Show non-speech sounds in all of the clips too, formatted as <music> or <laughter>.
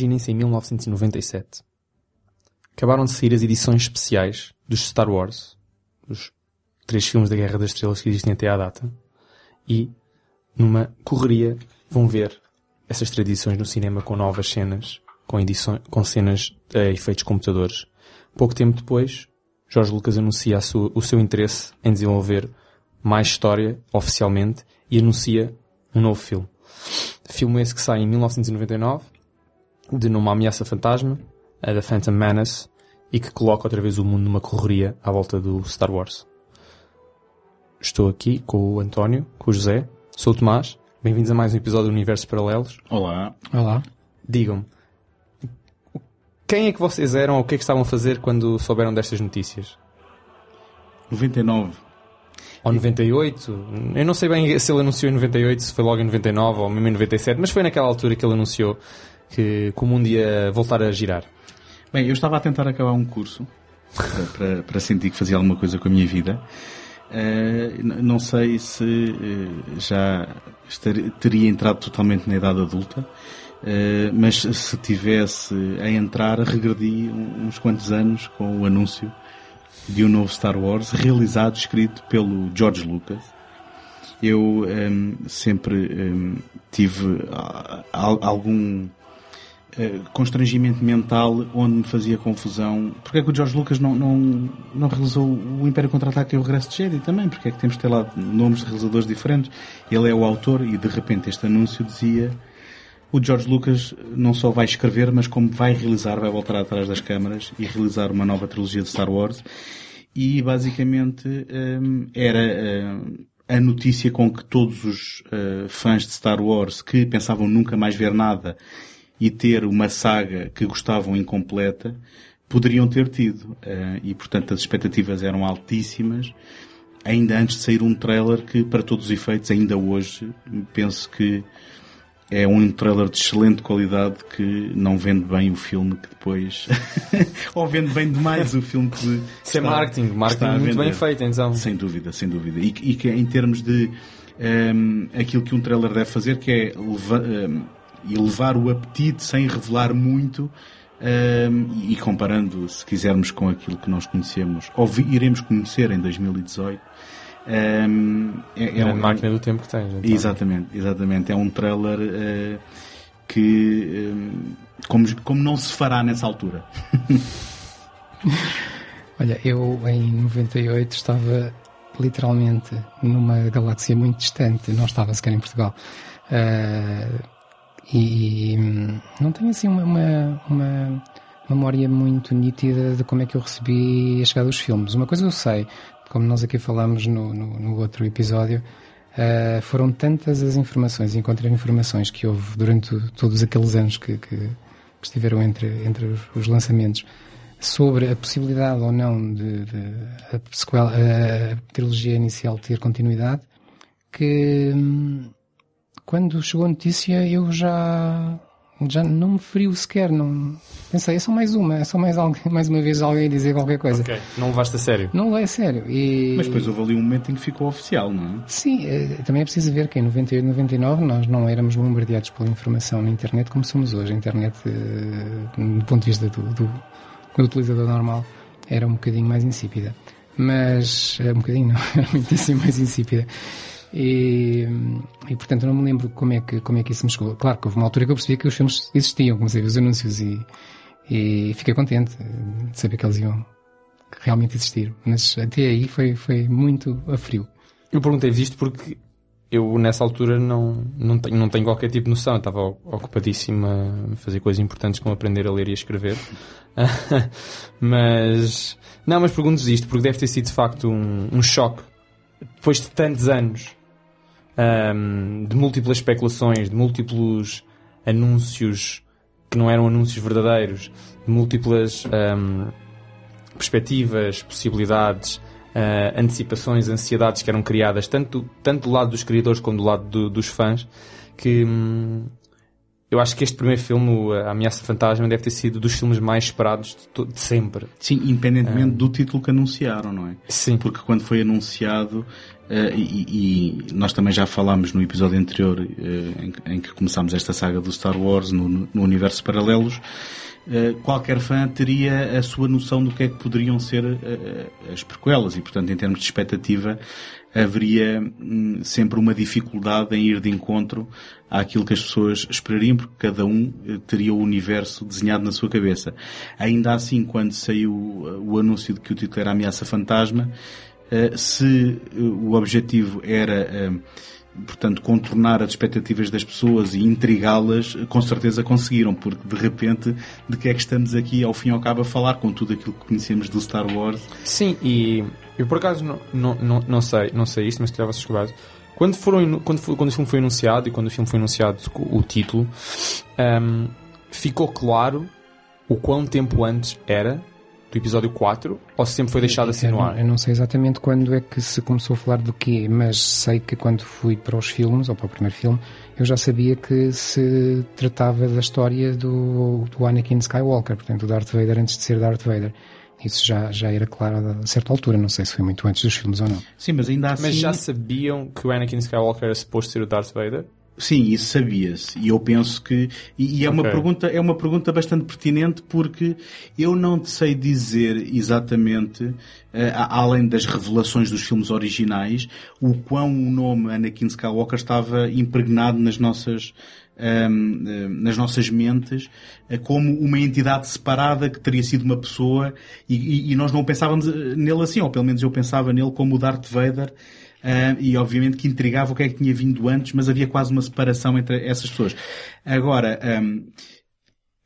Imaginem-se em 1997. Acabaram de sair as edições especiais dos Star Wars, dos três filmes da Guerra das Estrelas que existem até à data, e numa correria vão ver essas tradições no cinema com novas cenas, com, edições, com cenas a efeitos computadores. Pouco tempo depois, Jorge Lucas anuncia sua, o seu interesse em desenvolver mais história oficialmente e anuncia um novo filme. Filme esse que sai em 1999 de numa ameaça fantasma, a da Phantom Menace, e que coloca outra vez o mundo numa correria à volta do Star Wars. Estou aqui com o António, com o José, sou o Tomás, bem-vindos a mais um episódio do Universos Paralelos. Olá. Olá. Digam-me, quem é que vocês eram ou o que é que estavam a fazer quando souberam destas notícias? 99. Ou 98? Eu não sei bem se ele anunciou em 98, se foi logo em 99 ou mesmo em 97, mas foi naquela altura que ele anunciou que, que o mundo ia voltar a girar? Bem, eu estava a tentar acabar um curso para, para sentir que fazia alguma coisa com a minha vida. Uh, não sei se uh, já estaria, teria entrado totalmente na idade adulta, uh, mas se tivesse a entrar, regredi uns quantos anos com o anúncio de um novo Star Wars, realizado, escrito pelo George Lucas. Eu um, sempre um, tive algum eh, constrangimento mental onde me fazia confusão. Porque é que o George Lucas não, não, não realizou o Império Contra-Ataque e o Regresso de Jedi também? Porque é que temos de ter lá nomes de realizadores diferentes? Ele é o autor e de repente este anúncio dizia o George Lucas não só vai escrever, mas como vai realizar, vai voltar atrás das câmaras e realizar uma nova trilogia de Star Wars. E basicamente um, era um, a notícia com que todos os uh, fãs de Star Wars que pensavam nunca mais ver nada e ter uma saga que gostavam incompleta, poderiam ter tido. Uh, e, portanto, as expectativas eram altíssimas, ainda antes de sair um trailer que, para todos os efeitos, ainda hoje, penso que é um trailer de excelente qualidade que não vende bem o filme que depois... <laughs> ou vende bem demais o filme que... Isso é marketing, marketing muito bem feito, então. Sem dúvida, sem dúvida. E, e que em termos de um, ehm, aquilo que um trailer deve fazer, que é levar... Um, ehm, e levar o apetite sem revelar muito um, e comparando, se quisermos, com aquilo que nós conhecemos, ou iremos conhecer em 2018. Um, é, é uma máquina do tempo que tens. Então. Exatamente, exatamente. É um trailer uh, que, um, como, como não se fará nessa altura. <laughs> Olha, eu em 98 estava literalmente numa galáxia muito distante, não estava sequer em Portugal. Uh, e hum, não tenho assim uma, uma, uma, memória muito nítida de como é que eu recebi a chegada dos filmes. Uma coisa eu sei, como nós aqui falamos no, no, no outro episódio, uh, foram tantas as informações e informações que houve durante todos aqueles anos que, que, que estiveram entre, entre os, os, lançamentos sobre a possibilidade ou não de, de a, sequela, a, a trilogia inicial ter continuidade que hum, quando chegou a notícia eu já já não me frio sequer, não pensei, é só mais uma, é só mais alguém, <laughs> mais uma vez alguém dizer qualquer coisa. Ok, não levaste a sério? Não levei a sério. E... Mas depois houve ali um momento em que ficou oficial, não é? Sim, eh, também é preciso ver que em 98, 99 nós não éramos bombardeados pela informação na internet como somos hoje. A internet, eh, do ponto de vista do, do, do utilizador normal, era um bocadinho mais insípida. Mas, eh, um bocadinho não, <laughs> era muitíssimo mais insípida. E, e portanto não me lembro como é que, como é que isso me chegou. Claro que houve uma altura que eu percebi que os filmes existiam, comecei a ver os anúncios e, e fiquei contente de saber que eles iam realmente existir. Mas até aí foi, foi muito a frio. Eu perguntei-vos isto porque eu nessa altura não, não, tenho, não tenho qualquer tipo de noção. Eu estava ocupadíssimo a fazer coisas importantes como aprender a ler e a escrever. <laughs> mas, não, mas pergunto-vos isto porque deve ter sido de facto um, um choque. Depois de tantos anos um, de múltiplas especulações, de múltiplos anúncios que não eram anúncios verdadeiros, de múltiplas um, perspectivas, possibilidades, uh, antecipações, ansiedades que eram criadas tanto, tanto do lado dos criadores como do lado do, dos fãs, que hum, eu acho que este primeiro filme, A Ameaça Fantasma, deve ter sido dos filmes mais esperados de, de sempre. Sim, independentemente do título que anunciaram, não é? Sim. Porque quando foi anunciado, uh, e, e, nós também já falámos no episódio anterior, uh, em, em, que começámos esta saga do Star Wars no, no universo paralelos, Uh, qualquer fã teria a sua noção do que é que poderiam ser as prequelas e, portanto, em termos de expectativa, haveria hum, sempre uma dificuldade em ir de encontro àquilo que as pessoas esperariam, porque cada um teria o universo desenhado na sua cabeça. Ainda assim, quando saiu o anúncio de que o título era Ameaça Fantasma, uh, se o objetivo era portanto, contornar as expectativas das pessoas e intrigá-las, com certeza conseguiram, porque de repente, de que é que estamos aqui ao fim e ao cabo a falar com tudo aquilo que conhecemos do Star Wars? Sim, e eu por acaso não, não, não, não sei, não sei isto, mas se vocês escutar. Quando, foram, quando, quando o filme foi anunciado e quando o filme foi anunciado o título, um, ficou claro o quão tempo antes era do episódio 4 ou sempre foi deixado assim no ar? Eu não sei exatamente quando é que se começou a falar do quê, mas sei que quando fui para os filmes, ou para o primeiro filme, eu já sabia que se tratava da história do, do Anakin Skywalker, portanto, do Darth Vader antes de ser Darth Vader. Isso já, já era claro a certa altura, não sei se foi muito antes dos filmes ou não. Sim, mas ainda assim... Mas já sabiam que o Anakin Skywalker era suposto ser o Darth Vader? Sim, isso sabia-se. E eu penso que. E, e é, okay. uma pergunta, é uma pergunta bastante pertinente porque eu não te sei dizer exatamente, uh, além das revelações dos filmes originais, o quão o nome Anakin Skywalker estava impregnado nas nossas. Um, ehm, eh, nas nossas mentes uh, como uma entidade separada que teria sido uma pessoa e, e, e nós não pensávamos nele assim, ou pelo menos eu pensava nele como o Darth Vader Uh, e obviamente que intrigava o que é que tinha vindo antes, mas havia quase uma separação entre essas pessoas. Agora, um,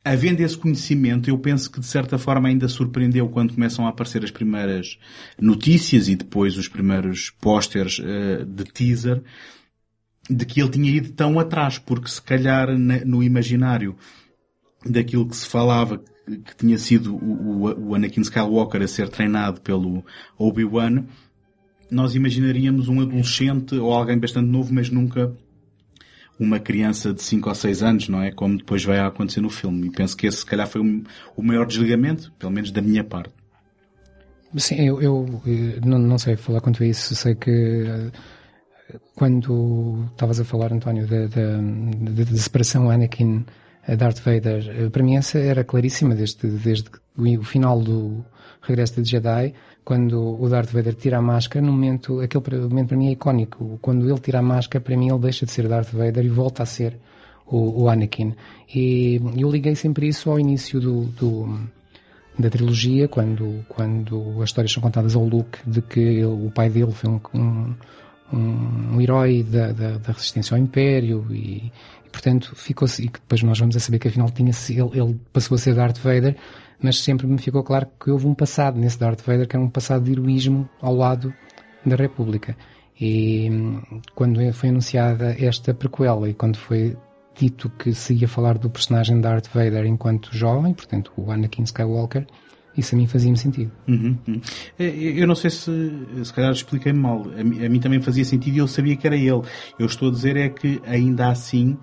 havendo esse conhecimento, eu penso que de certa forma ainda surpreendeu quando começam a aparecer as primeiras notícias e depois os primeiros pósteres uh, de teaser, de que ele tinha ido tão atrás, porque se calhar na, no imaginário daquilo que se falava que tinha sido o, o, o Anakin Skywalker a ser treinado pelo Obi-Wan, nós imaginaríamos um adolescente ou alguém bastante novo, mas nunca uma criança de 5 ou 6 anos, não é? Como depois vai acontecer no filme. E penso que esse, se calhar, foi o maior desligamento, pelo menos da minha parte. Sim, eu, eu não, não sei falar quanto a isso. Sei que eh, quando estavas a falar, António, da, da, separação Anakin-Darth Vader, eh, para mim essa era claríssima desde, desde o final do Regresso de Jedi quando o Darth Vader tira a máscara, no momento, aquele momento para mim é icónico. Quando ele tira a máscara, para mim ele deixa de ser Darth Vader e volta a ser o, o Anakin. E eu liguei sempre isso ao início do, do, da trilogia, quando, quando as histórias são contadas ao Luke, de que ele, o pai dele foi um, um, um, herói da, da, da, resistência ao Império e, portanto ficou-se, e depois nós vamos a saber que afinal tinha ele, ele passou a ser Darth Vader mas sempre me ficou claro que houve um passado nesse Darth Vader que era um passado de heroísmo ao lado da República. E hum, quando foi anunciada esta prequela e quando foi dito que se ia falar do personagem Darth Vader enquanto jovem, portanto o Anakin Skywalker, isso a mim fazia-me sentido. Uhum, uhum. É, eu não sei se, se calhar expliquei-me mal. A mim, a mim, também fazia sentido e eu sabia que era ele. Eu estou a dizer é que ainda assim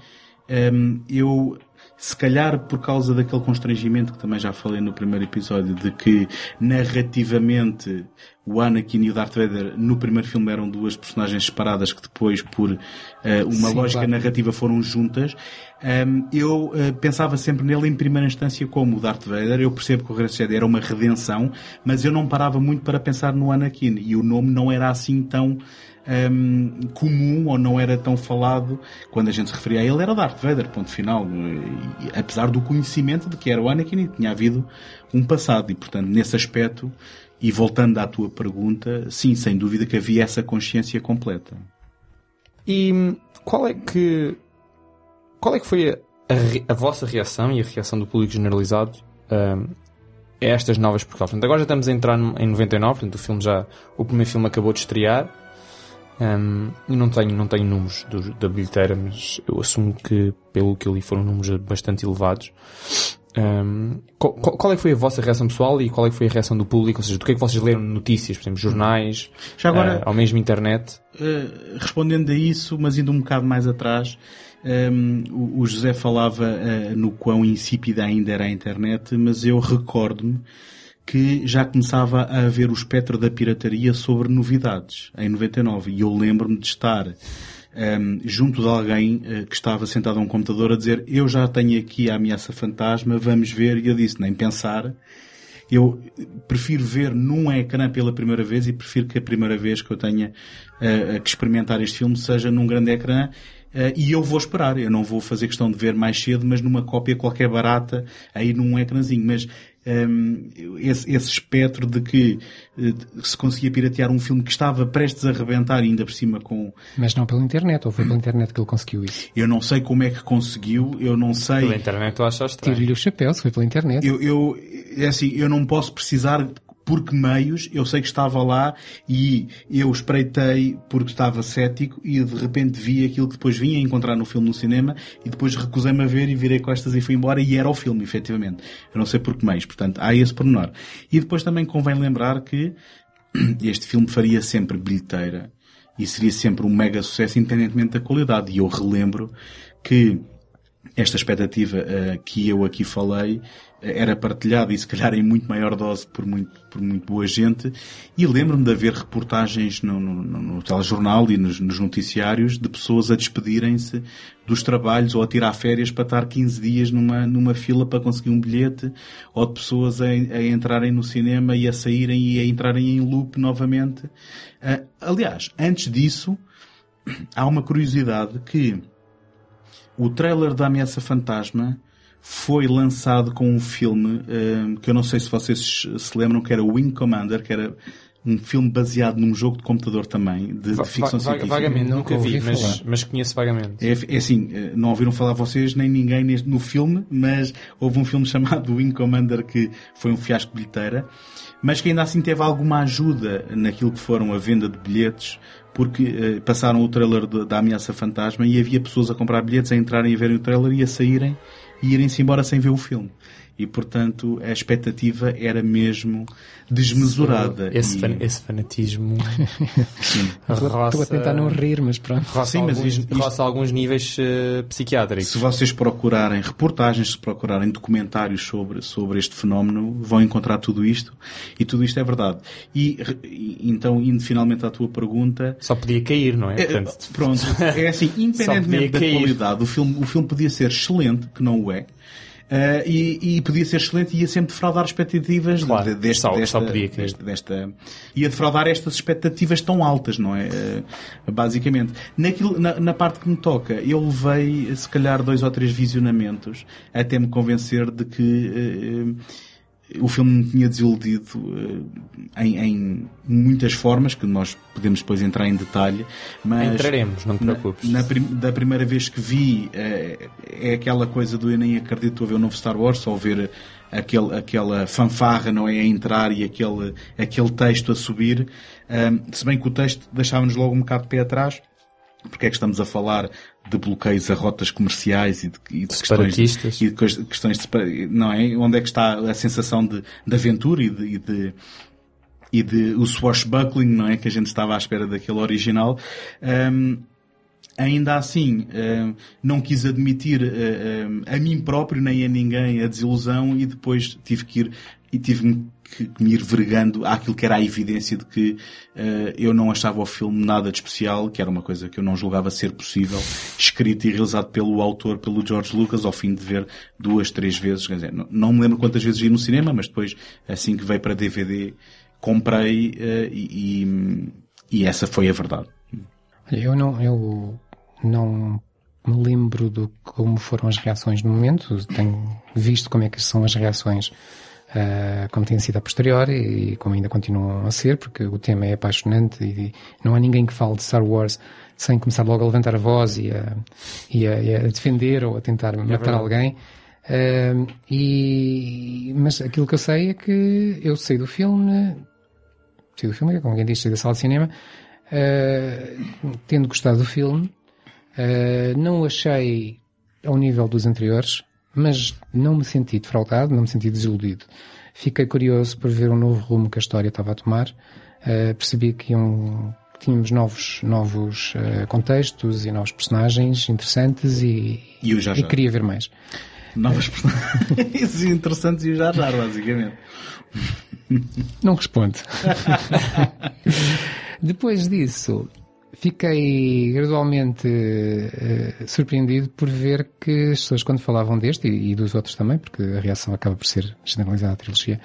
um, eu se calhar por causa daquele constrangimento que também já falei no primeiro episódio, de que narrativamente o Anakin e o Darth Vader no primeiro filme eram duas personagens separadas que depois por uh, uma Sim, lógica claro. narrativa foram juntas, um, ehm, eu uh, pensava sempre nele em primeira instância como o Darth Vader, eu percebo que o Regresso Jedi era uma redenção, mas eu não parava muito para pensar no Anakin e o nome não era assim tão hum, comum ou não era tão falado quando a gente se referia a ele era Darth Vader, ponto final. E, apesar do conhecimento de que era o Anakin e tinha havido um passado. E, portanto, nesse aspecto, e voltando à tua pergunta, sim, sem dúvida que havia essa consciência completa. E hum, qual é que qual é que foi a, a, a vossa reação e a reação do público generalizado um, a estas novas prequelas? Portanto, agora já estamos a entrar em 99, portanto, o filme já o primeiro filme acabou de estrear. Um, e não tenho, não tenho números do, da bilheteira, mas eu assumo que, pelo que eu li, foram números bastante elevados. Um, qual, qual, é que foi a vossa reação pessoal e qual é que foi a reação do público? Ou seja, do que é que vocês leram notícias, por exemplo, jornais, Já agora, uh, ao mesmo internet? Uh, respondendo a isso, mas indo um bocado mais atrás, um, o, José falava uh, no quão insípida ainda era a internet, mas eu recordo-me que já começava a haver o espectro da pirataria sobre novidades, em 99. E eu lembro-me de estar um, junto de alguém uh, que estava sentado a um computador a dizer eu já tenho aqui a ameaça fantasma, vamos ver. E eu disse, nem pensar. Eu prefiro ver num ecrã pela primeira vez e prefiro que a primeira vez que eu tenha uh, que experimentar este filme seja num grande ecrã Uh, e eu vou esperar, eu não vou fazer questão de ver mais cedo, mas numa cópia qualquer barata, aí num ecrãzinho. Mas um, esse, esse espectro de que uh, se conseguia piratear um filme que estava prestes a arrebentar ainda por cima com... Mas não pela internet, ou foi pela internet que ele conseguiu isso? Eu não sei como é que conseguiu, eu não sei... Pela internet eu acho estranho. Tiro-lhe o chapéu, se foi pela internet. Eu, eu, é assim, eu não posso precisar por que meios eu sei que estava lá e eu espreitei porque estava cético e de repente vi aquilo que depois vinha encontrar no filme no cinema e depois recusei-me a ver e virei costas e fui embora e era o filme, efetivamente. Eu não sei por que meios, portanto, há esse pormenor. E depois também convém lembrar que <clears throat> este filme faria sempre bilheteira e seria sempre um mega sucesso independentemente da qualidade. E eu relembro que esta expectativa uh, que eu aqui falei era partilhado e se calhar em muito maior dose por muito, por muito boa gente. E lembro-me de haver reportagens no, no, no telejornal e nos, nos, noticiários de pessoas a despedirem-se dos trabalhos ou a tirar férias para estar 15 dias numa, numa fila para conseguir um bilhete, ou de pessoas a, a entrarem no cinema e a saírem e a entrarem em loop novamente. Uh, aliás, antes disso, há uma curiosidade que o trailer da Ameaça Fantasma foi lançado com um filme uh, que eu não sei se vocês se lembram que era Wing Commander, que era um filme baseado num jogo de computador também, de, de ficção va científica. Vagamente, nunca vi, mas, mas conheço vagamente. É, é, assim, eh, não ouviram falar vocês nem ninguém neste, no filme, mas houve um filme <laughs> chamado Wing Commander que foi um fiasco de bilheteira, mas que ainda assim teve alguma ajuda naquilo que foram a venda de bilhetes, porque uh, passaram o trailer de, da Ameaça Fantasma e havia pessoas a comprar bilhetes, a entrarem e verem o trailer e a saírem e irem-se embora sem ver o filme. E, portanto, a expectativa era mesmo desmesurada. Esse, e... fan, esse fanatismo. <laughs> Sim. Roça... Estou a tentar não rir, mas pronto. Roça, Sim, alguns, mas isto, roça alguns níveis uh, psiquiátricos. Se vocês procurarem reportagens, se procurarem documentários sobre, sobre este fenómeno, vão encontrar tudo isto. E tudo isto é verdade. E, então, indo finalmente à tua pergunta. Só podia cair, não é? é Portanto... Pronto. É assim, <laughs> independentemente da cair. qualidade, o filme, o filme podia ser excelente, que não o é. Uh, e, e, podia ser excelente e ia sempre defraudar expectativas claro, desta, só, desta, só podia desta, desta, ia defraudar estas expectativas tão altas, não é? Uh, basicamente. Naquilo, na, na, parte que me toca, eu levei se calhar dois ou três visionamentos até me convencer de que uh, o filme me tinha desiludido uh, em, em, muitas formas, que nós podemos depois entrar em detalhe, mas... Entraremos, não te preocupes. Na, na prim, da primeira vez que vi, uh, é aquela coisa do eu nem acredito a ver o novo Star Wars, só ver aquele, aquela fanfarra, não é, a entrar e aquele, aquele texto a subir, uh, se bem que o texto deixava-nos logo um bocado de pé atrás, porque é que estamos a falar de bloqueios a rotas comerciais e de, e de questões, de, e de questões de, não é? Onde é que está a sensação de, de aventura e de, e de, e de o swashbuckling, não é? Que a gente estava à espera daquele original. Um, ainda assim, um, não quis admitir um, a mim próprio nem a ninguém a desilusão e depois tive que ir e tive que, que me ir vergando àquilo que era a evidência de que uh, eu não achava o filme nada de especial, que era uma coisa que eu não julgava ser possível, escrito e realizado pelo autor, pelo George Lucas, ao fim de ver duas, três vezes, quer dizer, não, não me lembro quantas vezes vi no cinema, mas depois, assim que veio para DVD, comprei uh, e, e, e essa foi a verdade. Eu não, eu não me lembro de como foram as reações no momento. Tenho visto como é que são as reações, uh, como têm sido a posteriori e como ainda continuam a ser, porque o tema é apaixonante e não há ninguém que fale de Star Wars sem começar logo a levantar a voz e a, e a, e a defender ou a tentar é matar alguém. Uh, e, mas aquilo que eu sei é que eu saí do filme, saí do filme, como alguém diz, saí da sala de cinema, uh, tendo gostado do filme, uh, não o achei ao nível dos anteriores, mas não me senti defraudado, não me senti desiludido. Fiquei curioso por ver o novo rumo que a história estava a tomar. percebi que iam tínhamos novos, novos uh, contextos e novos personagens interessantes e, e, e queria ver mais. Novos personagens <laughs> interessantes e o Jar Jar, basicamente. Não responde. <laughs> Depois disso, fiquei gradualmente uh, surpreendido por ver que as pessoas, quando falavam deste, e, e, dos outros também, porque a reação acaba por ser generalizada à trilogia,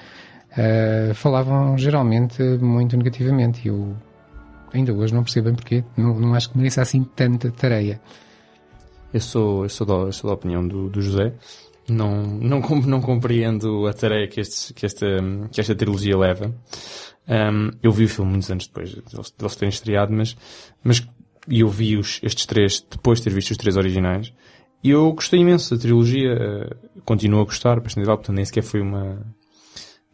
uh, falavam geralmente muito negativamente. E eu ainda hoje não percebo bem porquê. Não, não acho que mereça assim tanta tareia. Eu sou, eu sou, da, eu sou da opinião do, do José. Não, não, não compreendo a tarefa que, que, esta, que esta trilogia leva. Um, eu vi o filme muitos anos depois de eles terem estreado, mas, mas eu vi os, estes três depois de ter visto os três originais. E eu gostei imenso da trilogia, uh, continuo a gostar, bastante legal, portanto nem sequer foi uma,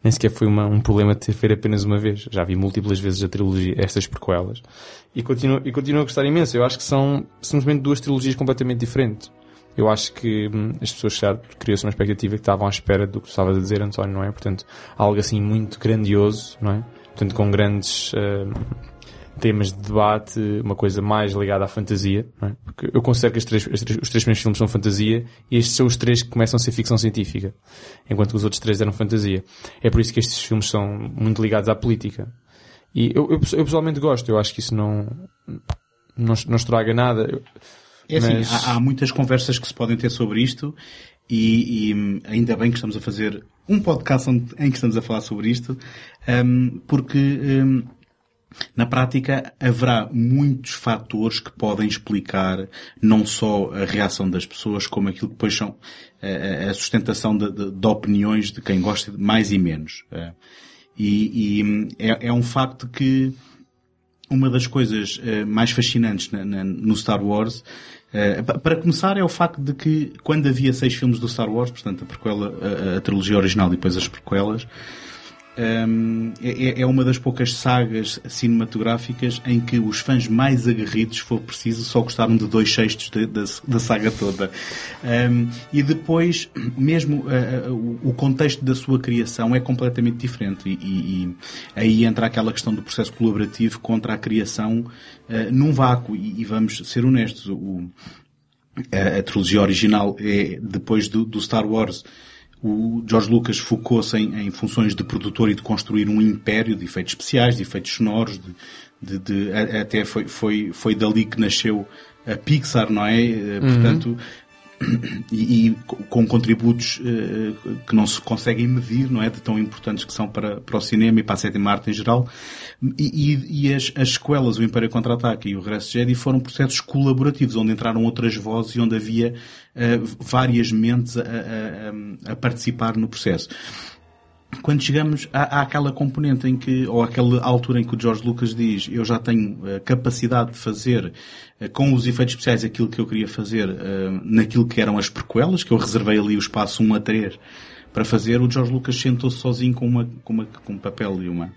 nem sequer foi uma, um problema de ter feito apenas uma vez. Já vi múltiplas vezes a trilogia, estas prequelas. E continuo, e continuo a gostar imenso. Eu acho que são simplesmente duas trilogias completamente diferentes. Eu acho que hum, as pessoas criou-se uma expectativa que estavam à espera do que tu estavas a dizer, António, não é? Portanto, algo assim muito grandioso, não é? Portanto, com grandes, hum, temas de debate, uma coisa mais ligada à fantasia, é? porque eu considero que três, três, os três primeiros filmes são fantasia e estes são os três que começam a ser ficção científica, enquanto que os outros três eram fantasia. É por isso que estes filmes são muito ligados à política. E eu, eu, eu pessoalmente gosto, eu acho que isso não, não, não estraga nada. É assim, mas... há, há, muitas conversas que se podem ter sobre isto e, e, ainda bem que estamos a fazer um podcast onde, em que estamos a falar sobre isto, um, porque um, na prática, haverá muitos fatores que podem explicar não só a reação das pessoas, como aquilo que depois são a, sustentação de, de, de, opiniões de quem gosta de mais e menos. É. E, e é, é, um facto que uma das coisas eh, mais fascinantes na, na, no Star Wars eh, para começar, é o facto de que quando havia seis filmes do Star Wars, portanto a, prequela, a, a trilogia original e depois as prequelas, um, é, é, uma das poucas sagas cinematográficas em que os fãs mais aguerridos, se for preciso, só gostaram de dois sextos da saga toda. Um, e depois, mesmo uh, uh, o contexto da sua criação é completamente diferente. E, e, e, aí entra aquela questão do processo colaborativo contra a criação uh, num vácuo. E, e, vamos ser honestos, o, a, a trilogia original é, depois do, do Star Wars, o George Lucas focou-se em, em, funções de produtor e de construir um império de efeitos especiais, de efeitos sonoros, de, de, de até foi, foi, foi dali que nasceu a Pixar, não é? Eh, uhum. Portanto, e, e, com contributos uh, que não se conseguem medir, não é? De tão importantes que são para, para o cinema e para a sétima arte em geral. E, e, e as, as sequelas, o Império Contra-Ataque e o Regresso de Jedi foram processos colaborativos, onde entraram outras vozes e onde havia uh, várias mentes a, a, a participar no processo quando chegamos à, àquela componente em que, ou àquela altura em que o George Lucas diz eu já tenho a capacidade de fazer com os efeitos especiais aquilo que eu queria fazer uh, naquilo que eram as prequelas, que eu reservei ali o espaço 1 a 3 para fazer, o George Lucas sentou-se sozinho com, uma, com, uma, com um papel e, uma,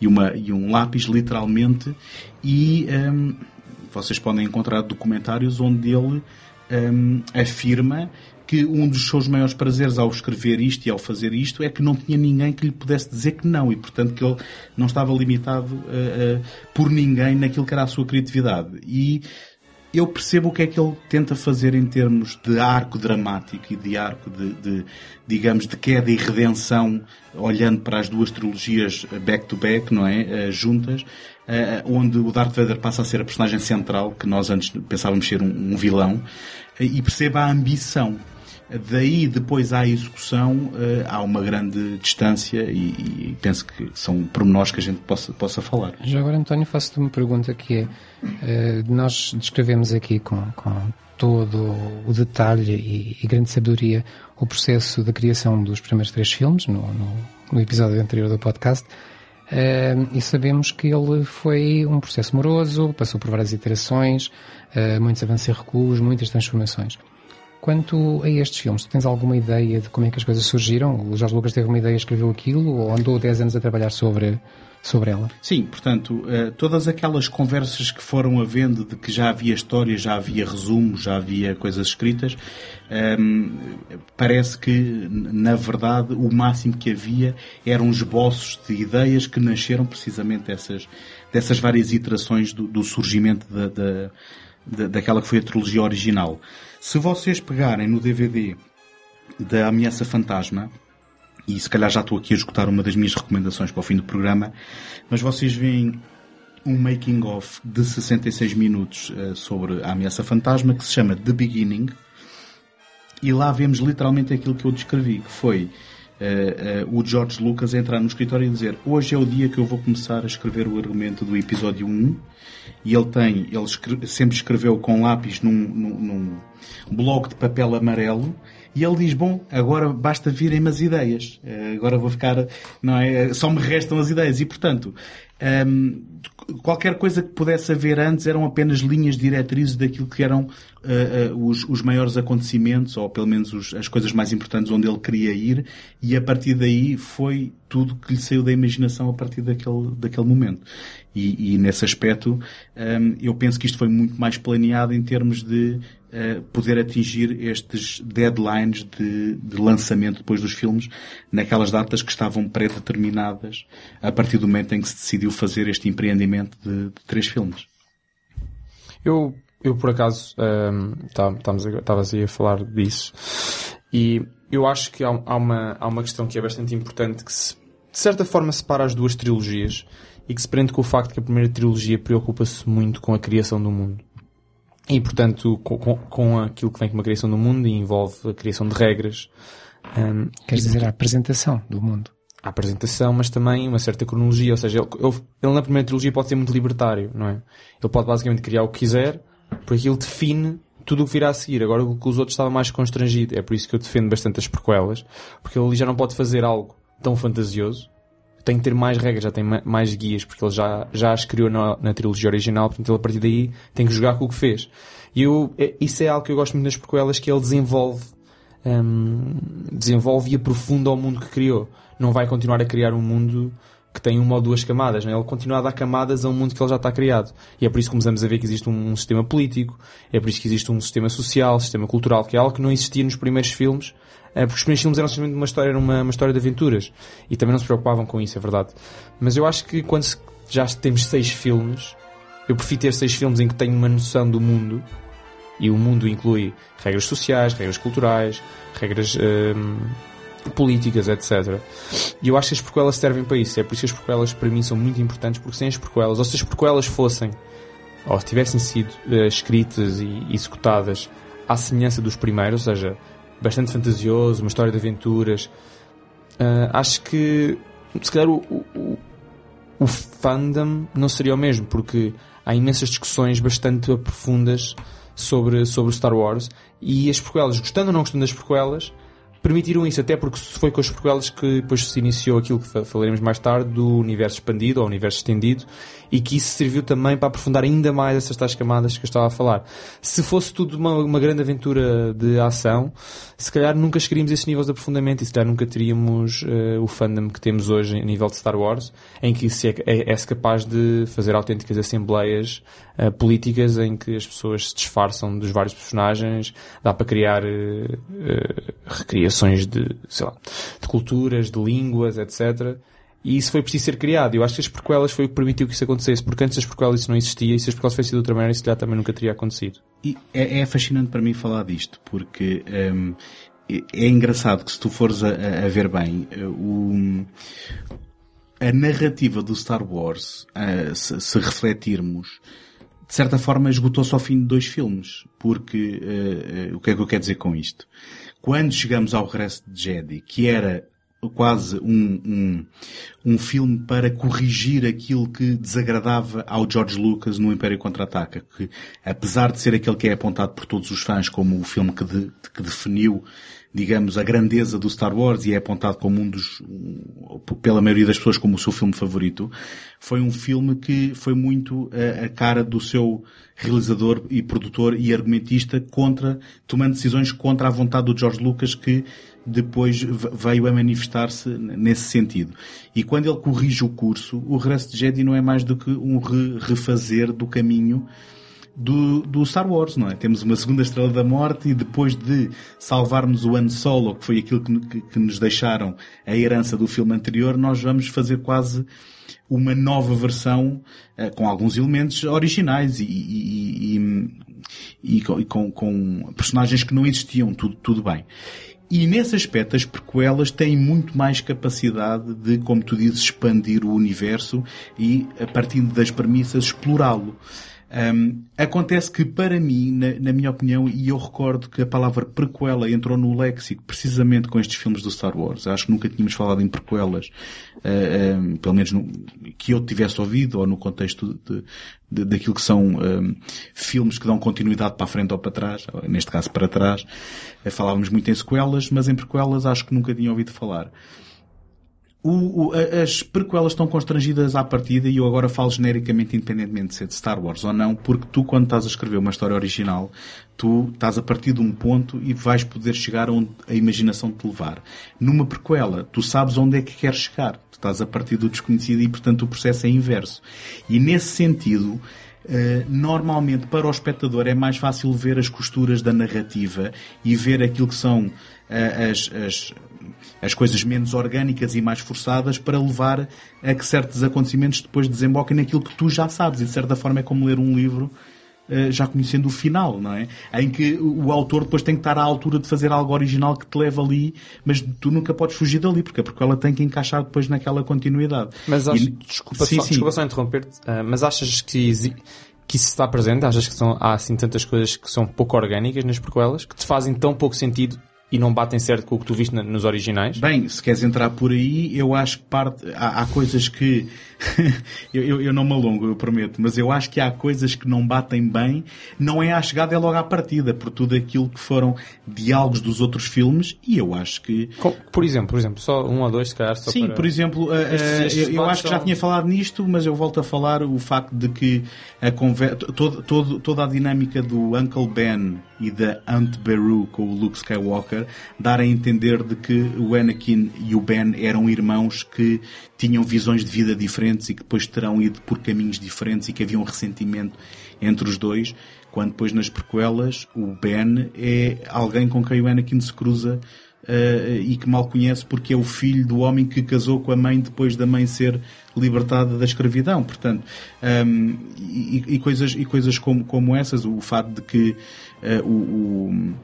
e, uma, e um lápis, literalmente, e um, ehm, vocês podem encontrar documentários onde ele um, afirma que um dos seus maiores prazeres ao escrever isto e ao fazer isto é que não tinha ninguém que lhe pudesse dizer que não e, portanto, que ele não estava limitado uh, uh, por ninguém naquilo que era a sua criatividade. E eu percebo o que é que ele tenta fazer em termos de arco dramático e de arco de, de digamos, de queda e redenção, olhando para as duas trilogias back-to-back, -back, não é? Uh, juntas, onde o Darth Vader passa a ser a personagem central, que nós antes pensávamos ser um, um vilão, e perceba a ambição Daí depois à execução há uma grande distância e, e, penso que são pormenores que a gente possa, possa falar. Já agora, António, faço-te uma pergunta que é, nós descrevemos aqui com, com todo o detalhe e, e, grande sabedoria o processo da criação dos primeiros três filmes no, no, no episódio anterior do podcast uh, e sabemos que ele foi um processo moroso, passou por várias iterações, uh, muitos avanços e recuos, muitas transformações. Quanto a estes filmes, tu tens alguma ideia de como é que as coisas surgiram? O Jorge Lucas teve uma ideia escreveu aquilo ou andou 10 anos a trabalhar sobre sobre ela. Sim, portanto, eh, todas aquelas conversas que foram havendo de que já havia história, já havia resumos, já havia coisas escritas, ehm, parece que, na verdade, o máximo que havia eram esboços de ideias que nasceram precisamente dessas, dessas várias iterações do, do surgimento da, da, da, daquela que foi a trilogia original. Se vocês pegarem no DVD da Ameaça Fantasma, e se calhar já estou aqui a escutar uma das minhas recomendações para o fim do programa, mas vocês veem um making of de 66 minutos uh, sobre a ameaça fantasma que se chama The Beginning. E lá vemos literalmente aquilo que eu descrevi, que foi uh, uh, o George Lucas entrar no escritório e dizer hoje é o dia que eu vou começar a escrever o argumento do episódio 1 e ele tem, ele sempre escreveu com lápis num, num, num bloco de papel amarelo e ele diz, bom, agora basta virem-me as ideias. Eh, agora vou ficar, não é? Só me restam as ideias. E, portanto, um, ehm, qualquer coisa que pudesse haver antes eram apenas linhas diretrizes daquilo que eram uh, uh, os, os, maiores acontecimentos, ou pelo menos os, as coisas mais importantes onde ele queria ir, e a partir daí foi tudo que lhe saiu da imaginação a partir daquele, daquele momento. E, e nesse aspecto, um, ehm, eu penso que isto foi muito mais planeado em termos de poder atingir estes deadlines de, de, lançamento depois dos filmes naquelas datas que estavam pré-determinadas a partir do momento em que se decidiu fazer este empreendimento de, de três filmes. Eu, eu por acaso, estavas tá, aí a falar disso e eu acho que há, há, uma, há uma questão que é bastante importante que se, de certa forma separa as duas trilogias e que se prende com o facto que a primeira trilogia preocupa-se muito com a criação do mundo. E, portanto, com, com aquilo que vem com uma criação do mundo e envolve a criação de regras. Um, Queres dizer a apresentação do mundo? A apresentação, mas também uma certa cronologia. Ou seja, ele, ele, na primeira trilogia pode ser muito libertário, não é? Ele pode basicamente criar o que quiser, porque ele define tudo o que virá a seguir. Agora o que os outros estava mais constrangido. É por isso que eu defendo bastante as prequelas, porque ele já não pode fazer algo tão fantasioso tem que ter mais regras, já tem mais guias, porque ele já, já as criou na, na trilogia original, portanto ele a partir daí tem que jogar com o que fez. E eu, é, isso é algo que eu gosto muito nas prequelas, que ele desenvolve, um, desenvolve e aprofunda o mundo que criou. Não vai continuar a criar um mundo que tem uma ou duas camadas, né? ele continua a dar camadas a um mundo que ele já está criado. E é por isso que começamos a ver que existe um, um sistema político, é por isso que existe um sistema social, sistema cultural, que é algo que não existia nos primeiros filmes, porque os primeiros filmes eram simplesmente uma história, era uma, uma história de aventuras. E também não se preocupavam com isso, é verdade. Mas eu acho que quando já temos seis filmes, eu prefiro ter seis filmes em que tenho uma noção do mundo, e o mundo inclui regras sociais, regras culturais, regras hum, políticas, etc. E eu acho que as prequelas servem para isso. É por isso que as prequelas para mim são muito importantes, porque sem as prequelas, ou se as prequelas fossem, ou se tivessem sido uh, escritas e executadas à semelhança dos primeiros, ou seja, bastante fantasioso, uma história de aventuras. Uh, acho que se calhar o, o, o fandom não seria o mesmo, porque há imensas discussões bastante profundas sobre, sobre Star Wars e as prequelas, gostando ou não gostando das prequelas, permitiram isso, até porque foi com as prequelas que depois se iniciou aquilo que falaremos mais tarde do universo expandido ou universo estendido e que isso serviu também para aprofundar ainda mais essas tais camadas que eu estava a falar. Se fosse tudo uma, uma grande aventura de ação, se calhar nunca chegaríamos a esses níveis de aprofundamento e se calhar nunca teríamos uh, o fandom que temos hoje a nível de Star Wars, em que se é, é, é capaz de fazer autênticas assembleias uh, políticas em que as pessoas se disfarçam dos vários personagens, dá para criar uh, recriações de, sei lá, de culturas, de línguas, etc. E isso foi preciso ser criado. Eu acho que as prequelas foi o que permitiu que isso acontecesse, porque antes das prequelas isso não existia e se as prequelas fossem de outra maneira, isso já também nunca teria acontecido. E é, é fascinante para mim falar disto, porque um, é, é engraçado que se tu fores a, a ver bem, o, a narrativa do Star Wars, uh, se, se refletirmos, de certa forma esgotou-se ao fim de dois filmes. Porque, uh, uh, o que é que eu quero dizer com isto? Quando chegamos ao regresso de Jedi, que era quase um, um, um filme para corrigir aquilo que desagradava ao George Lucas no Império Contra-Ataca, que apesar de ser aquele que é apontado por todos os fãs como o filme que, de, que definiu digamos, a grandeza do Star Wars e é apontado como um dos, pela maioria das pessoas como o seu filme favorito, foi um filme que foi muito a, a cara do seu realizador e produtor e argumentista contra, tomando decisões contra a vontade do George Lucas que depois veio a manifestar-se nesse sentido. E quando ele corrige o curso, o Regresso de Jedi não é mais do que um refazer do caminho do, do Star Wars, não é? Temos uma segunda estrela da morte e depois de salvarmos o Han Solo, que foi aquilo que, que, que nos deixaram a herança do filme anterior, nós vamos fazer quase uma nova versão uh, com alguns elementos originais e, e, e, e com, com, personagens que não existiam, tudo, tudo bem. E nesse aspecto as prequelas têm muito mais capacidade de, como tu dizes, expandir o universo e, a partir das premissas, explorá-lo. Um, acontece que, para mim, na, na, minha opinião, e eu recordo que a palavra prequela entrou no léxico precisamente com estes filmes do Star Wars. Acho que nunca tínhamos falado em prequelas, uh, um, pelo menos no, que eu tivesse ouvido, ou no contexto de, de, daquilo que são um, filmes que dão continuidade para a frente ou para trás, ou, neste caso para trás. Uh, falávamos muito em sequelas, mas em prequelas acho que nunca tinha ouvido falar. O, o, as prequelas estão constrangidas à partida e eu agora falo genericamente independentemente de ser de Star Wars ou não, porque tu quando estás a escrever uma história original, tu estás a partir de um ponto e vais poder chegar onde a imaginação te levar. Numa prequela, tu sabes onde é que queres chegar. Tu estás a partir do desconhecido e portanto o processo é inverso. E nesse sentido, Uh, normalmente para o espectador é mais fácil ver as costuras da narrativa e ver aquilo que são uh, as, as, as coisas menos orgânicas e mais forçadas para levar a que certos acontecimentos depois desemboquem naquilo que tu já sabes. E de certa forma é como ler um livro eh, já conhecendo o final, não é? Em que o autor depois tem que estar à altura de fazer algo original que te leva ali, mas tu nunca podes fugir dali, porque, porque ela tem que encaixar depois naquela continuidade. Mas acho, e... desculpa, sim, só, sim. desculpa só interromper-te, uh, mas achas que, que isso está presente? Achas que são, há assim tantas coisas que são pouco orgânicas nas prequelas, que te fazem tão pouco sentido e não batem certo com o que tu viste nos originais? Bem, se queres entrar por aí, eu acho que parte, há, há coisas que <laughs> eu, eu, eu, não me alongo, eu prometo, mas eu acho que há coisas que não batem bem, não é à chegada, é logo à partida, por tudo aquilo que foram diálogos dos outros filmes, e eu acho que... Por exemplo, por exemplo, só um ou dois, se calhar, só Sim, para... por exemplo, estes, estes eu, eu acho que já tinha falado nisto, mas eu volto a falar o facto de que a conver... todo, todo, toda a dinâmica do Uncle Ben e da Aunt Beru com o Luke Skywalker dar a entender de que o Anakin e o Ben eram irmãos que tinham visões de vida diferentes e que depois terão ido por caminhos diferentes e que havia um ressentimento entre os dois, quando depois nas prequelas o Ben é alguém com quem o Anakin se cruza uh, e que mal conhece porque é o filho do homem que casou com a mãe depois da mãe ser libertada da escravidão. Portanto, um, e, e, coisas, e coisas como, como essas, o fato de que uh, o, o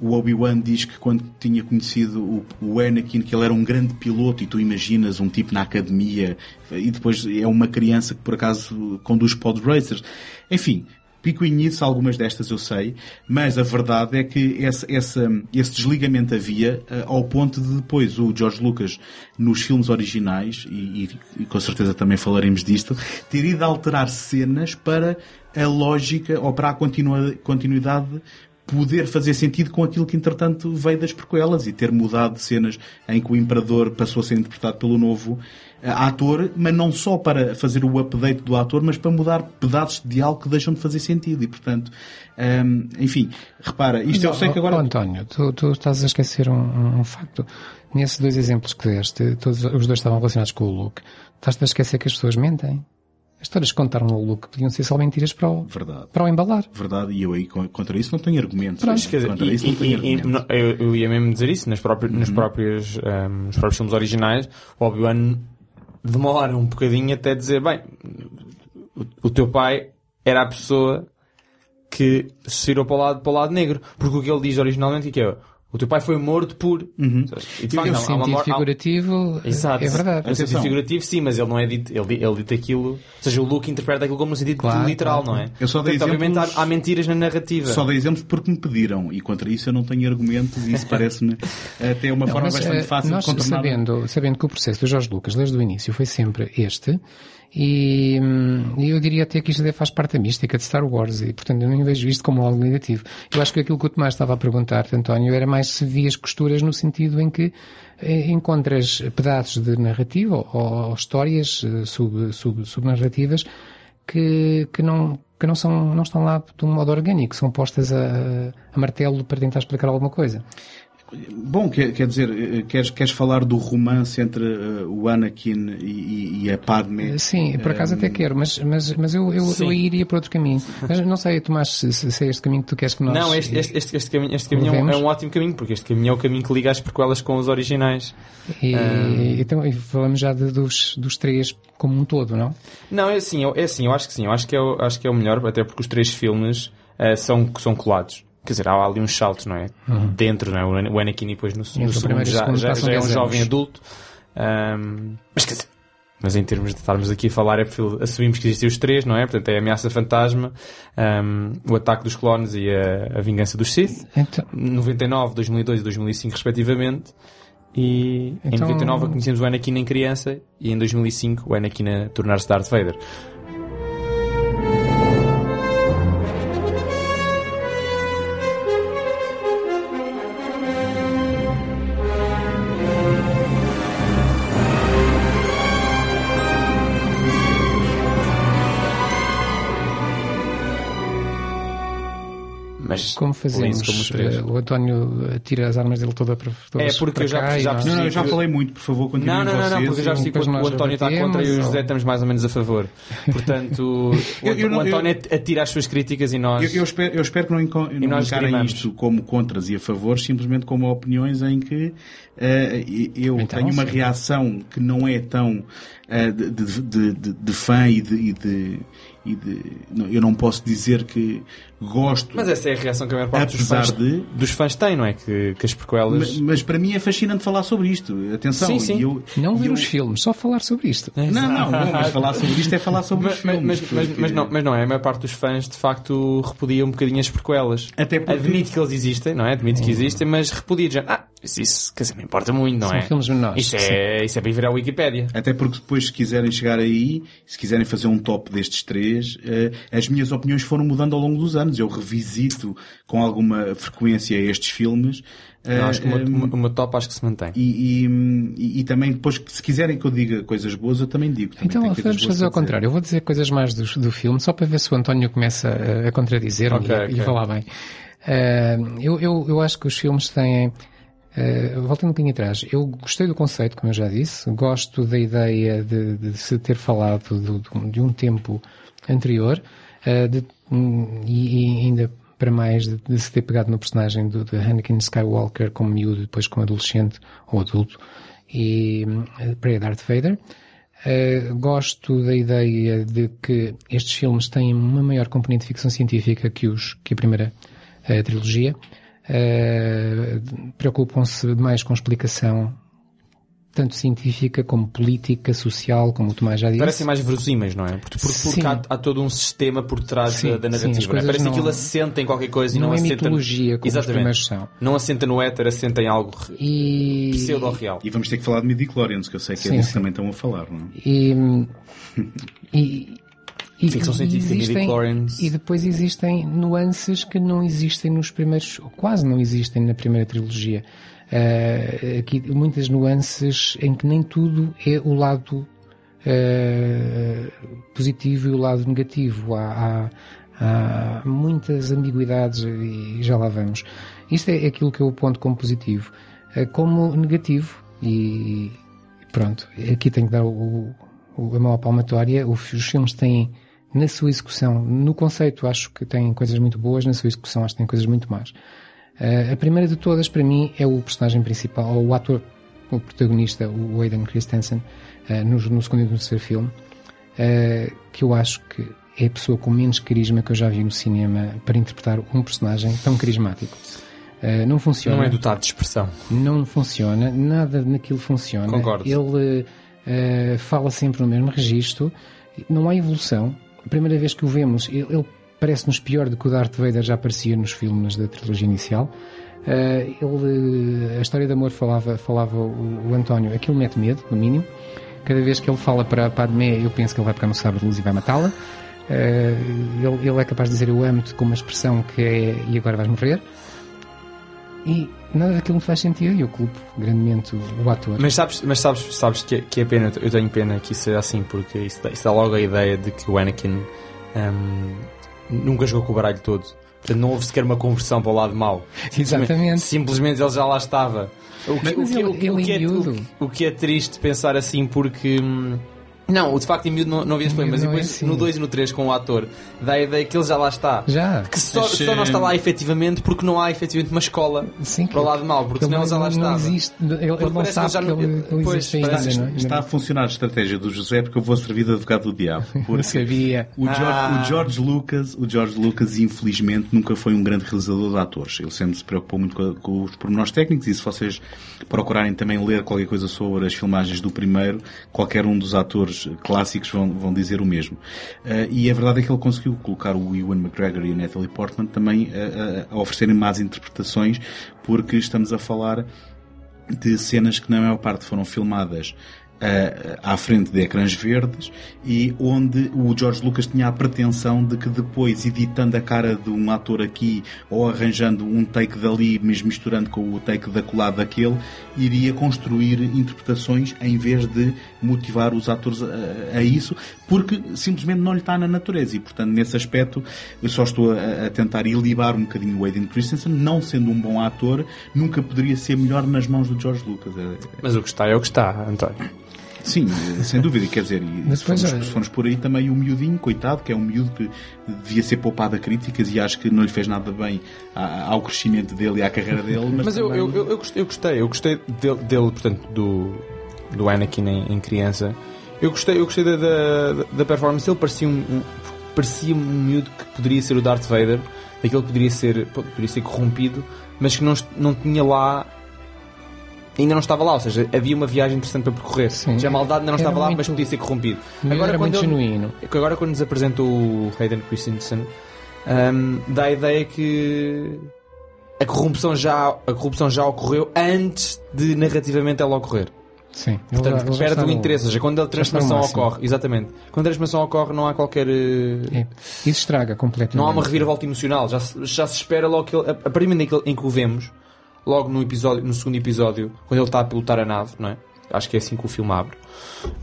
o Obi-Wan diz que quando tinha conhecido o, o Anakin, que ele era um grande piloto, e tu imaginas um tipo na academia, e depois é uma criança que por acaso conduz pod racers. Enfim, picuinhice algumas destas eu sei, mas a verdade é que esse, esse, esse desligamento havia uh, ao ponto de depois o George Lucas, nos filmes originais, e, e, e com certeza também falaremos disto, ter ido alterar cenas para a lógica ou para a continuidade poder fazer sentido com aquilo que entretanto veio das prequelas e ter mudado cenas em que o Imperador passou a ser interpretado pelo novo ator, mas não só para fazer o update do ator, mas para mudar pedaços de diálogo que deixam de fazer sentido e portanto, um, ehm, enfim, repara, isto eu sei que agora... Oh, António, tu, tu, estás a esquecer um, um facto. Nesses dois exemplos que deste, todos os dois estavam relacionados com o look. Estás a esquecer que as pessoas mentem. As histórias que contaram no look podiam ser só mentiras para o, Verdade. para o embalar. Verdade, e eu aí contra isso não tenho argumentos. Pronto, quer dizer, e, isso não tenho e, argumentos. Eu, eu, ia mesmo dizer isso, nas próprias, uhum. nos, próprios, um, nos próprios filmes originais, o Obi-Wan demora um bocadinho até dizer, bem, o, o teu pai era a pessoa que se virou para o lado, para o lado negro. Porque o que ele diz originalmente é que é, O teu pai foi morto por. Uhum. E de facto, há sentido mor- há- figurativo, Exato. é verdade. No sentido figurativo, sim, mas ele não é dito, ele, ele dita aquilo, ou seja, o Luke interpreta aquilo como no sentido Claro, literal, claro, não é? Eu só dei Portanto, obviamente exemplos- há, há mentiras na narrativa. Só dei exemplos porque me pediram e contra isso eu não tenho argumentos e isso <laughs> parece-me até uma forma Mas, bastante eh, fácil nós de contornar. sabendo, sabendo que o processo do Jorge Lucas desde o início foi sempre este, e hum, eu diria até que isto até faz parte da mística de Star Wars, e portanto eu nem vejo isto como algo negativo. Eu acho que aquilo que o Tomás estava a perguntar, António, era mais se vias costuras no sentido em que eh, encontras pedaços de narrativa ou, ou histórias eh, sub, sub, subnarrativas que, que não que não são não estão lá de um modo orgânico, são postas a, a martelo para tentar explicar alguma coisa. Bom, quer, quer dizer, eh, queres, queres falar do romance entre eh, o Anakin e, e- a Padme? Sim, por acaso até quero, mas, mas, mas eu, eu, eu iria para outro caminho. Mas não sei, Tomás, se, se é este caminho que tu queres que nós... Não, este, este, este, este caminho, este caminho é, um, é um ótimo caminho, porque este caminho é o caminho que liga as prequelas com os originais. E, Ah. então, e falamos já de- dos, dos três como um todo, não? Não, é assim, eu, é assim, eu acho que sim, eu acho que é o, acho que é o melhor, até porque os três filmes eh, são, são colados. Quer dizer, há ali uns saltos, não é? Dentro, não é? O Ana- O Anakin depois no, no segundo já, segundo já, já é um 10 jovem anos. adulto. Ahm, mas quer dizer, mas em termos de estarmos aqui a falar, é porque assumimos que existem os três, não é? Portanto, é a ameaça fantasma, ahm, o ataque dos clones e a, a vingança dos Sith. Então, 99, 2002 e 2005 respectivamente. E em Então- 99 conhecemos o Anakin em criança e em 2005 o Anakin a tornar-se Darth Vader. Mas como fazemos? como. Eh, o António eh, tira as armas dele toda para, todas É, porque para eu já- cá já Não, não, eu já falei muito, por favor, continuem Não, não, não, não, porque eu já percebi que o António está contra e o José estamos mais ou menos a favor. Portanto, <laughs> o, Eu- eu o não- António atira as suas críticas e nós. Eu, eu espero, eu espero que não, encarem isto como contras e a favores, simplesmente como opiniões em que eh, eu Então, tenho uma sim. reação que não é tão de, de, de- de- de fã e de, e de- e de- não, eu não posso dizer que gosto, Mas essa é a reação que a maior parte dos fãs, de dos fãs tem, não é? Que, que as prequelas. mas, mas para mim é fascinante falar sobre isto. Atenção, Sim, sim. e eu, Não ver eu- os filmes, só falar sobre isto. Não, não, não, mas falar sobre isto é falar sobre Mas, os mas, filmes. mas, mas, porque- mas não, mas não é, a maior parte dos fãs de facto repudia um bocadinho as prequelas. Até porque- Admite que eles existem, não é? Admite que existem, mas repudia já. Ah, isso, isso quer dizer, não importa muito, não São é? filmes menores, Isso é, isso é para ir ver à Wikipédia. Até porque depois, se quiserem chegar aí, se quiserem fazer um top destes três, eh, as minhas opiniões foram mudando ao longo dos anos. Eu revisito com alguma frequência estes filmes. acho que o eh, meu- o meu top acho que se mantém. e, e, e- e também depois, que se quiserem que eu diga coisas boas, eu também digo. Também Então vamos fazer ao contrário. Eu vou dizer coisas mais do, do filme, só para ver se o António começa a, a contradizer Ok, e, a- ok. e falar bem. Eh, eu, eu, eu acho que os filmes têm. eh, voltando um bocadinho atrás, eu gostei do conceito, como eu já disse, gosto da ideia de, de se ter falado do- do- de um tempo anterior eh, de- e, e ainda para mais de, de se ter pegado no personagem do, de Anakin Skywalker como miúdo, depois como adolescente ou adulto e hum, para Darth Vader. Uh, gosto da ideia de que estes filmes têm uma maior componente de ficção científica que, os, que a primeira uh, trilogia. Uh, Preocupam-se mais com explicação tanto científica como política, social, como o Tomás já disse. Parecem mais verosímeis, não é? Porque, porque, porque Sim. há, há todo um sistema por trás Sim, da, sim, narrativa. não é? coisas Parece que não- aquilo assenta em qualquer coisa e não não, é assenta. mitologia como os Exatamente. primeiros são. Não assenta no éter, assenta em algo E, pseudo-real. E vamos ter que falar de midichlorians, que eu sei que é Sim, disso sim. que também estão a falar, não é? E, <laughs> e, e, Ficção científica, existem-. E depois existem nuances que não existem nos primeiros, ou quase não existem na primeira trilogia. Eh, aqui muitas nuances em que nem tudo é o lado eh, positivo e o lado negativo. Há, há, há muitas ambiguidades e já lá vamos. Isto é aquilo que eu aponto como positivo. Eh, como negativo, e pronto, aqui tenho que dar o, o- a mão à palmatória. Os, os filmes têm, na sua execução, no conceito, acho que têm coisas muito boas, na sua execução, acho que têm coisas muito más. Eh, a primeira de todas, para mim, é o personagem principal, ou o ator, o protagonista, o Aidan Christensen, eh, no, no segundo e no terceiro filme, eh, que eu acho que é a pessoa com menos carisma que eu já vi no cinema para interpretar um personagem tão carismático. Uh, não funciona. Não é dotado de expressão. Não funciona, nada naquilo funciona. Concordo. Ele uh, fala sempre no mesmo registro, não há evolução. A primeira vez que o vemos, ele, ele parece-nos pior do que o Darth Vader já aparecia nos filmes da trilogia inicial. Uh, ele, a história de amor falava, falava o, o António, aquilo mete medo, no mínimo. Cada vez que ele fala para Padmé, eu penso que ele vai pegar no sabre de luz e vai matá-la. Uh, ele, ele, é capaz de dizer eu amo-te com uma expressão que é e agora vais morrer. E nada daquilo me faz sentido e eu culpo grandemente o, o ator. Mas sabes, mas sabes, sabes que, que é pena, eu tenho pena que isso seja assim, porque isso isso dá logo a ideia de que o Anakin um, nunca jogou com o baralho todo. Portanto, não houve sequer uma conversão para o lado mau. Exatamente. Simplesmente ele já lá estava. O que, Mas o que, ele- o que- ele o que é, o que- o que é triste pensar assim, porque. hum, Não, de facto em miúdo não, não havia problema, mas não é depois assim. no 2 e no 3 com o ator, dá a ideia que ele já lá está. Já. Que só, Mas, só não está lá efetivamente porque não há efetivamente uma escola Sim, para o lado mau, porque ele senão ele já lá não, estava. existe. Ele, ele não que sabe já que não- ele não pois, existe ainda. parece é? Está a funcionar a estratégia do José porque eu vou servir de advogado do diabo. <laughs> Não Porque sabia. o George, Ah. o George Lucas, o George Lucas, infelizmente, nunca foi um grande realizador de atores. Ele sempre se preocupou muito com, com os pormenores técnicos e se vocês procurarem também ler qualquer coisa sobre as filmagens do primeiro, qualquer um dos atores clássicos vão, vão dizer o mesmo. Eh, e a verdade é que ele conseguiu colocar o Ewan McGregor e a Natalie Portman também eh, a, a oferecerem más interpretações porque estamos a falar de cenas que na maior parte foram filmadas eh, à frente de ecrãs verdes e onde o George Lucas tinha a pretensão de que depois, editando a cara de um ator aqui ou arranjando um take dali, mas misturando com o take da colada daquele, iria construir interpretações em vez de motivar os atores a, a isso, porque simplesmente não lhe está na natureza e, portanto, nesse aspecto, eu só estou a, a tentar ilibar um bocadinho o Hayden Christensen, não sendo um bom ator, nunca poderia ser melhor nas mãos do George Lucas. É- Mas o que está é o que está, António. Sim, sem dúvida, quer dizer, e se, formos, se formos por aí também o miudinho, coitado, que é um miúdo que devia ser poupado a críticas e acho que não lhe fez nada bem ao crescimento dele e à carreira dele. Mas, Mas eu, também- eu, eu, eu gostei, eu gostei, eu gostei dele, dele, portanto, do, do Anakin em, em criança. Eu gostei, eu gostei da, da, da performance dele, parecia um, um- parecia um miúdo que poderia ser o Darth Vader, daquele que poderia ser, poderia ser corrompido, mas que não, não tinha lá ainda não estava lá, ou seja, havia uma viagem interessante para percorrer. Sim. Já a maldade ainda não Era estava lá, muito- mas podia ser corrompido. Agora muito ele- genuíno. agora quando nos apresenta o Hayden Christensen hum, dá a ideia que a corrupção já a corrupção já ocorreu antes de narrativamente ela ocorrer. Sim. Portanto, Ele perde o interesse, ou seja, quando a transformação ocorre, exatamente. Quando a transformação ocorre não há qualquer eh, É. Isso estraga completamente. não há uma reviravolta emocional, já se, já se espera logo que ele, a a partir do momento em que o vemos, logo no episódio, no segundo episódio, quando ele está a pilotar a nave, não é? Acho que é assim que o filme abre.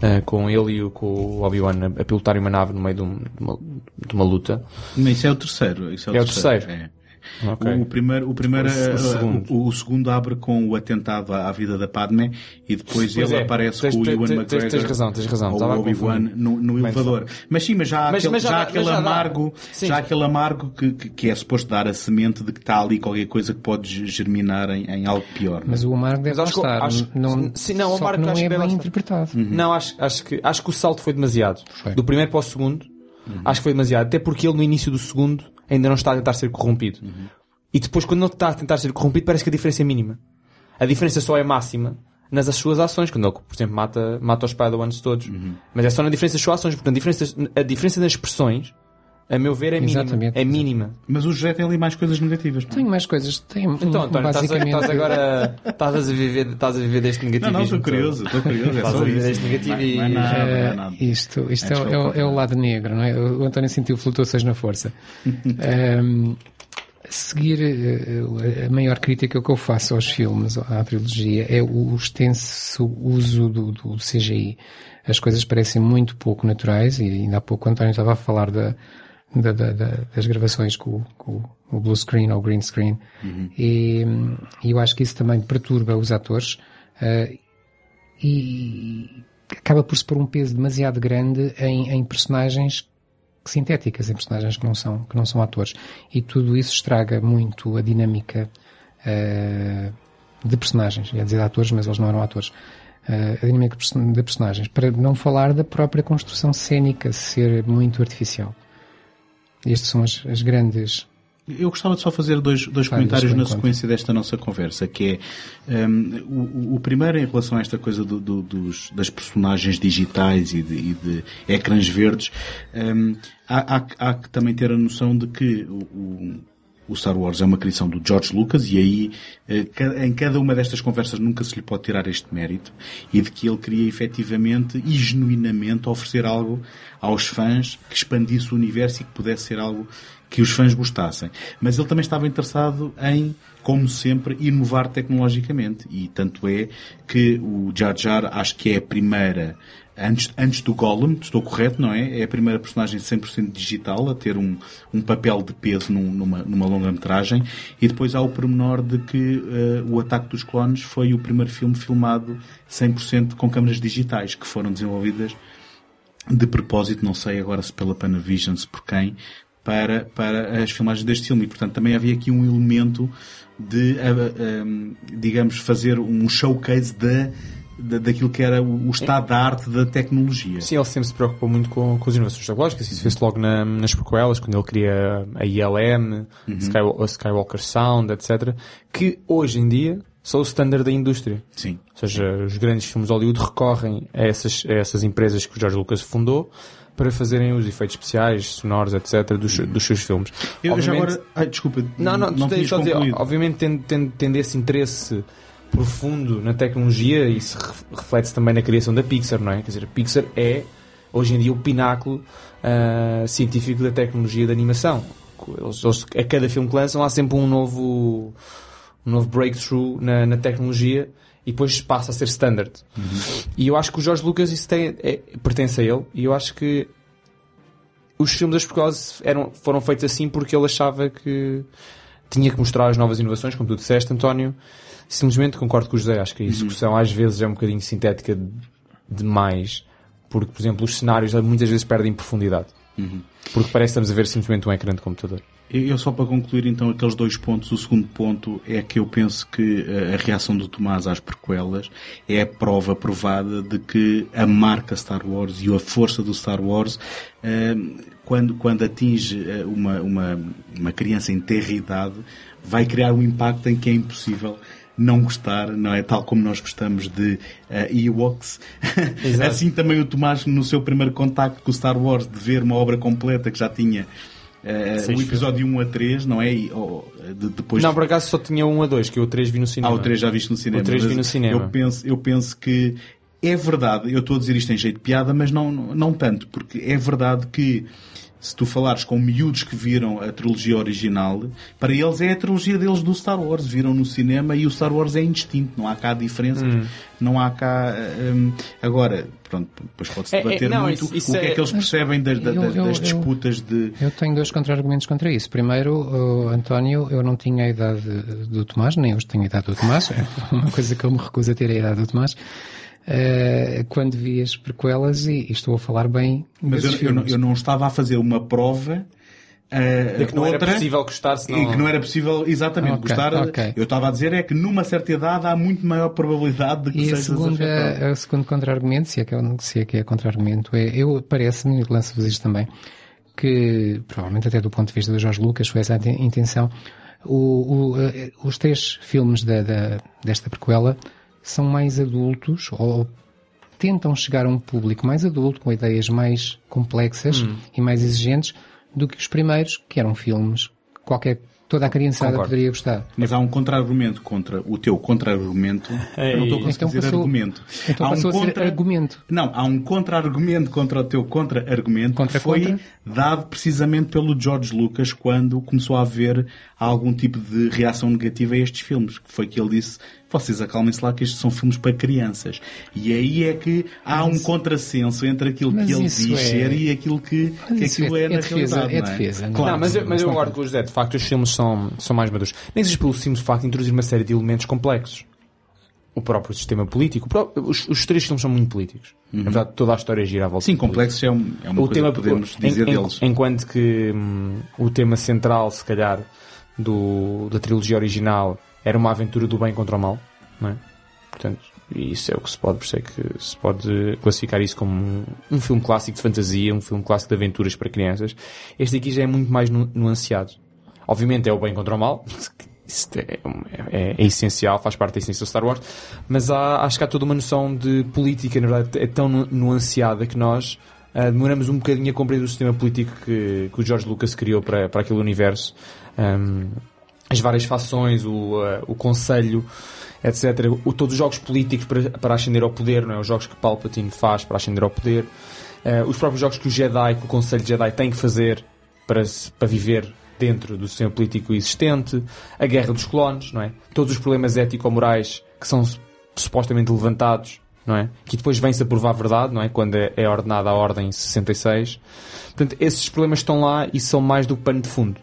eh, com ele e o, com o Obi-Wan a, pilotarem uma nave no meio de, um- de uma, de uma luta. Isso é o terceiro. Isso é o É o terceiro. terceiro? É. Ok. O primeiro, o primeiro, O- eh, segundo. o, o segundo abre com o atentado à, vida da Padme e depois Pois ele é, aparece tens- com o tens- Ewan tens- McGregor tens razão, tens razão, ou o Obi-Wan no, no elevador. Mas sim, mas já há Mas- aquele, mas já aquele já amargo, Sim. já aquele amargo que, que, que é suposto dar a semente de que está ali qualquer coisa que pode germinar em, em algo pior. não é? Mas o amargo deve Mas acho que- estar. acho- não, sim, não, o amargo não acho é bem estar. interpretado. Não, acho, acho, que, acho que o salto foi demasiado. Foi. Do primeiro para o segundo, acho que foi demasiado. Até porque ele no início do segundo ainda não está a tentar ser corrompido. E depois, quando ele está a tentar ser corrompido, parece que a diferença é mínima. A diferença só é máxima nas suas ações, quando ele, por exemplo, mata, mata os Padawans todos. Mas é só na diferença das suas ações, porque a diferença, a diferença das expressões, a meu ver, é mínima. Exatamente. É mínima. Mas o José tem ali mais coisas negativas. não é? Tenho mais coisas. Tenho, Então, António, estás, a- basicamente. estás agora estás a viver, estás a viver deste Não, negativismo. não, estou curioso, estou curioso. É Estás só a ver isso. este negativo Não é- não é e- nada, não é nada. isto isto é, é, o- é o lado negro, não é? O António sentiu flutuações na força. <laughs> Ehm, seguir eh, a maior crítica que eu faço aos filmes, à trilogia, é o extenso uso do, do CGI. As coisas parecem muito pouco naturais e ainda há pouco o António estava a falar da, da- da- da- das gravações com, com o blue screen ou green screen e, hum, e eu acho que isso também perturba os atores eh, e acaba por se pôr um peso demasiado grande em, em personagens sintéticas, em personagens que não são, que não são atores. E tudo isso estraga muito a dinâmica eh, de personagens. Ia dizer atores, mas eles não eram atores. Eh, a dinâmica de personagens. Para não falar da própria construção cênica ser muito artificial. Estas são as, as grandes. Eu gostava de só fazer dois, dois comentários na sequência desta nossa conversa, que é um, o, o, primeiro em relação a esta coisa do, do, dos, das personagens digitais e de, e de ecrãs verdes, um, há, há, há, que também ter a noção de que o, o Star Wars é uma criação do George Lucas e aí eh, em cada uma destas conversas nunca se lhe pode tirar este mérito e de que ele queria efetivamente e genuinamente oferecer algo aos fãs que expandisse o universo e que pudesse ser algo que os fãs gostassem. Mas ele também estava interessado em, como sempre, inovar tecnologicamente. E tanto é que o Jar Jar acho que é a primeira antes, antes do Gollum, estou correto, não é? É a primeira personagem 100% digital a ter um, um papel de peso num, numa, numa longa-metragem. E depois há o pormenor de que uh, o Ataque dos Clones foi o primeiro filme filmado 100% com câmaras digitais, que foram desenvolvidas de propósito, não sei agora se pela Panavision, se por quem, para, para as filmagens deste filme. E, portanto, também havia aqui um elemento de, uh, uh, digamos, fazer um showcase da daquilo que era o estado da arte da tecnologia. Sim, ele sempre se preocupou muito com, com as inovações tecnológicas. Isso fez logo na, nas prequelas, quando ele cria a ILM, uhum. Sky, a Skywalker Sound, etc. Que hoje em dia são o standard da indústria. Sim. Ou seja, os grandes filmes de Hollywood recorrem a essas, a essas empresas que o George Lucas fundou para fazerem os efeitos especiais, sonoros, etc., dos, dos seus filmes. Eu obviamente, já agora. Ai, desculpa. Não, não, não tu tens só dizer, obviamente, tendo, tendo, tendo esse interesse profundo na tecnologia e isso reflete-se também na criação da Pixar, não é? Quer dizer, a Pixar é hoje em dia o pináculo uh, científico da tecnologia de animação. Eles, eles, a cada filme que lançam há sempre um novo, um novo breakthrough na, na tecnologia e depois passa a ser standard. Uhum. E eu acho que o George Lucas isso tem, é, pertence a ele e eu acho que os filmes das prequelas eram, foram feitos assim porque ele achava que tinha que mostrar as novas inovações, como tu disseste, António, Simplesmente concordo com o José, acho que a execução uhum. às vezes é um bocadinho sintética demais, porque, por exemplo, os cenários muitas vezes perdem profundidade. Uhum. Porque parece que estamos a ver simplesmente um ecrã de computador. Eu só para concluir então aqueles dois pontos, o segundo ponto é que eu penso que a reação do Tomás às prequelas é a prova provada de que a marca Star Wars e a força do Star Wars eh, quando, quando atinge eh, uma, uma, uma criança em terra idade vai criar um impacto em que é impossível não gostar, não é? Tal como nós gostamos de uh, Ewoks. <laughs> assim também o Tomás, no seu primeiro contacto com o Star Wars, de ver uma obra completa que já tinha uh, o episódio 1 a 3, não é? E, oh, de, depois... Não, por acaso só tinha 1 a 2, que eu o 3 vi no cinema. Ah, o 3 já viste no cinema. O 3 vi no cinema. Eu penso, eu penso que é verdade, eu estou a dizer isto em jeito de piada, mas não, não tanto, porque é verdade que se tu falares com miúdos que viram a trilogia original, para eles é a trilogia deles do Star Wars. Viram no cinema e o Star Wars é indistinto. Não há cá diferenças. Hum. Não há cá. Um, agora, pronto, depois pode-se é, é, debater é, não, muito isso, isso o que é, é que eles percebem das, das, eu, das disputas de. Eu tenho dois contra-argumentos contra isso. Primeiro, António, eu não tinha a idade do Tomás, nem hoje tenho a idade do Tomás. <laughs> É uma coisa que eu me recuso a ter a idade do Tomás. Uh, quando vi as prequelas e, e, estou a falar bem. Mas eu, eu, não, eu, não, estava a fazer uma prova. Uh, de que não outra, era possível gostar senão... E que não era possível, exatamente, okay, gostar. Okay. Eu estava a dizer é que numa certa idade há muito maior probabilidade de que e seja a segunda, o segundo contra-argumento, se, é que é, se é que é contra-argumento, é, eu parece-me, e lanço-vos isto também, que provavelmente até do ponto de vista do Jorge Lucas foi essa a intenção, o, o, eh, os três filmes da, da, desta prequela são mais adultos ou tentam chegar a um público mais adulto, com ideias mais complexas hum. e mais exigentes do que os primeiros, que eram filmes qualquer toda a criançada Concordo. poderia gostar. Mas há um contra-argumento contra o teu contra-argumento. Eu não estou a conseguir então dizer passou, argumento. Então há um contra... argumento. Não, há um contra-argumento contra o teu contra-argumento contra que foi contra? dado precisamente pelo George Lucas quando começou a haver algum tipo de reação negativa a estes filmes. Que foi que ele disse vocês acalmem-se lá que estes são filmes para crianças. E aí é que há um contrassenso entre aquilo que ele diz é... ser e aquilo que, que aquilo é, é, na defesa, realidade. É defesa. Não, claro, não, mas, eu, mas eu concordo com o José. De facto, os filmes são, são mais maduros. Nem seja pelo simples facto de introduzir uma série de elementos complexos. O próprio sistema político. Os, os três filmes são muito políticos. Uhum. Na verdade, toda a história gira à volta Sim, complexo é, um, é uma o coisa tema, que podemos dizer em, deles. Enquanto que hum, o tema central, se calhar, do, da trilogia original era uma aventura do bem contra o mal, não é? Portanto, isso é o que se pode, por isso é que se pode classificar isso como um, um, filme clássico de fantasia, um filme clássico de aventuras para crianças. Este aqui já é muito mais nu nuanceado. Obviamente é o bem contra o mal, <laughs> é, é, é, essencial, faz parte da essência do Star Wars, mas há, acho que há toda uma noção de política, na verdade, é tão nuanceada que nós uh, demoramos um bocadinho a compreender o sistema político que, que o George Lucas criou para, para aquele universo. Um, as várias fações, o, uh, o Conselho, etc. O, todos os jogos políticos para, para ascender ao poder, não é? Os jogos que Palpatine faz para ascender ao poder. Uh, os próprios jogos que o Jedi, que o Conselho Jedi tem que fazer para, para viver dentro do sistema político existente, a guerra dos clones, não é? Todos os problemas ético-morais que são supostamente levantados, não é? Que depois vem-se a provar a verdade, não é? Quando é, é ordenada a Ordem 66. Portanto, esses problemas estão lá e são mais do que pano de fundo.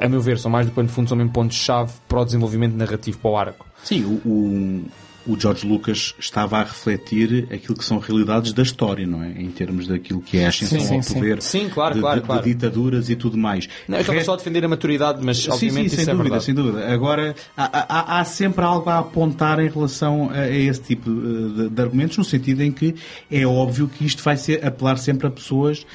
A meu ver, são mais do que pano de fundo, são mesmo pontos-chave para o desenvolvimento narrativo para o arco. Sim, o, o, o George Lucas estava a refletir aquilo que são realidades da história, não é? Em termos daquilo que é a ascensão sim, ao sim, poder sim. claro, de, claro, de, claro. de, ditaduras e tudo mais. Não, eu estava só a defender a maturidade, mas obviamente sim, sim, sem é dúvida, verdade. sem dúvida. Agora, há, há, há, sempre algo a apontar em relação a, esse tipo de, de, argumentos, no sentido em que é óbvio que isto vai ser apelar sempre a pessoas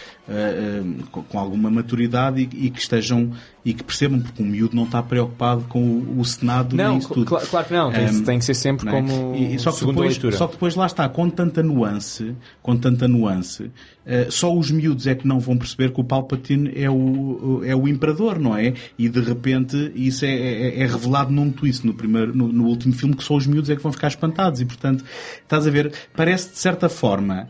com, com, alguma maturidade e, e, que estejam e que percebam, porque o miúdo não está preocupado com o, o Senado não, nem isso tudo. Claro, claro que não, tem, um, tem, que ser sempre é? como e, e só, que depois, leitura. só que depois lá está, com tanta nuance, com tanta nuance, uh, só os miúdos é que não vão perceber que o Palpatine é o, é o imperador, não é? E de repente isso é, é, é revelado num twist no, primeiro, no, no último filme que só os miúdos é que vão ficar espantados e portanto, estás a ver, parece de certa forma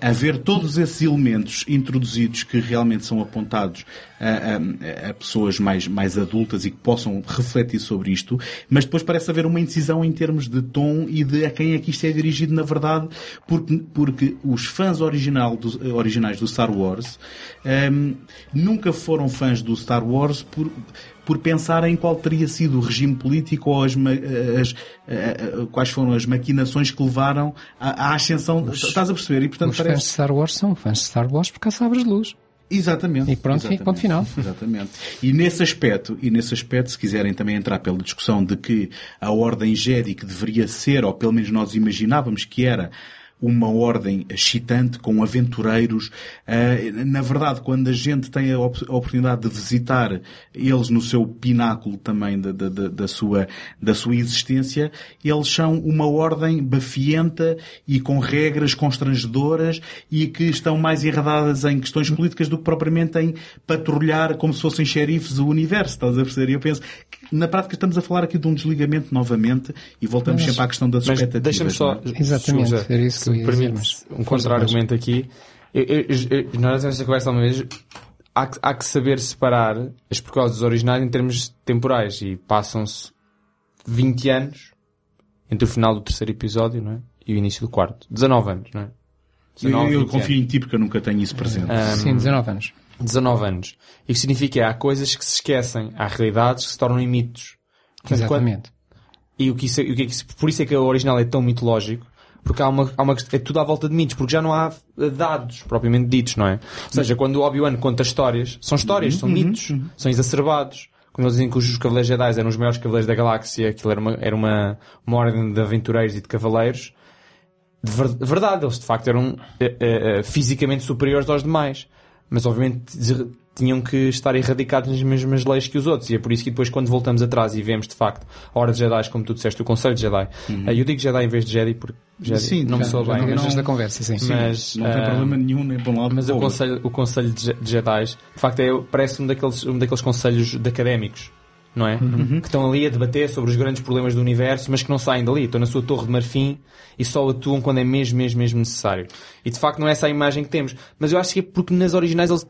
a ver todos esses elementos introduzidos que realmente são apontados a, a, a, pessoas mais, mais adultas e que possam refletir sobre isto, mas depois parece haver uma indecisão em termos de tom e de a quem é que isto é dirigido na verdade, porque, porque os fãs original do, originais do Star Wars um, nunca foram fãs do Star Wars por, por pensar em qual teria sido o regime político ou as, as, as, quais foram as maquinações que levaram à, à ascensão. Os, Estás a perceber? E, portanto, os parece... fãs de Star Wars são fãs de Star Wars porque há sabres luz. Exatamente. E pronto, exatamente, ponto final. Exatamente. E nesse aspecto, e nesse aspecto, se quiserem também entrar pela discussão de que a ordem Jedi que deveria ser, ou pelo menos nós imaginávamos que era, uma ordem excitante com aventureiros. Uh, na verdade, quando a gente tem a, op a, oportunidade de visitar eles no seu pináculo também da, da, da, sua, da sua existência, eles são uma ordem bafienta e com regras constrangedoras e que estão mais enredadas em questões políticas do que propriamente em patrulhar como se fossem xerifes o universo. Estás a perceber? Eu penso que na prática estamos a falar aqui de um desligamento novamente e voltamos mas, sempre à questão das expectativas. Deixa-me só... É? Exatamente, era isso se me permite um contra-argumento aqui. Eu, eu, eu, nós nesta conversa uma vez há que, há que saber separar as precoces originais em termos temporais e passam-se 20 anos entre o final do terceiro episódio não é? e o início do quarto. 19 anos, não é? 19, eu, eu confio anos. em ti porque eu nunca tenho isso presente. Um, Sim, 19 anos. 19 anos. E o que significa que há coisas que se esquecem, há realidades que se tornam em mitos. Exatamente. Quando, e o que isso, o que é que, por isso é que o original é tão mitológico, porque há uma, há uma, é tudo à volta de mitos, porque já não há eh, dados propriamente ditos, não é? Ou seja, quando o Obi-Wan conta histórias, são histórias, uhum, são mitos, uhum. são exacerbados. Quando eles dizem que os Cavaleiros Jedi eram os maiores Cavaleiros da Galáxia, aquilo era uma, era uma, uma ordem de aventureiros e de cavaleiros, de verdade, eles de facto eram uh, uh, fisicamente superiores aos demais. Mas obviamente tinham que estar erradicados nas mesmas leis que os outros. E é por isso que depois, quando voltamos atrás e vemos, de facto, a Hora de Jedi, como tu disseste, o Conselho de Jedi. Uhum. Eu digo Jedi em vez de Jedi porque Jedi sim, não me soa bem. Mas, da conversa, sim. Mas, não tem problema nenhum nem para um lado Mas o conselho, o conselho de Jedi, de facto, é, parece um daqueles, um daqueles conselhos de académicos. Não é? Uhum. Que estão ali a debater sobre os grandes problemas do universo, mas que não saem dali. Estão na sua torre de marfim e só atuam quando é mesmo, mesmo, mesmo necessário. E de facto não é essa a imagem que temos. Mas eu acho que é porque nas originais eles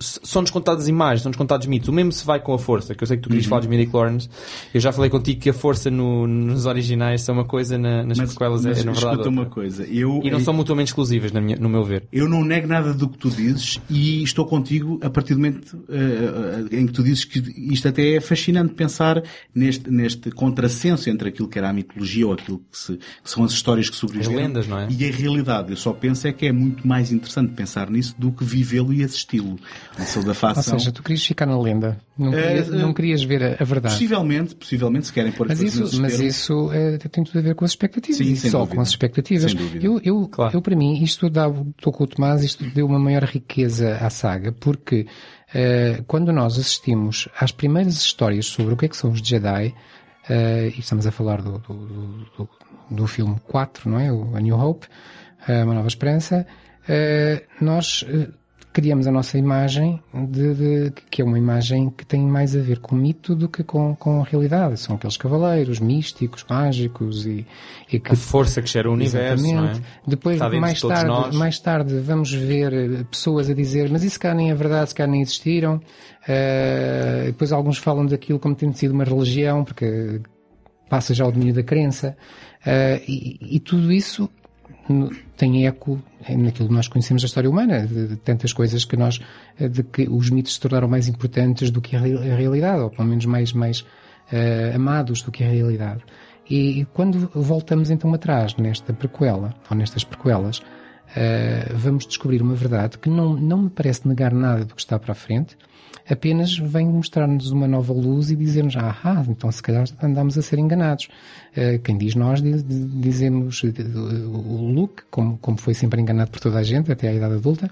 são descontadas imagens, são descontados mitos. O mesmo se vai com a força, que eu sei que tu querias uhum. falar dos midi-chlorians. Eu já falei contigo que a força no, nos originais são uma coisa, na, nas mas, prequelas é, na verdade. uma coisa. Eu, e não são mutuamente exclusivas, minha, no meu ver. Eu não nego nada do que tu dizes e estou contigo a partir do momento uh, em que tu dizes que isto até é fascinante pensar neste, neste contrassenso entre aquilo que era a mitologia ou aquilo que, se, que são as histórias que sobreviveram. As lendas, não é? E a realidade. Eu só penso é que é muito mais interessante pensar nisso do que vivê-lo e assisti-lo da facção. Ou seja, tu querias ficar na lenda. Não querias, uh, não querias ver a, a, verdade. Possivelmente, possivelmente, se querem pôr Mas isso, mas isso é, tem tudo a ver com as expectativas. Sim, e só dúvida. com as expectativas. Eu, eu, claro. eu, para mim, isto dá, estou com o Tomás, isto deu uma maior riqueza à saga, porque Uh, quando nós assistimos às primeiras histórias sobre o que é que são os Jedi, uh, e estamos a falar do, do, do, do, filme 4, não é? O A New Hope, uh, Uma Nova Esperança, nós criamos a nossa imagem de, de, que é uma imagem que tem mais a ver com mito do que com, com a realidade. São aqueles cavaleiros místicos, mágicos e, e que... A força que gera o universo. É? Depois, mais tarde, mais tarde, vamos ver eh, pessoas a dizer mas isso cá nem é verdade, se cá nem existiram. Uh, depois alguns falam daquilo como tendo sido uma religião, porque passa já o domínio da crença. Uh, e, e tudo isso tem eco naquilo que nós conhecemos da história humana, de, de, tantas coisas que nós, de que os mitos se tornaram mais importantes do que a, a realidade, ou pelo menos mais, mais uh, amados do que a realidade. E, e, quando voltamos então atrás nesta prequela, ou nestas prequelas, uh, vamos descobrir uma verdade que não, não me parece negar nada do que está para a frente, apenas vem mostrar-nos uma nova luz e dizer-nos, ah, então se calhar andamos a ser enganados. Uh, quem diz nós, diz, dizemos o Luke, como, como foi sempre enganado por toda a gente, até à idade adulta,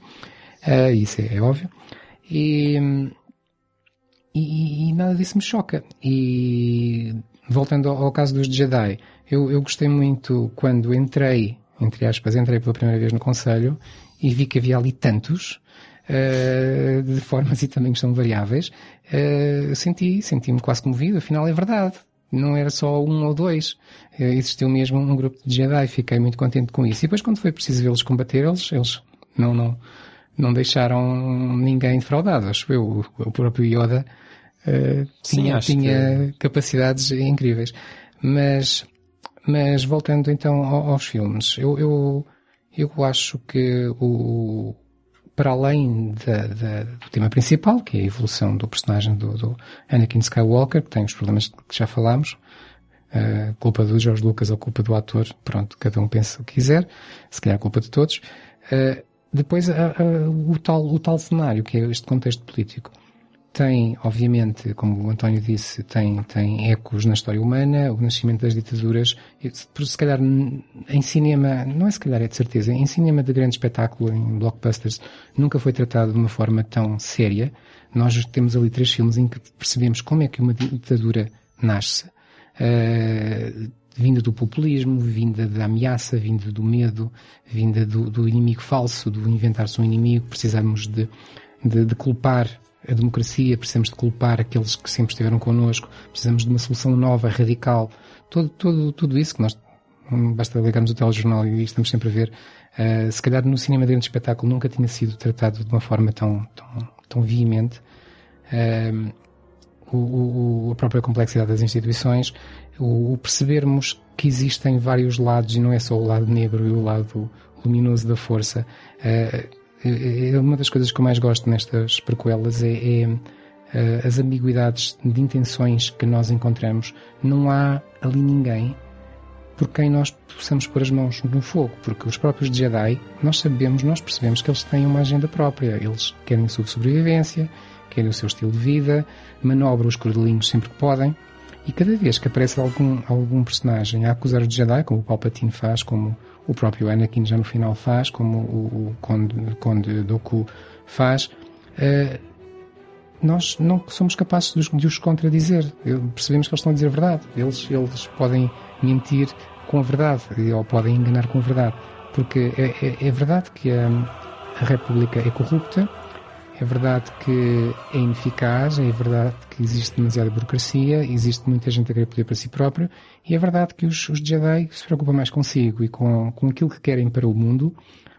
isso é, é óbvio, e, e, e, nada disso me choca. E voltando ao, ao caso dos Jedi, eu, eu gostei muito quando entrei, entre aspas, entrei pela primeira vez no Conselho e vi que havia ali tantos, uh, de formas <laughs> e tamanhos são variáveis, uh, senti, senti-me quase comovido, afinal é verdade. Não era só um ou dois. Uh, existiu mesmo um grupo de Jedi, fiquei muito contente com isso. E depois quando foi preciso vê-los combater, eles, eles não, não, não deixaram ninguém defraudado. Acho eu, o, próprio Yoda uh, tinha, Sim, tinha que... capacidades incríveis. Mas, mas voltando então aos filmes, eu, eu, eu acho que o, para além da, da, do tema principal, que é a evolução do personagem do, do, Anakin Skywalker, que tem os problemas que já falámos, uh, culpa do George Lucas ou culpa do ator, pronto, cada um pensa o que quiser, se calhar culpa de todos. Uh, depois, o, tal, o tal cenário, que é este contexto político tem, obviamente, como o António disse, tem, tem ecos na história humana, o nascimento das ditaduras, se calhar em cinema, não é se calhar, é de certeza, em cinema de grande espetáculo, em blockbusters, nunca foi tratado de uma forma tão séria. Nós temos ali três filmes em que percebemos como é que uma ditadura nasce, uh, vinda do populismo, vinda da ameaça, vinda do medo, vinda do, do inimigo falso, do inventar-se um inimigo, precisamos de, de, de culpar a democracia, precisamos de culpar aqueles que sempre estiveram connosco, precisamos de uma solução nova, radical. Todo, todo, tudo isso que nós, basta ligarmos o telejornal e estamos sempre a ver, uh, se calhar no cinema de grande espetáculo nunca tinha sido tratado de uma forma tão, tão, tão veemente. Uh, o, o, a própria complexidade das instituições, o, o, percebermos que existem vários lados e não é só o lado negro e o lado luminoso da força. Uh, é, uma das coisas que eu mais gosto nestas prequelas é, é eh, as ambiguidades de intenções que nós encontramos. Não há ali ninguém por quem nós possamos pôr as mãos no fogo, porque os próprios Jedi, nós sabemos, nós percebemos que eles têm uma agenda própria. Eles querem a sua sobrevivência, querem o seu estilo de vida, manobram os cordelinhos sempre que podem. E cada vez que aparece algum, algum personagem a acusar os Jedi, como o Palpatine faz, como o próprio Anakin já no final faz, como o, o Conde, Conde Doku faz, uh, nós não somos capazes de os, de os contradizer. Percebemos que eles estão a dizer a verdade. Eles, eles podem mentir com a verdade, ou podem enganar com a verdade. Porque é, é, é verdade que a, a República é corrupta, é verdade que é ineficaz, é verdade que existe demasiada burocracia, existe muita gente a querer poder para si próprio, e é verdade que os, os Jedi se preocupam mais consigo e com, com aquilo que querem para o mundo,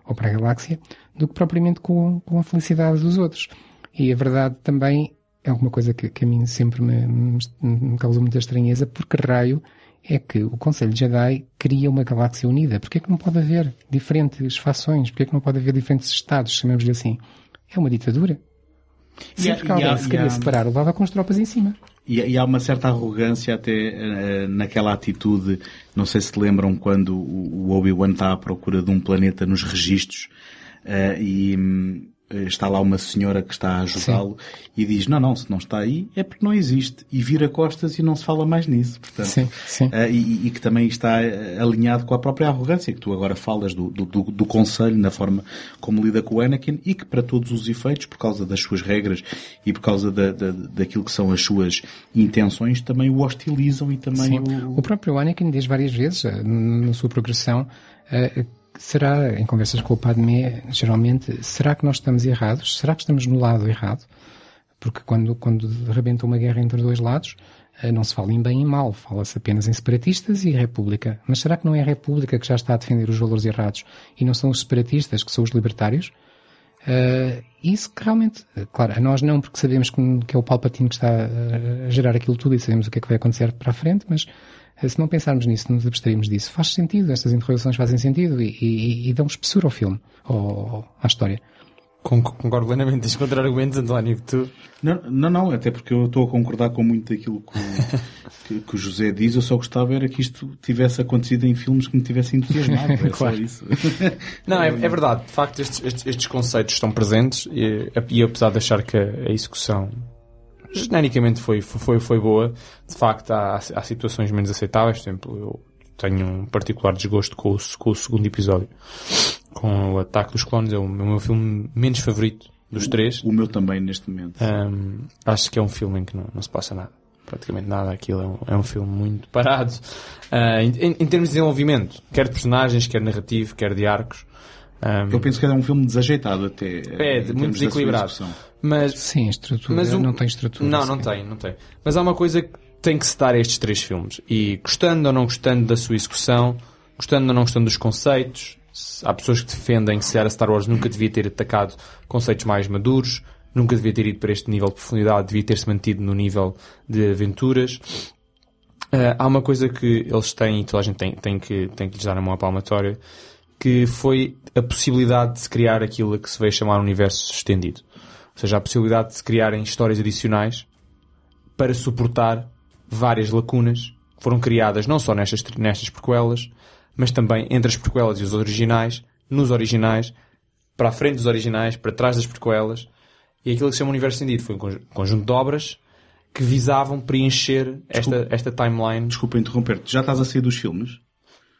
ou para a galáxia, do que propriamente com, com a felicidade dos outros. E a verdade também é alguma coisa que, que a mim sempre me, me, me causa muita estranheza, porque raio é que o Conselho Jedi cria uma galáxia unida. Porquê é que não pode haver diferentes fações? Porquê é que não pode haver diferentes estados, chamemos-lhe assim? É uma ditadura. Sempre que alguém se queria separar, levava com as tropas em cima. E, e, há uma certa arrogância até uh, naquela atitude, não sei se lembram quando o, Obi-Wan está à procura de um planeta nos registros uh, e, eh, está lá uma senhora que está a ajudá-lo e diz, não, não, se não está aí é porque não existe. E vira costas e não se fala mais nisso. Portanto, sim, sim. Uh, e, e, que também está eh, alinhado com a própria arrogância que tu agora falas do, do, do, do conselho, na forma como lida com o Anakin e que para todos os efeitos, por causa das suas regras e por causa da, da, daquilo que são as suas intenções, também o hostilizam e também o... o... próprio Anakin diz várias vezes, na sua progressão, será, em conversas com o Padme, geralmente, será que nós estamos errados? Será que estamos no lado errado? Porque quando, quando rebenta uma guerra entre dois lados, eh, não se fala em bem e mal, fala-se apenas em separatistas e república. Mas será que não é a república que já está a defender os valores errados e não são os separatistas que são os libertários? Uh, isso que realmente, claro, a nós não, porque sabemos que, que é o Palpatine que está a gerar aquilo tudo e sabemos o que é que vai acontecer para a frente, mas se não pensarmos nisso, nos abstrairmos disso, faz sentido, estas interrogações fazem sentido e, e, e dão espessura ao filme, ou à história. Concordo plenamente. Tens contra-argumentos, António, que tu... Não, não, não, até porque eu estou a concordar com muito daquilo que, <laughs> que, que, o José diz. Eu só gostava era que isto tivesse acontecido em filmes que me tivessem entusiasmado. É <laughs> claro. só isso. não, é, é, verdade. De facto, estes, estes, estes conceitos estão presentes e, e apesar de achar que a execução genericamente foi, foi, foi boa. De facto, há, há situações menos aceitáveis. Por exemplo, eu tenho um particular desgosto com o, com o segundo episódio, com o Ataque dos Clones. É o meu filme menos favorito dos o, três. O meu também, neste momento. Um, acho que é um filme em que não, não se passa nada. Praticamente nada. Aquilo é um, é um filme muito parado. Uh, em, em, termos de desenvolvimento, quer de personagens, quer narrativo, quer de arcos. Um, eu penso que é um filme desajeitado até. É, muito desequilibrado. Mas, Sim, estrutura. Mas o, não tem estrutura. Não, não tem, não tem. Mas há uma coisa que tem que se dar a estes três filmes. E gostando ou não gostando da sua execução, gostando ou não gostando dos conceitos, há pessoas que defendem que se era Star Wars nunca devia ter atacado conceitos mais maduros, nunca devia ter ido para este nível de profundidade, devia ter-se mantido no nível de aventuras. Uh, há uma coisa que eles têm, e toda a gente tem, tem, que, tem que lhes dar a mão à palmatória, que foi a possibilidade de se criar aquilo que se veio chamar universo estendido. Ou seja, a possibilidade de se criarem histórias adicionais para suportar várias lacunas que foram criadas não só nestas, nestas prequelas, mas também entre as prequelas e os originais, nos originais, para a frente dos originais, para trás das prequelas. E aquilo que se chama Universo Estendido foi um conjunto de obras que visavam preencher esta, esta timeline. Desculpa interromper-te, já estás a sair dos filmes?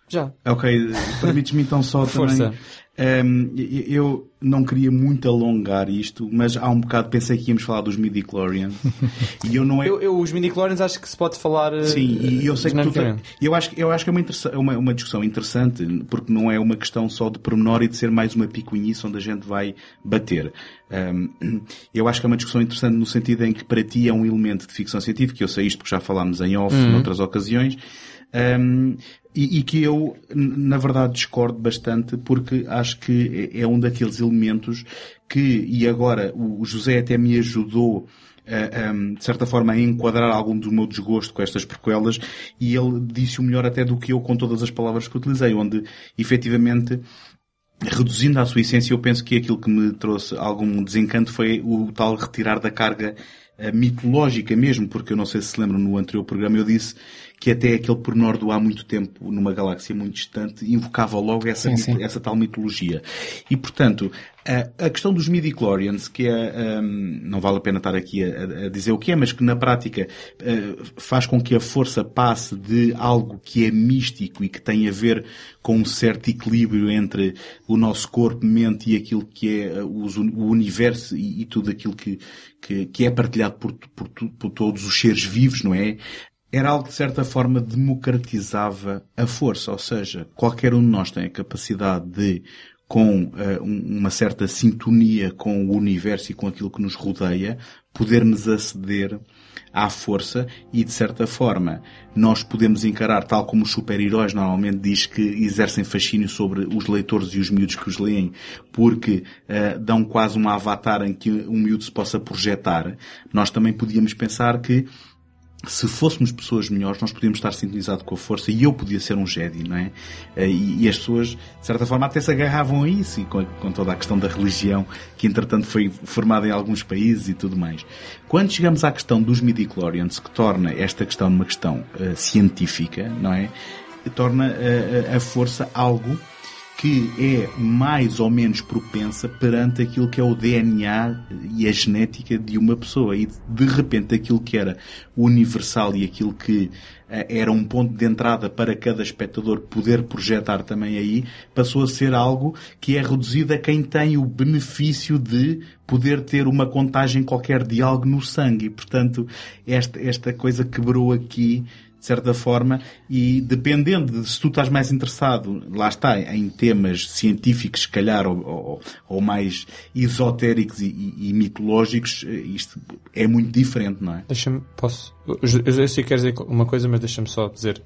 Já. Ok, permites-me então só <laughs> Força. também um, eu não queria muito alongar isto, mas há um bocado pensei que íamos falar dos midi-chlorians. <laughs> e eu não é... Eu, eu, os midi-chlorians acho que se pode falar. Eh, Sim, e eu sei que tu. Eu acho, eu acho que é uma, uma, uma, discussão interessante, porque não é uma questão só de pormenor e de ser mais uma picuinhice onde a gente vai bater. Um, eu acho que é uma discussão interessante no sentido em que para ti é um elemento de ficção científica, eu sei isto porque já falámos em off uhum. noutras ocasiões, um, e, e, que eu, na verdade, discordo bastante porque acho que é, é um daqueles elementos que, e agora o José até me ajudou de certa forma, a enquadrar algum do meu desgosto com estas prequelas e ele disse o melhor até do que eu com todas as palavras que utilizei, onde efetivamente reduzindo a sua essência, eu penso que aquilo que me trouxe algum desencanto foi o tal retirar da carga eh, mitológica mesmo, porque eu não sei se se lembram no anterior programa, eu disse que até aquele pormenor do há muito tempo, numa galáxia muito distante, invocava logo essa, sim, sim. essa tal mitologia. E, portanto, a, a questão dos midi-chlorians, que é, um, não vale a pena estar aqui a, a, dizer o que é, mas que na prática uh, faz com que a força passe de algo que é místico e que tem a ver com um certo equilíbrio entre o nosso corpo, mente e aquilo que é o, o universo e, e, tudo aquilo que, que, que é partilhado por, por, por todos os seres vivos, não é? Era algo que de certa forma democratizava a força, ou seja, qualquer um de nós tem a capacidade de, com uh, uma certa sintonia com o universo e com aquilo que nos rodeia, podermos aceder à força e de certa forma nós podemos encarar, tal como os super-heróis normalmente diz que exercem fascínio sobre os leitores e os miúdos que os leem, porque uh, dão quase um avatar em que um miúdo se possa projetar, nós também podíamos pensar que se fôssemos pessoas melhores, nós podíamos estar sintonizados com a força e eu podia ser um Jedi, não é? Eh, e, as pessoas, de certa forma, até se agarravam a isso e com, toda a questão da religião que, entretanto, foi formada em alguns países e tudo mais. Quando chegamos à questão dos midi-chlorians, que torna esta questão uma questão uh, científica, não é? Torna uh, a força algo que é mais ou menos propensa perante aquilo que é o DNA e a genética de uma pessoa. E de repente aquilo que era universal e aquilo que eh, era um ponto de entrada para cada espectador poder projetar também aí, passou a ser algo que é reduzido a quem tem o benefício de poder ter uma contagem qualquer de algo no sangue. E, portanto, esta, esta coisa quebrou aqui de certa forma, e dependendo de se tu estás mais interessado, lá está, em temas científicos, se calhar, ou, ou, ou mais esotéricos e, e, e, mitológicos, isto é muito diferente, não é? Deixa-me, posso, eu, eu sei que queres dizer uma coisa, mas deixa-me só dizer,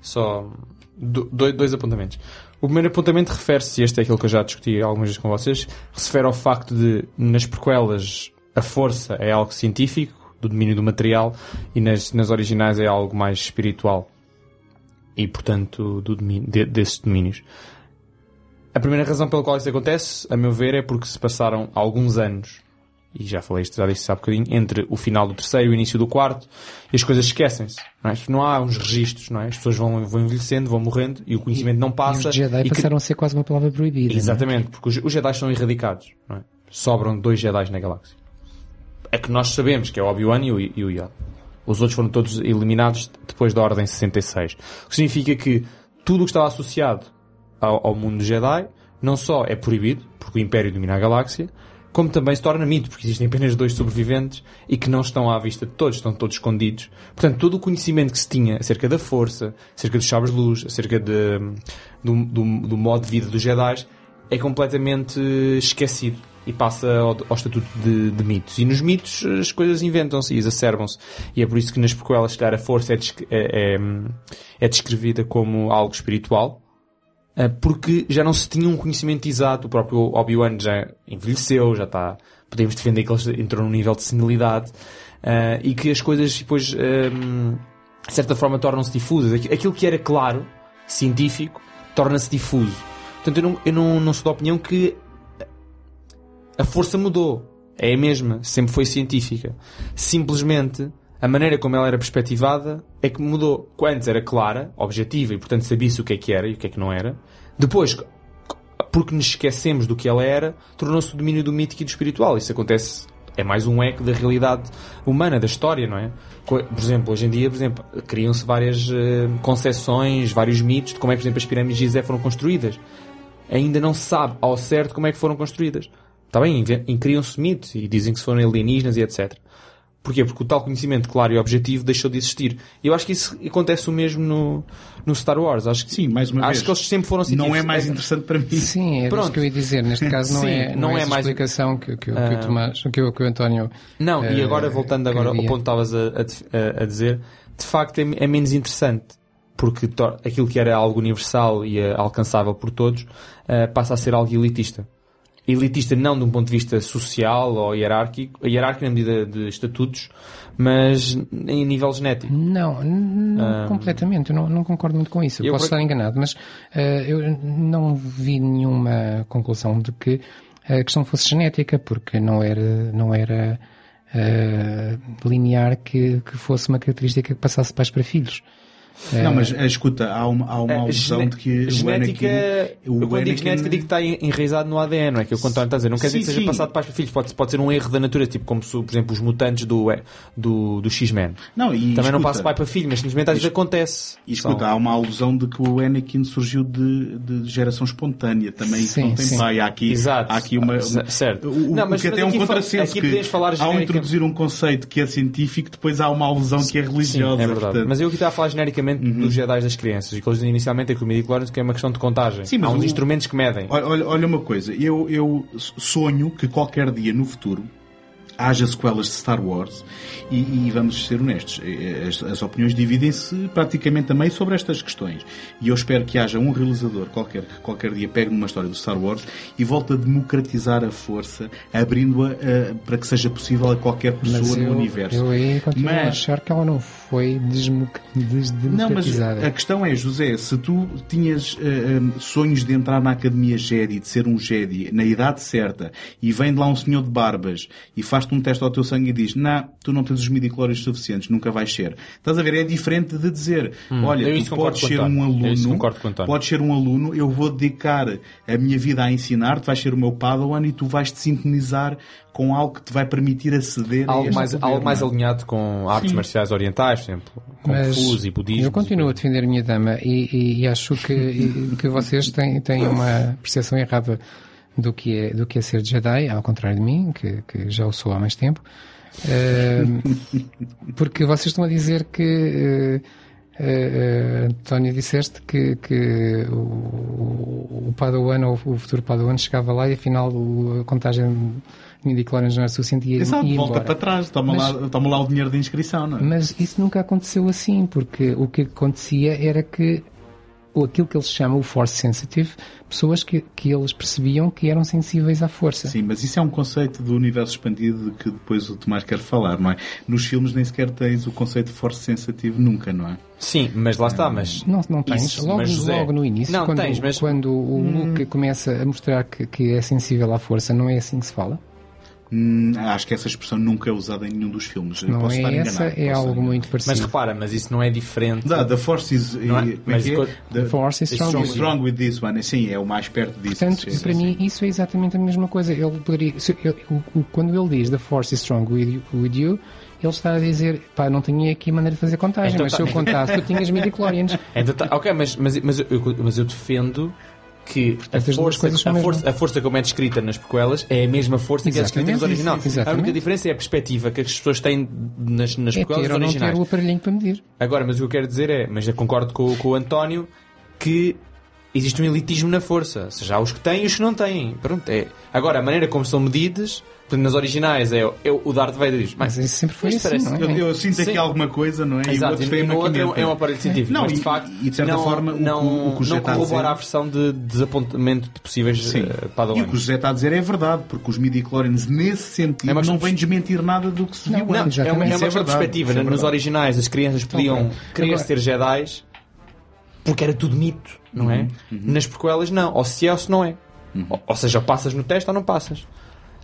só dois, dois apontamentos. O primeiro apontamento refere-se, este é aquilo que eu já discuti algumas vezes com vocês, refere ao facto de, nas prequelas, a força é algo científico, do domínio do material e nas, nas originais é algo mais espiritual e portanto do domínio, de, desses domínios. A primeira razão pela qual isso acontece, a meu ver, é porque se passaram alguns anos, e já falei isto, já disse há bocadinho, entre o final do terceiro e o início do quarto, e as coisas esquecem-se. Não, é? não há uns registros, não é? As pessoas vão, vão envelhecendo, vão morrendo, e o conhecimento e, não passa. E os Jedi e passaram que... a ser quase uma palavra proibida. É? Exatamente, é? porque os, os Jedi são erradicados. É? Sobram dois Jedi na galáxia é que nós sabemos que é o Obi-Wan e o, e o Yoda. Os outros foram todos eliminados depois da Ordem 66. O que significa que tudo o que estava associado ao, ao mundo Jedi não só é proibido, porque o Império domina a galáxia, como também se torna mito, porque existem apenas dois sobreviventes e que não estão à vista de todos, estão todos escondidos. Portanto, todo o conhecimento que se tinha acerca da força, acerca dos sabres de luz, acerca de, do, do, do modo de vida dos Jedi, é completamente esquecido e passa ao, ao estatuto de, de, mitos. E nos mitos as coisas inventam-se e exacerbam-se. E é por isso que nas prequelas, se calhar, a força é, é, é, é descrevida como algo espiritual, eh, porque já não se tinha um conhecimento exato. O próprio Obi-Wan já envelheceu, já está. Podemos defender que ele entrou num nível de senilidade uh, e que as coisas depois, ehm, de certa forma, tornam-se difusas. Aquilo que era claro, científico, torna-se difuso. Portanto, eu não, eu não, não sou da opinião que a força mudou. É a mesma, sempre foi científica. Simplesmente, a maneira como ela era perspectivada é que mudou. Antes era clara, objetiva e, portanto, sabia-se o que é que era e o que é que não era. Depois, porque nos esquecemos do que ela era, tornou-se o domínio do mítico e do espiritual. Isso acontece, é mais um eco da realidade humana, da história, não é? Por exemplo, hoje em dia, por exemplo, criam-se várias uh, concepções, vários mitos de como é que, por exemplo, as pirâmides de Gizé foram construídas. Ainda não se sabe ao certo como é que foram construídas. Está bem, criam-se mitos e dizem que se foram alienígenas e etc. Porquê? Porque o tal conhecimento claro e objetivo deixou de existir. E eu acho que isso acontece o mesmo no, no Star Wars. Acho que, Sim, mais uma acho vez. que eles sempre foram Não é mais interessante para mim. Sim, é isso que eu ia dizer. Neste caso não Sim, é, não, não é, é mais explicação que, que, que, uh... o, Tomás, que, o, que o António. Não, uh, e agora voltando agora ao ponto que estavas a, a, a, dizer, de facto é, é menos interessante porque aquilo que era algo universal e alcançável por todos uh, passa a ser algo elitista elitista não de um ponto de vista social ou hierárquico, hierárquico na medida de estatutos, mas em nível genético. Não, não um, completamente, eu não, não, concordo muito com isso. Eu, posso estar enganado, mas uh, eu não vi nenhuma conclusão de que a questão fosse genética, porque não era, não era uh, linear que, que fosse uma característica que passasse pais para filhos. Não, mas eh, escuta, há uma, há uma alusão de que genética, o Anakin... O eu quando digo genética digo que está enraizado no ADN, não é? Que o António está a dizer. Não quer dizer que seja sim. passado de pais para filhos. Pode, pode ser um erro da natureza, tipo como, por exemplo, os mutantes do, eh, do, do X-Men. Não, e Também escuta, não passa de pai para filho, mas simplesmente às vezes acontece. E escuta, há uma alusão de que o Anakin surgiu de, de geração espontânea. Também sim, não tem sim. pai. Há aqui, Exato. há aqui uma... Certo. O, não, mas, que até é um contrassenso que falar ao introduzir um conceito que é científico, depois há uma alusão que é religiosa. Sim, é verdade. Portanto... Mas eu aqui estava a falar genericamente uhum. dos Jedi das crianças. E que eles inicialmente é que o midi que é uma questão de contagem. Sim, mas Há uns o... instrumentos que medem. Olha, olha uma coisa, eu, eu sonho que qualquer dia no futuro haja sequelas de Star Wars e, e vamos ser honestos, as, as opiniões dividem-se praticamente também sobre estas questões. E eu espero que haja um realizador qualquer que qualquer dia pegue numa história do Star Wars e volte a democratizar a força, abrindo-a uh, para que seja possível a qualquer pessoa mas no eu, universo. Eu aí continuo mas, a achar que ela não foi desdemocratizada. Não, mas a questão é, José, se tu tinhas uh, um, sonhos de entrar na Academia Jedi, de ser um Jedi, na idade certa, e vem de lá um senhor de barbas e faz faz-te um teste ao teu sangue e diz, não, tu não tens os midichlorians suficientes, nunca vais ser. Estás a ver? É diferente de dizer, olha, eu tu podes ser um aluno, podes ser um aluno, eu vou dedicar a minha vida a ensinar, tu vais ser o meu padawan e tu vais te sintonizar com algo que te vai permitir aceder a Algo este mais, poder, algo mais é? alinhado com artes marciais orientais, por exemplo, Fu e budismo. eu continuo a defender a minha dama e, e- e acho que, e- que vocês têm, têm uma percepção errada do que, é, do que é ser Jedi, ao contrário de mim, que, que já o sou há mais tempo. Ehm, <laughs> porque vocês estão a dizer que eh, eh, António disseste que, que o, o Padawan ou o futuro Padawan chegava lá e afinal a contagem de midichlorians não era suficiente e Exato, ia volta para trás, toma, Mas- lá, toma lá o dinheiro da inscrição, não é? Mas isso nunca aconteceu assim, porque o que acontecia era que aquilo que eles chamam o force sensitive, pessoas que, que eles percebiam que eram sensíveis à força. Sim, mas isso é um conceito do universo expandido que depois o Tomás quer falar, não é? Nos filmes nem sequer tens o conceito de force sensitive nunca, não é? Sim, mas lá está, mas... Não, não tens. Isso, logo, mas, José, logo no início, não, quando, tens, mas- quando o Luke começa a mostrar que, que é sensível à força, não é assim que se fala? Hum, acho que essa expressão nunca é usada em nenhum dos filmes. Não posso estar é essa, enganado, é posso estar algo enganado. muito parecido. Mas repara, mas isso não é diferente. Da, the Force is... Não é? É Mas é? The, Force is strong strong, with you. strong with this one. Sim, é o mais perto disso. Portanto, para sim, mim, isso é exatamente a mesma coisa. Ele poderia, se- ele- o- o- quando ele diz The Force is strong with you, with you, ele está a dizer, pá, não tinha aqui maneira de fazer contagem, Então mas tá- se eu contasse, tu tinhas <laughs> midichlorians. Então tá- ok, mas, mas, mas, eu, mas eu defendo que a força, a, força, a força como é descrita nas prequelas é a mesma força que é descrita nos Exatamente, originais. sim, A única exatamente. diferença é a perspectiva que as pessoas têm nas, nas É prequelas ter ou não ter originais. o aparelhinho para medir. Agora, mas o que eu quero dizer é, mas eu concordo com, com o António, que existe um elitismo na força. Ou seja, há os que têm e os que não têm. Pronto, é. Agora, a maneira como são medidas, portanto, nas originais é, é o Darth Vader diz, Mas isso sempre foi Isto assim, não é? Eu, eu sinto aqui Sim. alguma coisa, não é? Exato, e, têm no outro é um, é um aparelho científico, Não, mas e- de facto e de certa não, forma não, o que o José não corrobora a versão de desapontamento de possíveis Sim. uh, E o que o José está a dizer é verdade, porque os midi-chlorians, nesse sentido, É não vem desmentir nada do que se Não, viu Não, antes. é uma, é uma de verdade, perspectiva. isso é Nos verdade. originais as crianças podiam querer ser Jedi porque era tudo mito, não é? Nas prequelas não. Ou se é ou se não é. Ou, ou seja, ou passas no teste ou não passas.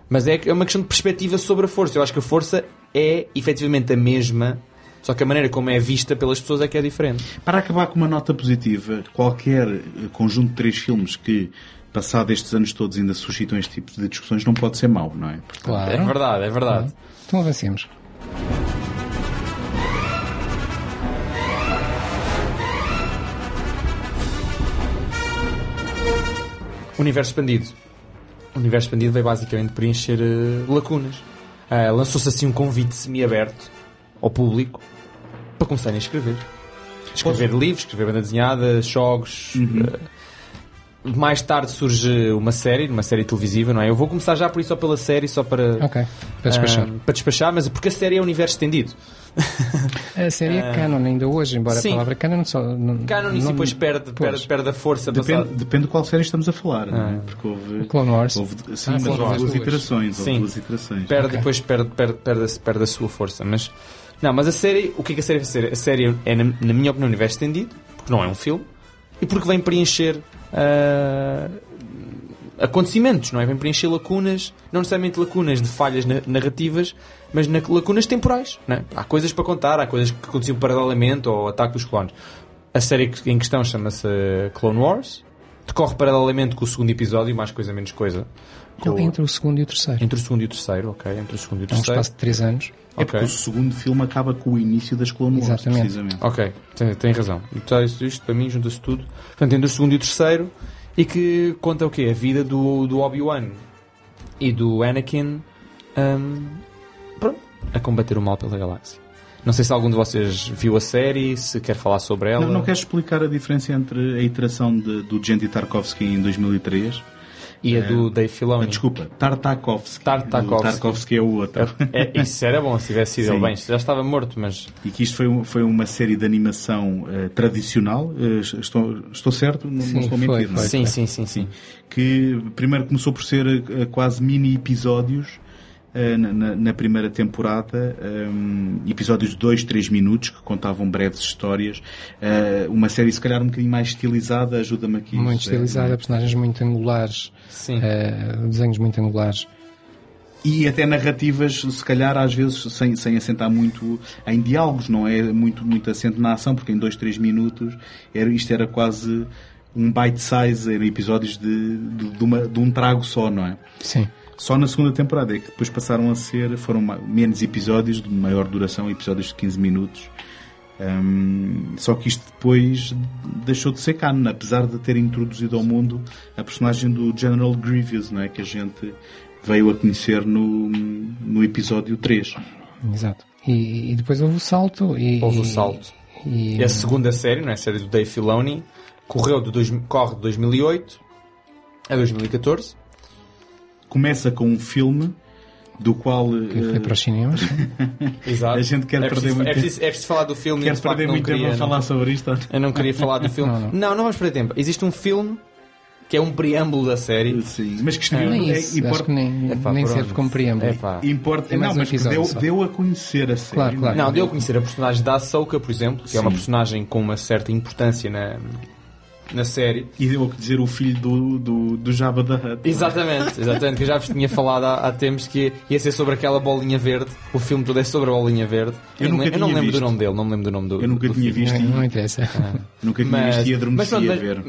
Mas é, é uma questão de perspectiva sobre a força. Eu acho que a força é efetivamente a mesma, só que a maneira como é vista pelas pessoas é que é diferente. Para acabar com uma nota positiva, qualquer eh, conjunto de três filmes que, passado estes anos todos, ainda suscitam este tipo de discussões, não pode ser mau, não é? Portanto, Claro. É verdade, é verdade. Então avancemos. Universo expandido. O universo expandido veio basicamente preencher eh, lacunas. Ah, Lançou-se assim um convite semi-aberto ao público para começarem a escrever. Escrever livros, escrever banda desenhada, jogos. eh, mais tarde surge uma série, uma série televisiva, não é? Eu vou começar já por isso só pela série, só para, Ok, para despachar. para despachar, mas porque a série é universo estendido. A série é canon ainda hoje, embora sim. a palavra canon só... Não, Canon e depois perde, Pois. perde, perde a força Depende, passada. depende de qual série estamos a falar, não é? Ah. Porque houve. Clone Wars. houve sim, Ah, mas houve as duas iterações. Houve Sim. duas iterações. perde Ok. depois perde, perde, perde, a, perde a sua força. Mas não, mas a série, o que é que a série vai ser? A série é, na, na minha opinião, um universo estendido, porque não é um filme, e porque vem preencher ah, acontecimentos, não é? Vem preencher lacunas, não necessariamente lacunas de falhas na- narrativas, mas na, lacunas temporais. Não é? Há coisas para contar, há coisas que aconteciam paralelamente ao ataque dos clones. A série em questão chama-se Clone Wars, decorre paralelamente com o segundo episódio, mais coisa menos coisa. Com- Entre o segundo e o terceiro. entre o segundo e o terceiro, ok? Entre o segundo e o É um terceiro. espaço de três anos. É Ok. porque o segundo filme acaba com o início das Clone Wars, Exatamente. precisamente. Ok, tem, tem razão. Então, isto, isto para mim junta-se tudo. Portanto, entre o segundo e o terceiro, e que conta o quê? A vida do, do Obi-Wan e do Anakin pronto, a combater o mal pela galáxia. Não sei se algum de vocês viu a série, se quer falar sobre ela. Não, não queres explicar a diferença entre a iteração de- do Gendy Tarkovsky em 2003? E a do Dave Ah, Filoni. desculpa, Tartakovsky. Tartakovsky. Tarkovsky é o outro. É, isso era bom se tivesse sido ele Sim. bem. Já estava morto, mas E que isto foi, um- foi uma série de animação eh, tradicional. Eh, estou, estou certo? Não, Sim, não estou a foi, mentir, não é? sim, sim, sim, sim. que primeiro começou por ser eh, quase mini episódios eh, na, na- na primeira temporada, ehm, episódios de 2, 3 minutos que contavam breves histórias. Eh, uma série se calhar um bocadinho mais estilizada, ajuda-me aqui. Muito estilizada, é? personagens muito angulares, Sim. eh, desenhos muito angulares. e até narrativas, se calhar, às vezes, sem, sem assentar muito em diálogos, não é muito, muito assento na ação, porque em dois, três minutos era, isto era quase um bite size, eram episódios de, de, de, uma, de um trago só, não é? Sim. Só na segunda temporada é que depois passaram a ser, foram menos episódios de maior duração, episódios de 15 minutos. Um, só que isto depois deixou de ser canon, apesar de ter introduzido ao mundo a personagem do General Grievous, não é? que a gente veio a conhecer no, no episódio 3. Exato. E, e depois houve o salto. E, houve o salto. E, e a segunda série, não é? a série do Dave Filoni, correu de dois, corre de 2008 a 2014. Começa com um filme do qual. Que foi para os cinemas. <laughs> Exato. A gente quer é perder preciso, muito é preciso, é preciso falar do filme Quer perder muito tempo a falar sobre isto? Eu não queria falar do filme. <laughs> Não, não. não, não vamos perder tempo. Existe um filme que é um preâmbulo da série. Sim, mas que escreveu. Nem é, isso, acho importa, que nem, Epá, nem serve como preâmbulo. Epá. importa É não, um mas deu, deu a conhecer a série. Claro, claro. Não, deu a conhecer a personagem da Ahsoka, por exemplo, que é uma Sim. personagem com uma certa importância na, na série. E deu a dizer o filho do, do, do Jabba da Hutt. Exatamente, exatamente, que eu já vos tinha falado há, há tempos que ia ser sobre aquela bolinha verde. O filme todo é sobre a bolinha verde. Eu não, nunca eu não lembro visto. do nome dele, não me lembro do nome do Eu nunca do tinha filme. visto Não, não e interessa. <laughs> nunca tinha Mas- visto e mas adormeci a mas- ver.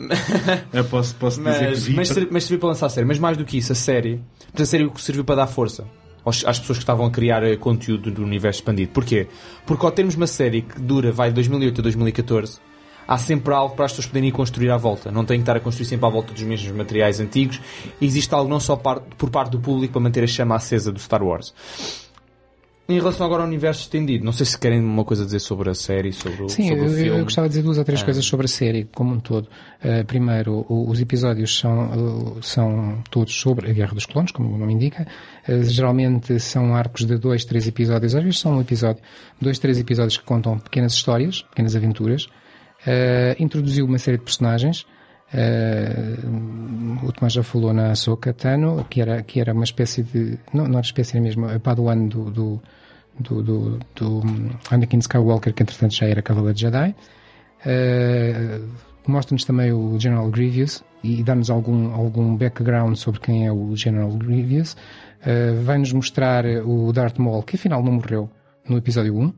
Eu posso, posso dizer que Mas, vi. mas, para- mas serviu para lançar a série. Mas mais do que isso, a série. A série serviu para dar força às pessoas que estavam a criar eh, conteúdo do universo expandido. Porquê? Porque ao termos uma série que dura, vai de 2008 a 2014, há sempre algo para as pessoas poderem ir construir à volta. Não têm que estar a construir sempre à volta dos mesmos materiais antigos. Existe algo não só por parte do público para manter a chama acesa do Star Wars. Em relação agora ao universo estendido, não sei se querem uma coisa a dizer sobre a série, sobre, o- Sim, sobre eu, o filme. eu gostava de dizer duas ou três Ah. coisas sobre a série como um todo. Uh, primeiro, o- os episódios são, uh, são todos sobre a Guerra dos Clones, como o nome indica. Uh, geralmente são arcos de dois, três episódios. Às vezes são um episódio, dois, três episódios que contam pequenas histórias, pequenas aventuras. Uh, introduziu uma série de personagens. Uh, o Tomás já falou na Ahsoka Tano, que era, que era uma espécie de... Não, não era espécie, mesmo a Padawan do, do, do, do, do Anakin Skywalker, que entretanto já era Cavaleiro Jedi. Uh, Mostra-nos também o General Grievous e dá-nos algum, algum background sobre quem é o General Grievous. Uh, Vai-nos mostrar o Darth Maul, que afinal não morreu no episódio 1.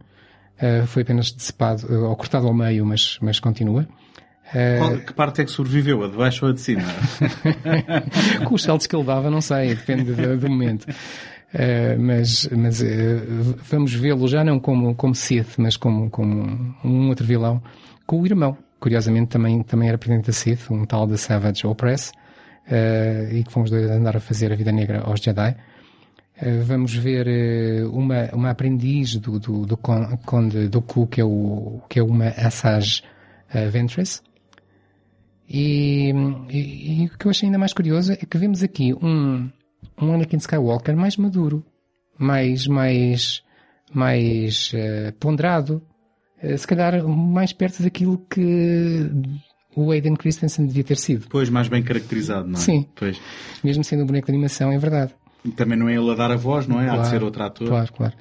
Uh, foi apenas decepado, uh, ou cortado ao meio, mas, mas continua. Uh, Qual- que parte é que sobreviveu? A de baixo ou a de cima? <laughs> com os saltos que ele dava, não sei, depende do, do momento. Uh, mas mas uh, vamos vê-lo já não como, como Sith, mas como, como um outro vilão, com o irmão. Curiosamente também, também era presidente da Sith, um tal de Savage Opress, uh, e que fomos dois a andar a fazer a vida negra aos Jedi. Uh, vamos ver uh, uma, uma aprendiz do, do, do Con- Conde Dooku, que é, o, que é uma Assage uh, Ventress. E, e- e o que eu achei ainda mais curioso é que vemos aqui um, um Anakin Skywalker mais maduro, mais, mais, mais eh, ponderado, eh, se calhar mais perto daquilo que o Aiden Christensen devia ter sido. Pois, mais bem caracterizado, não é? Sim. Pois. Mesmo sendo um boneco de animação, é verdade. Também não é ele a dar a voz, não é? Há de Claro, ser outro ator. Claro, claro.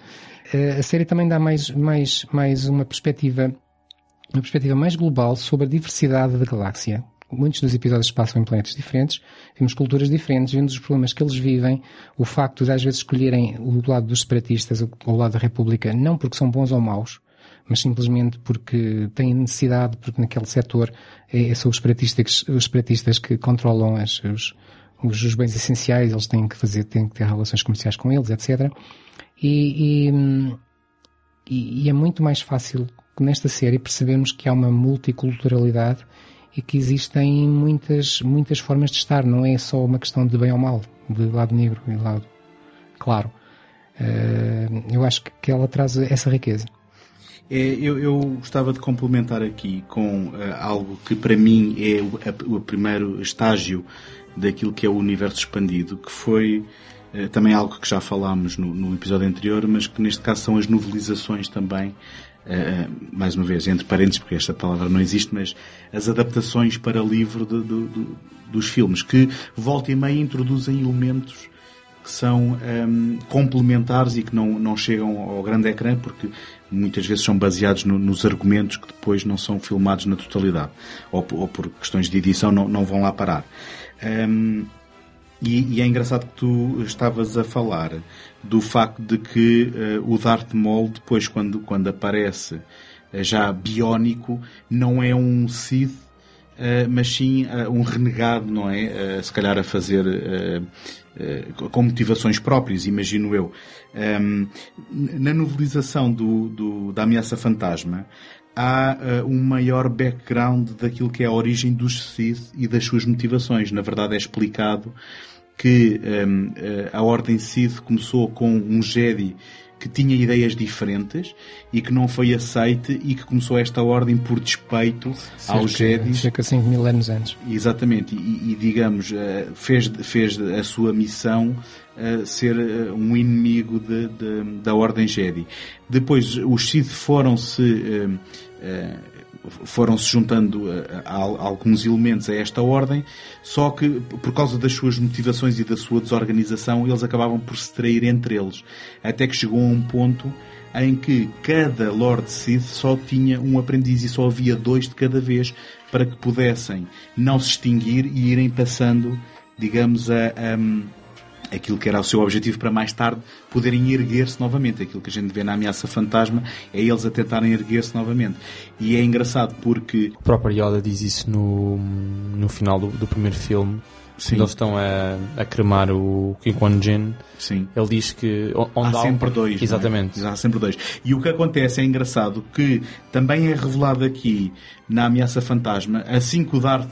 Eh, a série também dá mais, mais, mais uma perspectiva, uma perspectiva mais global sobre a diversidade da galáxia. Muitos dos episódios passam em planetas diferentes, vemos culturas diferentes, vemos os problemas que eles vivem, o facto de às vezes escolherem o lado dos separatistas ou o lado da República, não porque são bons ou maus, mas simplesmente porque têm necessidade, porque naquele setor é, são os separatistas, os separatistas que controlam as, os, os, os bens essenciais, eles têm que fazer, têm que ter relações comerciais com eles, etc. E, e, e, é muito mais fácil nesta série percebermos que há uma multiculturalidade e que existem muitas, muitas formas de estar, não é só uma questão de bem ou mal, de lado negro e lado claro. Eh, eu acho que, ela traz essa riqueza. É, eu, eu gostava de complementar aqui com eh, algo que para mim é o, a- o primeiro estágio daquilo que é o universo expandido, que foi eh, também algo que já falámos no, no episódio anterior, mas que neste caso são as novelizações também, eh, mais uma vez, entre parênteses, porque esta palavra não existe, mas as adaptações para livro de- do- do- dos filmes, que volta e meia introduzem elementos que são hum, complementares e que não, não chegam ao grande ecrã porque muitas vezes são baseados no- nos argumentos que depois não são filmados na totalidade ou, por- ou por questões de edição não, não vão lá parar. Hum, E, e, é engraçado que tu estavas a falar do facto de que uh, o Darth Maul, depois, quando, quando aparece uh, já biónico, não é um Sith, uh, mas sim um renegado, não é? se calhar a fazer com motivações próprias, imagino eu. Um, na novelização do, do, da Ameaça Fantasma, há uh, um maior background daquilo que é a origem dos Sith e das suas motivações. Na verdade, é explicado que um, eh, a Ordem Sith começou com um Jedi que tinha ideias diferentes e que não foi aceite e que começou esta ordem por despeito cerca, aos Jedi. Cerca de 5 mil anos antes. Exatamente, e, e digamos, eh, fez, fez a sua missão uh, ser um inimigo de, de, da Ordem Jedi. Depois os Sith foram-se foram-se juntando a, a, a, alguns elementos a esta ordem, só que por causa das suas motivações e da sua desorganização, eles acabavam por se trair entre eles. Até que chegou a um ponto em que cada Lord Sith só tinha um aprendiz e só havia dois de cada vez para que pudessem não se extinguir e irem passando, digamos, a, a aquilo que era o seu objetivo para mais tarde poderem erguer-se novamente. Aquilo que a gente vê na ameaça fantasma é eles a tentarem erguer-se novamente. E é engraçado porque. O próprio Yoda diz isso no, no final do, do primeiro filme. Sim. Quando eles estão a, a cremar o Qui-Gon Jinn, Sim. ele diz que... Onde há, há sempre dois. É? Exatamente. É? Há sempre dois. E o que acontece é engraçado que também é revelado aqui na Ameaça Fantasma, assim que o Darth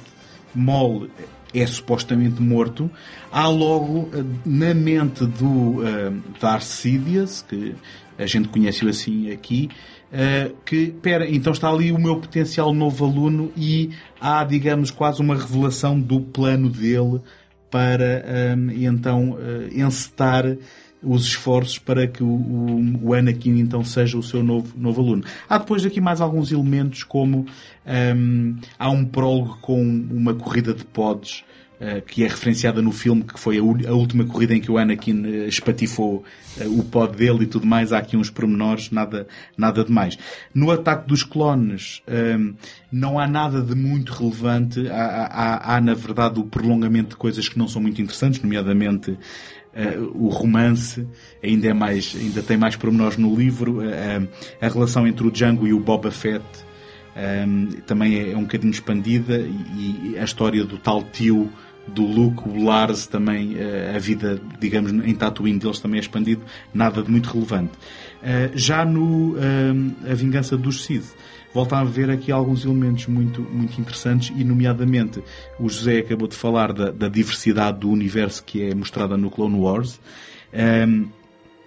Maul é supostamente morto, há logo eh, na mente do uh, Darth Sidious, que a gente conhece-o assim aqui, uh, que, pera, então está ali o meu potencial novo aluno e há, digamos, quase uma revelação do plano dele para um, então uh, encetar os esforços para que o, o, o, Anakin então seja o seu novo, novo aluno. Há depois aqui mais alguns elementos como um, há um prólogo com uma corrida de pods uh, que é referenciada no filme que foi a, a, última corrida em que o Anakin uh, espatifou uh, o pod dele e tudo mais. Há aqui uns pormenores, nada, nada de mais. No ataque dos clones um, não há nada de muito relevante. Há, há, há, na verdade o prolongamento de coisas que não são muito interessantes, nomeadamente o romance ainda é mais, ainda tem mais pormenores no livro. Uh, a relação entre o Django e o Boba Fett ehm, também é, é, um bocadinho expandida e, a história do tal tio do Luke, o Lars também, a vida, digamos, em Tatooine deles também é expandido, nada de muito relevante. já no ehm, A Vingança dos Sith, volta a ver aqui alguns elementos muito, muito interessantes e, nomeadamente, o José acabou de falar da, da diversidade do universo que é mostrada no Clone Wars. Um,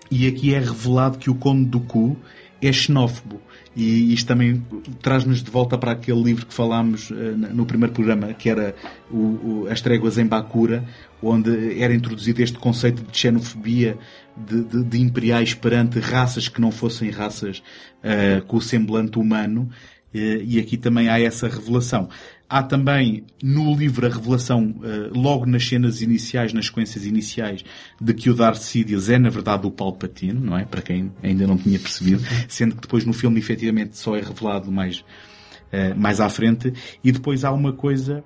e aqui é revelado que o Conde do Ku é xenófobo. E isto também traz-nos de volta para aquele livro que falámos uh, no primeiro programa, que era o, As Tréguas em Bakura, onde era introduzido este conceito de xenofobia de, de, de imperiais perante raças que não fossem raças uh, com o semblante humano. Uh, e aqui também há essa revelação. Há também no livro a revelação, uh, logo nas cenas iniciais, nas sequências iniciais, de que o Darth Sidious é na verdade o Palpatine, não é? Para quem ainda não tinha percebido, sendo que depois no filme efetivamente só é revelado mais, mais à frente. E depois há uma coisa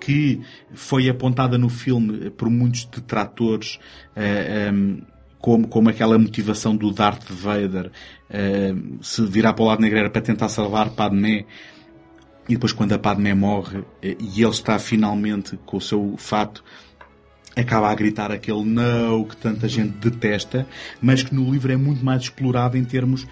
que foi apontada no filme por muitos detratores, uh, um, como, como aquela motivação do Darth Vader uh, se virar para o lado negro era para tentar salvar Padmé e depois quando a Padmé morre uh, e ele está finalmente com o seu fato acaba a gritar aquele não que tanta gente detesta, mas que no livro é muito mais explorado em termos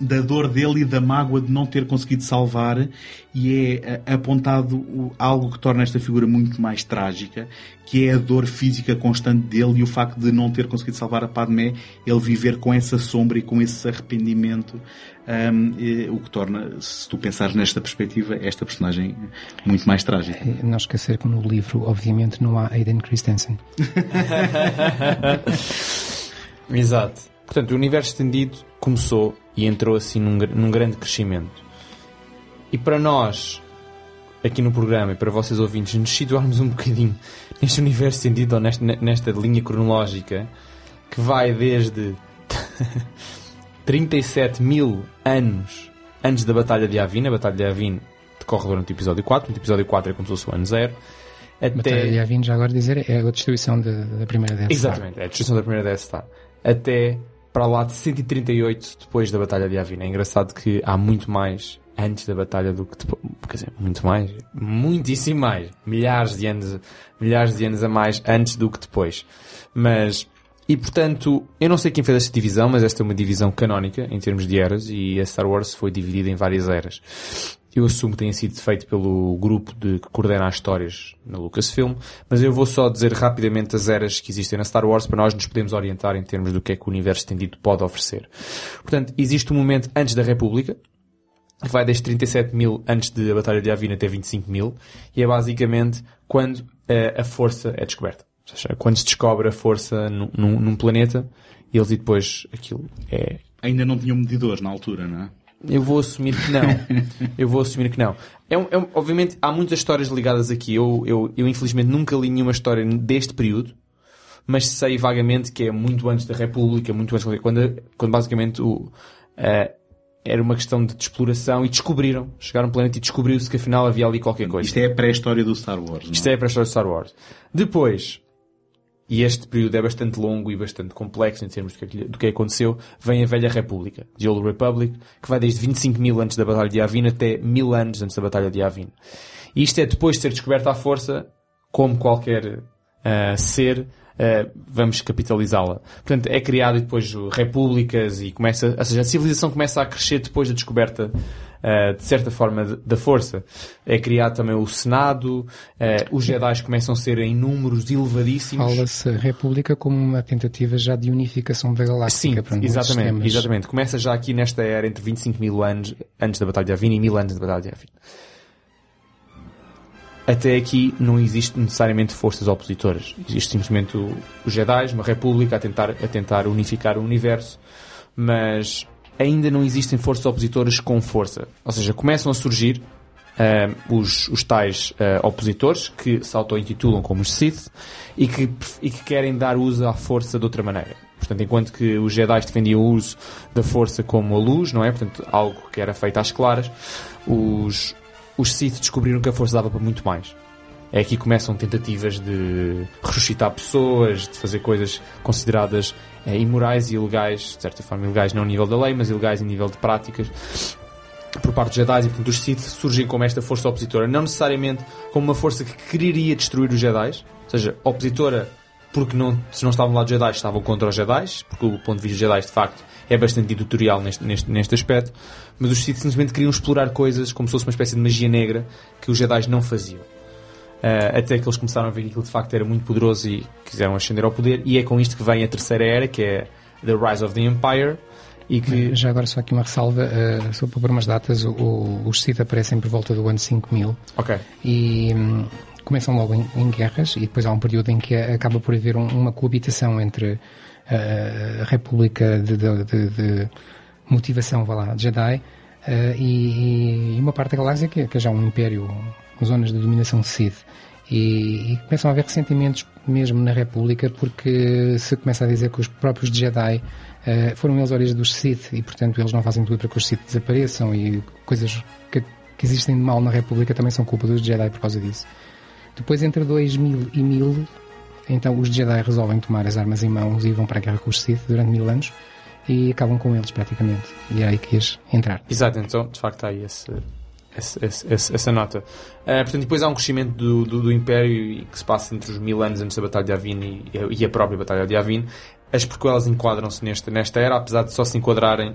da dor dele e da mágoa de não ter conseguido salvar e é eh, apontado algo que torna esta figura muito mais trágica, que é a dor física constante dele e o facto de não ter conseguido salvar a Padmé, ele viver com essa sombra e com esse arrependimento, um, e, o que torna, se tu pensares nesta perspectiva, esta personagem muito mais trágica. É, não esquecer que no livro, obviamente, não há Aiden Christensen. <laughs> Exato. Portanto, o universo estendido começou e entrou assim num, num grande crescimento. E para nós, aqui no programa, e para vocês ouvintes, nos situarmos um bocadinho neste universo estendido, ou nesta, nesta linha cronológica, que vai desde <laughs> 37 mil anos antes da Batalha de Avin. A Batalha de Avin decorre durante o episódio 4. O episódio 4 é como se fosse o ano 0. até... Batalha de Yavin, já agora dizer, é a destruição de- da primeira Death Star. Exatamente, é a destruição da primeira Death Star. Até para lá de 138 depois da Batalha de Yavin. É engraçado que há muito mais antes da batalha do que depois. Quer dizer, muito mais. Muitíssimo mais. Milhares de anos, milhares de anos a mais antes do que depois. Mas, e portanto, eu não sei quem fez esta divisão, mas esta é uma divisão canónica em termos de eras e a Star Wars foi dividida em várias eras. Eu assumo que tenha sido feito pelo grupo de, que coordena as histórias na Lucasfilm, mas eu vou só dizer rapidamente as eras que existem na Star Wars para nós nos podermos orientar em termos do que é que o universo estendido pode oferecer. Portanto, existe um momento antes da República, que vai desde 37 mil antes da Batalha de Yavin até 25 mil, e é basicamente quando eh, a força é descoberta. Ou seja, quando se descobre a força num, num, planeta, eles e depois aquilo é Ainda não tinham medidores na altura, não é? Eu vou assumir que não. Eu vou assumir que não. É um- é um- obviamente, há muitas histórias ligadas aqui. Eu, eu, eu, infelizmente, nunca li nenhuma história deste período, mas sei vagamente que é muito antes da República, muito antes, quando, quando basicamente o, eh, era uma questão de, exploração e descobriram. Chegaram ao planeta e descobriu-se que afinal havia ali qualquer coisa. Isto é a pré-história do Star Wars, não Isto é a história de Star Wars. Depois, e este período é bastante longo e bastante complexo em termos do que, do que aconteceu, vem a Velha República, The Old Republic, que vai desde 25 mil antes da Batalha de Yavin até mil anos antes da Batalha de Yavin. E isto é depois de ser descoberta à força, como qualquer ah, ser, ah, vamos capitalizá-la. Portanto, é criado e depois repúblicas e começa, ou seja, a civilização começa a crescer depois da descoberta Uh, de certa forma, de- da força. É criado também o Senado, uh, os Jedi começam a ser em números elevadíssimos. Fala-se a República como uma tentativa já de unificação da Sim, galáctica. para muitos exatamente, exatamente. Começa já aqui nesta era entre 25 mil anos antes da Batalha de Yavin e mil anos da Batalha de Yavin. Até aqui não existe necessariamente forças opositoras. Existe simplesmente os Jedi, uma república a tentar, a tentar unificar o universo, mas ainda não existem forças opositoras com força. Ou seja, começam a surgir ah, os, os tais ah, opositores que se auto-intitulam como os Sith e que, e que querem dar uso à força de outra maneira. Portanto, enquanto que os Jedi defendiam o uso da força como a luz, não é? Portanto, algo que era feito às claras, os, os Sith descobriram que a força dava para muito mais. É aqui que começam tentativas de ressuscitar pessoas, de fazer coisas consideradas eh, imorais e ilegais, de certa forma ilegais não a nível da lei, mas ilegais em nível de práticas, por parte dos Jedi e portanto os Sith surgem como esta força opositora, não necessariamente como uma força que quereria destruir os Jedi, ou seja, opositora porque não, se não estavam lá dos Jedi estavam contra os Jedi, porque o ponto de vista dos Jedi de facto é bastante editorial neste, neste, neste aspecto, mas os Sith simplesmente queriam explorar coisas como se fosse uma espécie de magia negra que os Jedi não faziam. Uh, até que eles começaram a ver que aquilo de facto era muito poderoso e quiseram ascender ao poder, e é com isto que vem a terceira era, que é The Rise of the Empire, e que... Já agora só aqui uma ressalva, uh, só para pôr umas datas, o, o, os Sith aparecem por volta do ano 5000 Ok. e hum, começam logo em, em guerras e depois há um período em que acaba por haver um- uma coabitação entre uh, a República de, de- de- de motivação, vá lá, Jedi uh, e, e uma parte da galáxia que, que é já um império, zonas de dominação Sith. E, e começam a haver ressentimentos mesmo na República porque se começa a dizer que os próprios Jedi eh, foram eles origem dos Sith e portanto eles não fazem tudo para que os Sith desapareçam e coisas que, que existem de mal na República também são culpa dos Jedi por causa disso. Depois entre 2000 e 1000 então os Jedi resolvem tomar as armas em mãos e vão para a guerra com os Sith durante mil anos e acabam com eles praticamente. E é aí que ias entrar. Exato, então, de facto, há esse, esse- essa nota. Uh, portanto, depois há um crescimento do, do, do Império que se passa entre os mil anos antes da Batalha de Yavin e, e a própria Batalha de Yavin. As prequelas enquadram-se nesta, nesta era, apesar de só se enquadrarem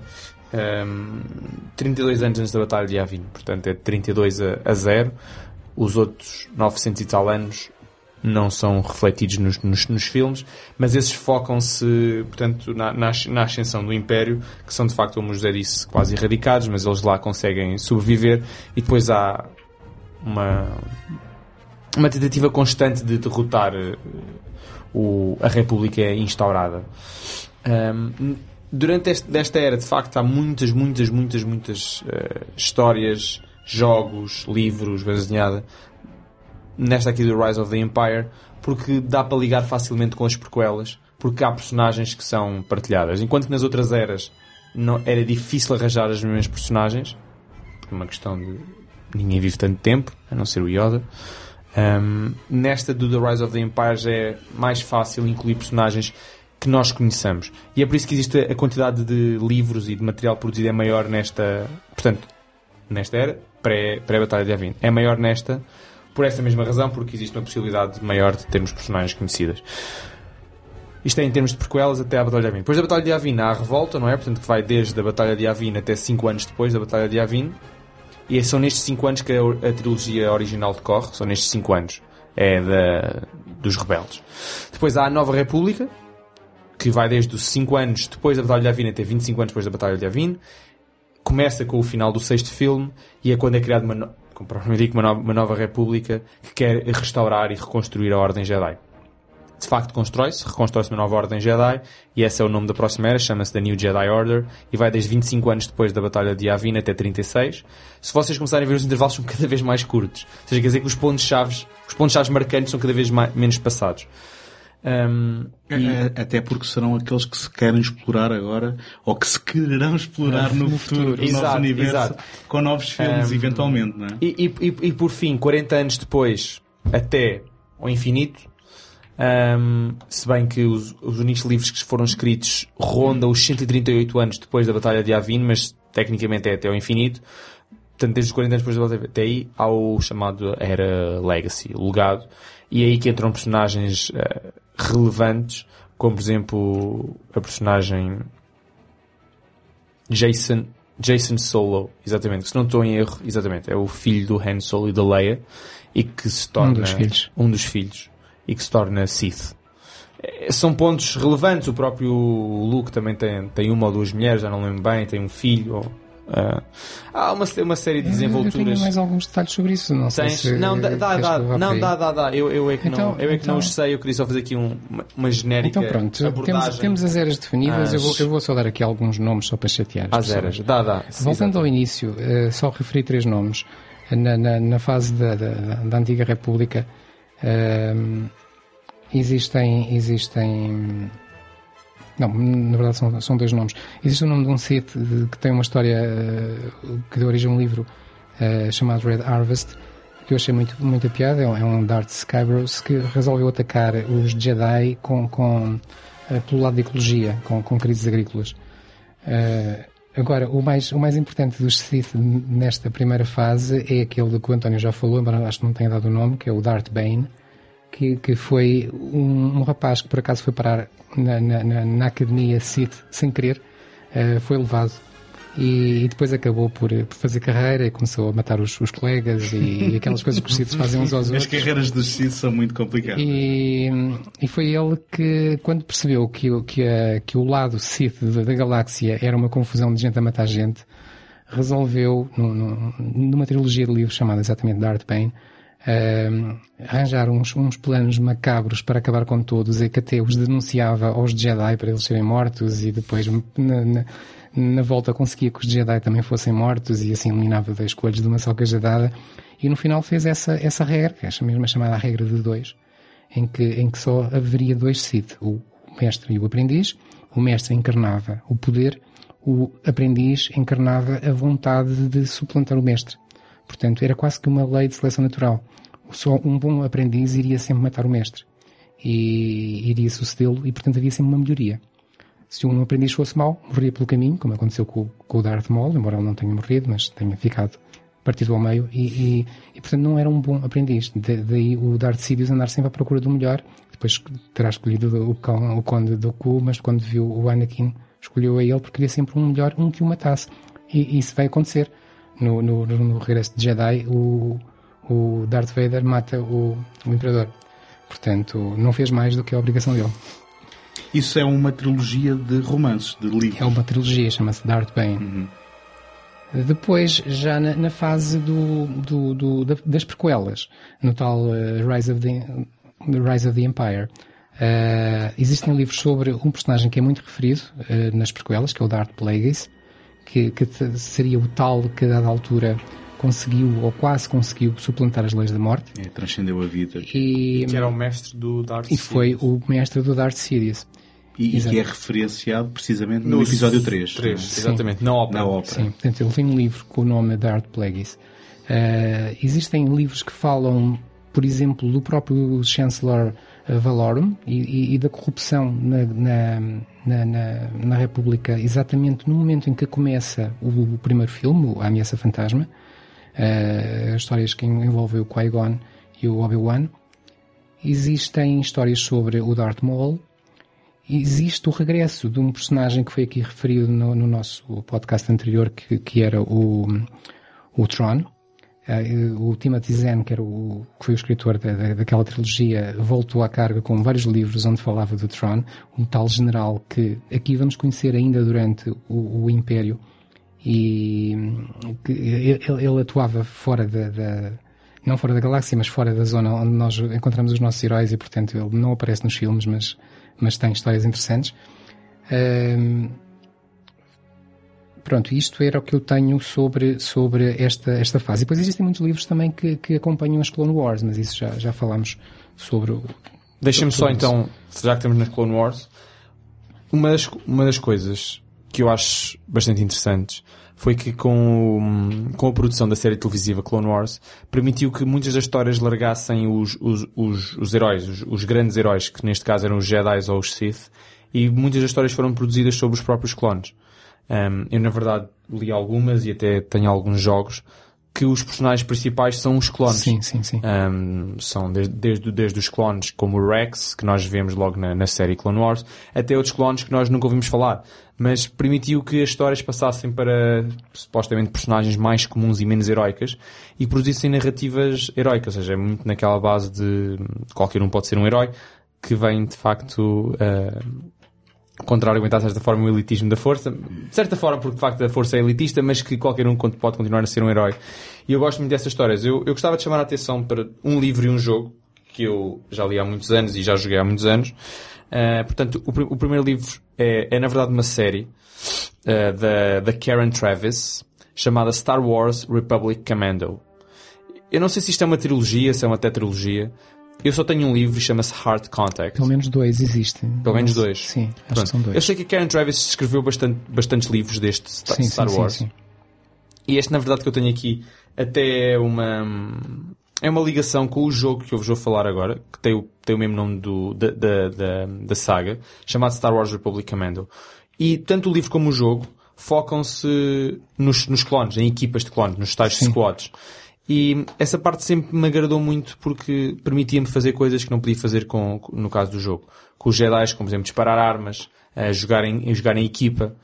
um, 32 anos antes da Batalha de Yavin. Portanto, é de 32 a, a 0. Os outros 900 e tal anos não são refletidos nos, nos, nos filmes, mas esses focam-se, portanto, na, na, na ascensão do Império, que são de facto, como o José disse, quase erradicados, mas eles lá conseguem sobreviver, e depois há uma, uma tentativa constante de derrotar eh, o, a República instaurada. Ahm, durante este, era, de facto, há muitas, muitas, muitas, muitas eh, histórias, jogos, livros, banda desenhada, nesta aqui do Rise of the Empire, porque dá para ligar facilmente com as prequelas, porque há personagens que são partilhadas. Enquanto que nas outras eras não, era difícil arranjar as mesmas personagens, por uma questão de ninguém vive tanto tempo, a não ser o Yoda. Um, nesta do The Rise of the Empires é mais fácil incluir personagens que nós conheçamos. E é por isso que existe a quantidade de livros e de material produzido é maior nesta. Portanto, nesta era, pré- pré-Batalha de Yavin. É maior nesta, por essa mesma razão, porque existe uma possibilidade maior de termos personagens conhecidas. Isto é em termos de prequelas até à Batalha de Yavin. Depois da Batalha de Yavin há a revolta, não é? Portanto, que vai desde a Batalha de Yavin até 5 anos depois da Batalha de Yavin. E são nestes 5 anos que a, a trilogia original decorre. São nestes 5 anos. É da, dos rebeldes. Depois há a Nova República, que vai desde os 5 anos depois da Batalha de Yavin até 25 anos depois da Batalha de Yavin. Começa com o final do sexto filme e é quando é criada uma, como propriamente digo, uma, nova, uma nova república que quer restaurar e reconstruir a Ordem Jedi. De facto, constrói-se, reconstrói-se uma nova Ordem Jedi e esse é o nome da próxima era, chama-se The New Jedi Order e vai desde 25 anos depois da Batalha de Yavin até 36. Se vocês começarem a ver os intervalos são cada vez mais curtos. Ou seja, quer dizer que os pontos-chave os pontos-chave marcantes são cada vez mais, menos passados. Um, e- É, Até porque serão aqueles que se querem explorar agora ou que se quererão explorar no, futuro, no Exato, nosso universo, exato. com novos filmes, Um, eventualmente, não é? E, e- e- por fim, 40 anos depois, até ao infinito, ahm, se bem que os, os únicos livros que foram escritos rondam os 138 anos depois da Batalha de Yavin, mas tecnicamente é até ao infinito. Portanto, desde os 40 anos depois da Batalha até aí, há o chamado Era Legacy, o legado, e é aí que entram personagens eh, relevantes, como por exemplo a personagem Jason, Jason Solo, exatamente, que se não estou em erro, exatamente, é o filho do Han Solo e da Leia, e que se torna... dos filhos. Um dos filhos. E que se torna Sith. Eh, São pontos relevantes, o próprio Luke também tem, tem uma ou duas mulheres, já não lembro bem, tem um filho, ou, ah, há uma, uma série de Eu tenho desenvolturas... mais alguns detalhes sobre isso. Não sei Tens? se Não, dá, dá, dá, não, dá, dá, dá. Eu, eu é que Então- não, eu é que não então- os sei, eu queria só fazer aqui um- uma, genérica Então pronto, temos, abordagem temos as eras definidas. Eu, vou, eu vou só dar aqui alguns nomes só para chatear. as pessoas. eras. Dá, dá. Voltando ao início, eh, só referi três nomes. Na, na- na fase da, da, da antiga República ehm, existem, existem. Não, na verdade são, são dois nomes. Existe o nome de um Sith de- que tem uma história eh, que deu origem a um livro eh, chamado Red Harvest, que eu achei muito, muito piada. É um, é Darth Skybros que resolveu atacar os Jedi com, com, eh, pelo lado da ecologia, com, com crises agrícolas. Eh, agora, o mais, o mais importante dos Sith nesta primeira fase é aquele de que o António já falou, embora acho que não tenha dado o nome, que é o Darth Bane, que, que foi um, um rapaz que por acaso foi parar na, na, na, academia Sith sem querer, eh, foi levado e, e depois acabou por, por fazer carreira e começou a matar os, os colegas e, aquelas coisas que os Sith fazem uns aos <laughs> As outros. carreiras dos Sith são muito complicadas. E, e foi ele que, quando percebeu que, o- que, a- que o lado Sith da, da galáxia era uma confusão de gente a matar gente, resolveu, num- num- numa trilogia de livros chamada exatamente Darth Bane, ehm, arranjar uns, uns planos macabros para acabar com todos e que até os denunciava aos Jedi para eles serem mortos e depois na, na, na volta conseguia que os Jedi também fossem mortos e assim eliminava dois coelhos de uma só cajadada e no final fez essa, essa regra, essa mesma chamada regra de dois, em que, em que só haveria dois Sith, o mestre e o aprendiz. O mestre encarnava o poder, o aprendiz encarnava a vontade de suplantar o mestre. Portanto, era quase que uma lei de seleção natural. Só um bom aprendiz iria sempre matar o mestre. E iria sucedê-lo, e portanto havia sempre uma melhoria. Se um aprendiz fosse mau, morria pelo caminho, como aconteceu com, com o Darth Maul, embora ele não tenha morrido, mas tenha ficado partido ao meio, e, e, e, portanto não era um bom aprendiz. Da- daí o Darth Sidious andar sempre à procura do melhor, depois terá escolhido o, cão, o Conde do Ku, mas quando viu o Anakin, escolheu a ele porque queria sempre um melhor, um que o matasse. E isso vai acontecer. No, no, no regresso de Jedi, o, o Darth Vader mata o, o Imperador. Portanto, não fez mais do que a obrigação dele. Isso é uma trilogia de romances, de livros. É uma trilogia, chama-se Darth Bane. Depois, já na, na fase do, do- do- da- das prequelas, no tal eh, Rise, of the, Rise of the Empire, eh, existem livros sobre um personagem que é muito referido eh, nas prequelas, que é o Darth Plagueis, que, que seria o tal que a dada altura conseguiu, ou quase conseguiu, suplantar as leis da morte. É, transcendeu a vida. E, Que era o mestre do Darth e foi o mestre do Darth Sidious. E, e que é referenciado precisamente no, episódio 3. Três, Sim. exatamente. Na ópera. Na ópera. Sim, portanto, ele tem um livro com o nome Darth Plagueis. Eh, existem livros que falam por exemplo, do próprio Chancellor uh, Valorum e, e, e, da corrupção na, na, na, na, República, exatamente no momento em que começa o, o primeiro filme, A Ameaça Fantasma, uh, histórias que envolvem o Qui-Gon e o Obi-Wan. Existem histórias sobre o Darth Maul, existe o regresso de um personagem que foi aqui referido no, no nosso podcast anterior, que, que era o, o Tron. Uh, o Timothy Zahn, que, era o, que foi o escritor da, da, daquela trilogia, voltou à carga com vários livros onde falava do Tron, um tal general que aqui vamos conhecer ainda durante o, o Império e ele, ele, atuava fora da, da, não fora da galáxia, mas fora da zona onde nós encontramos os nossos heróis e portanto ele não aparece nos filmes, mas mas tem histórias interessantes. Um, pronto, isto era o que eu tenho sobre, sobre esta, esta fase. E depois existem muitos livros também que, que acompanham as Clone Wars, mas isso já, já falámos sobre o. Deixa-me só então, já que estamos nas Clone Wars, uma das, uma das coisas que eu acho bastante interessantes foi que com, com a produção da série televisiva Clone Wars permitiu que muitas das histórias largassem os, os, os, os heróis, os, os, grandes heróis, que neste caso eram os Jedi ou os Sith, e muitas das histórias foram produzidas sobre os próprios clones. Um, eu na verdade li algumas e até tenho alguns jogos que os personagens principais são os clones. Sim, sim, sim. Um, são desde, desde, desde os clones como o Rex, que nós vemos logo na, na série Clone Wars, até outros clones que nós nunca ouvimos falar. Mas permitiu que as histórias passassem para, supostamente, personagens mais comuns e menos heroicas e produzissem narrativas heroicas. Ou seja, é muito naquela base de qualquer um pode ser um herói, que vem, de facto, uh, contra-argumentar de certa forma o elitismo da força, de certa forma porque de facto a força é elitista, mas que qualquer um pode continuar a ser um herói. E eu gosto muito dessas histórias. Eu, eu gostava de chamar a atenção para um livro e um jogo que eu já li há muitos anos e já joguei há muitos anos. Uh, portanto, o, o, primeiro livro é, é na verdade uma série uh, da, da Karen Travis chamada Star Wars Republic Commando. Eu não sei se isto é uma trilogia, se é uma tetralogia, eu só tenho um livro chama-se Heart Contact. Pelo menos dois existem. Pelo menos dois. Sim, acho Pronto. que são dois. Eu sei que a Karen Travis escreveu bastante, bastantes livros deste Star, sim, Star sim, Wars. Sim, e este, na verdade, que eu tenho aqui até é uma, é uma ligação com o jogo que eu vos vou falar agora, que tem o, tem o mesmo nome do, da, da, da, da saga, chamado Star Wars Republic Commando. E tanto o livro como o jogo focam-se nos, nos clones, em equipas de clones, nos tais squads. E essa parte sempre me agradou muito porque permitia-me fazer coisas que não podia fazer com, no caso do jogo. Com os Jedi, como por exemplo disparar armas, uh, jogar, em, jogar em equipa.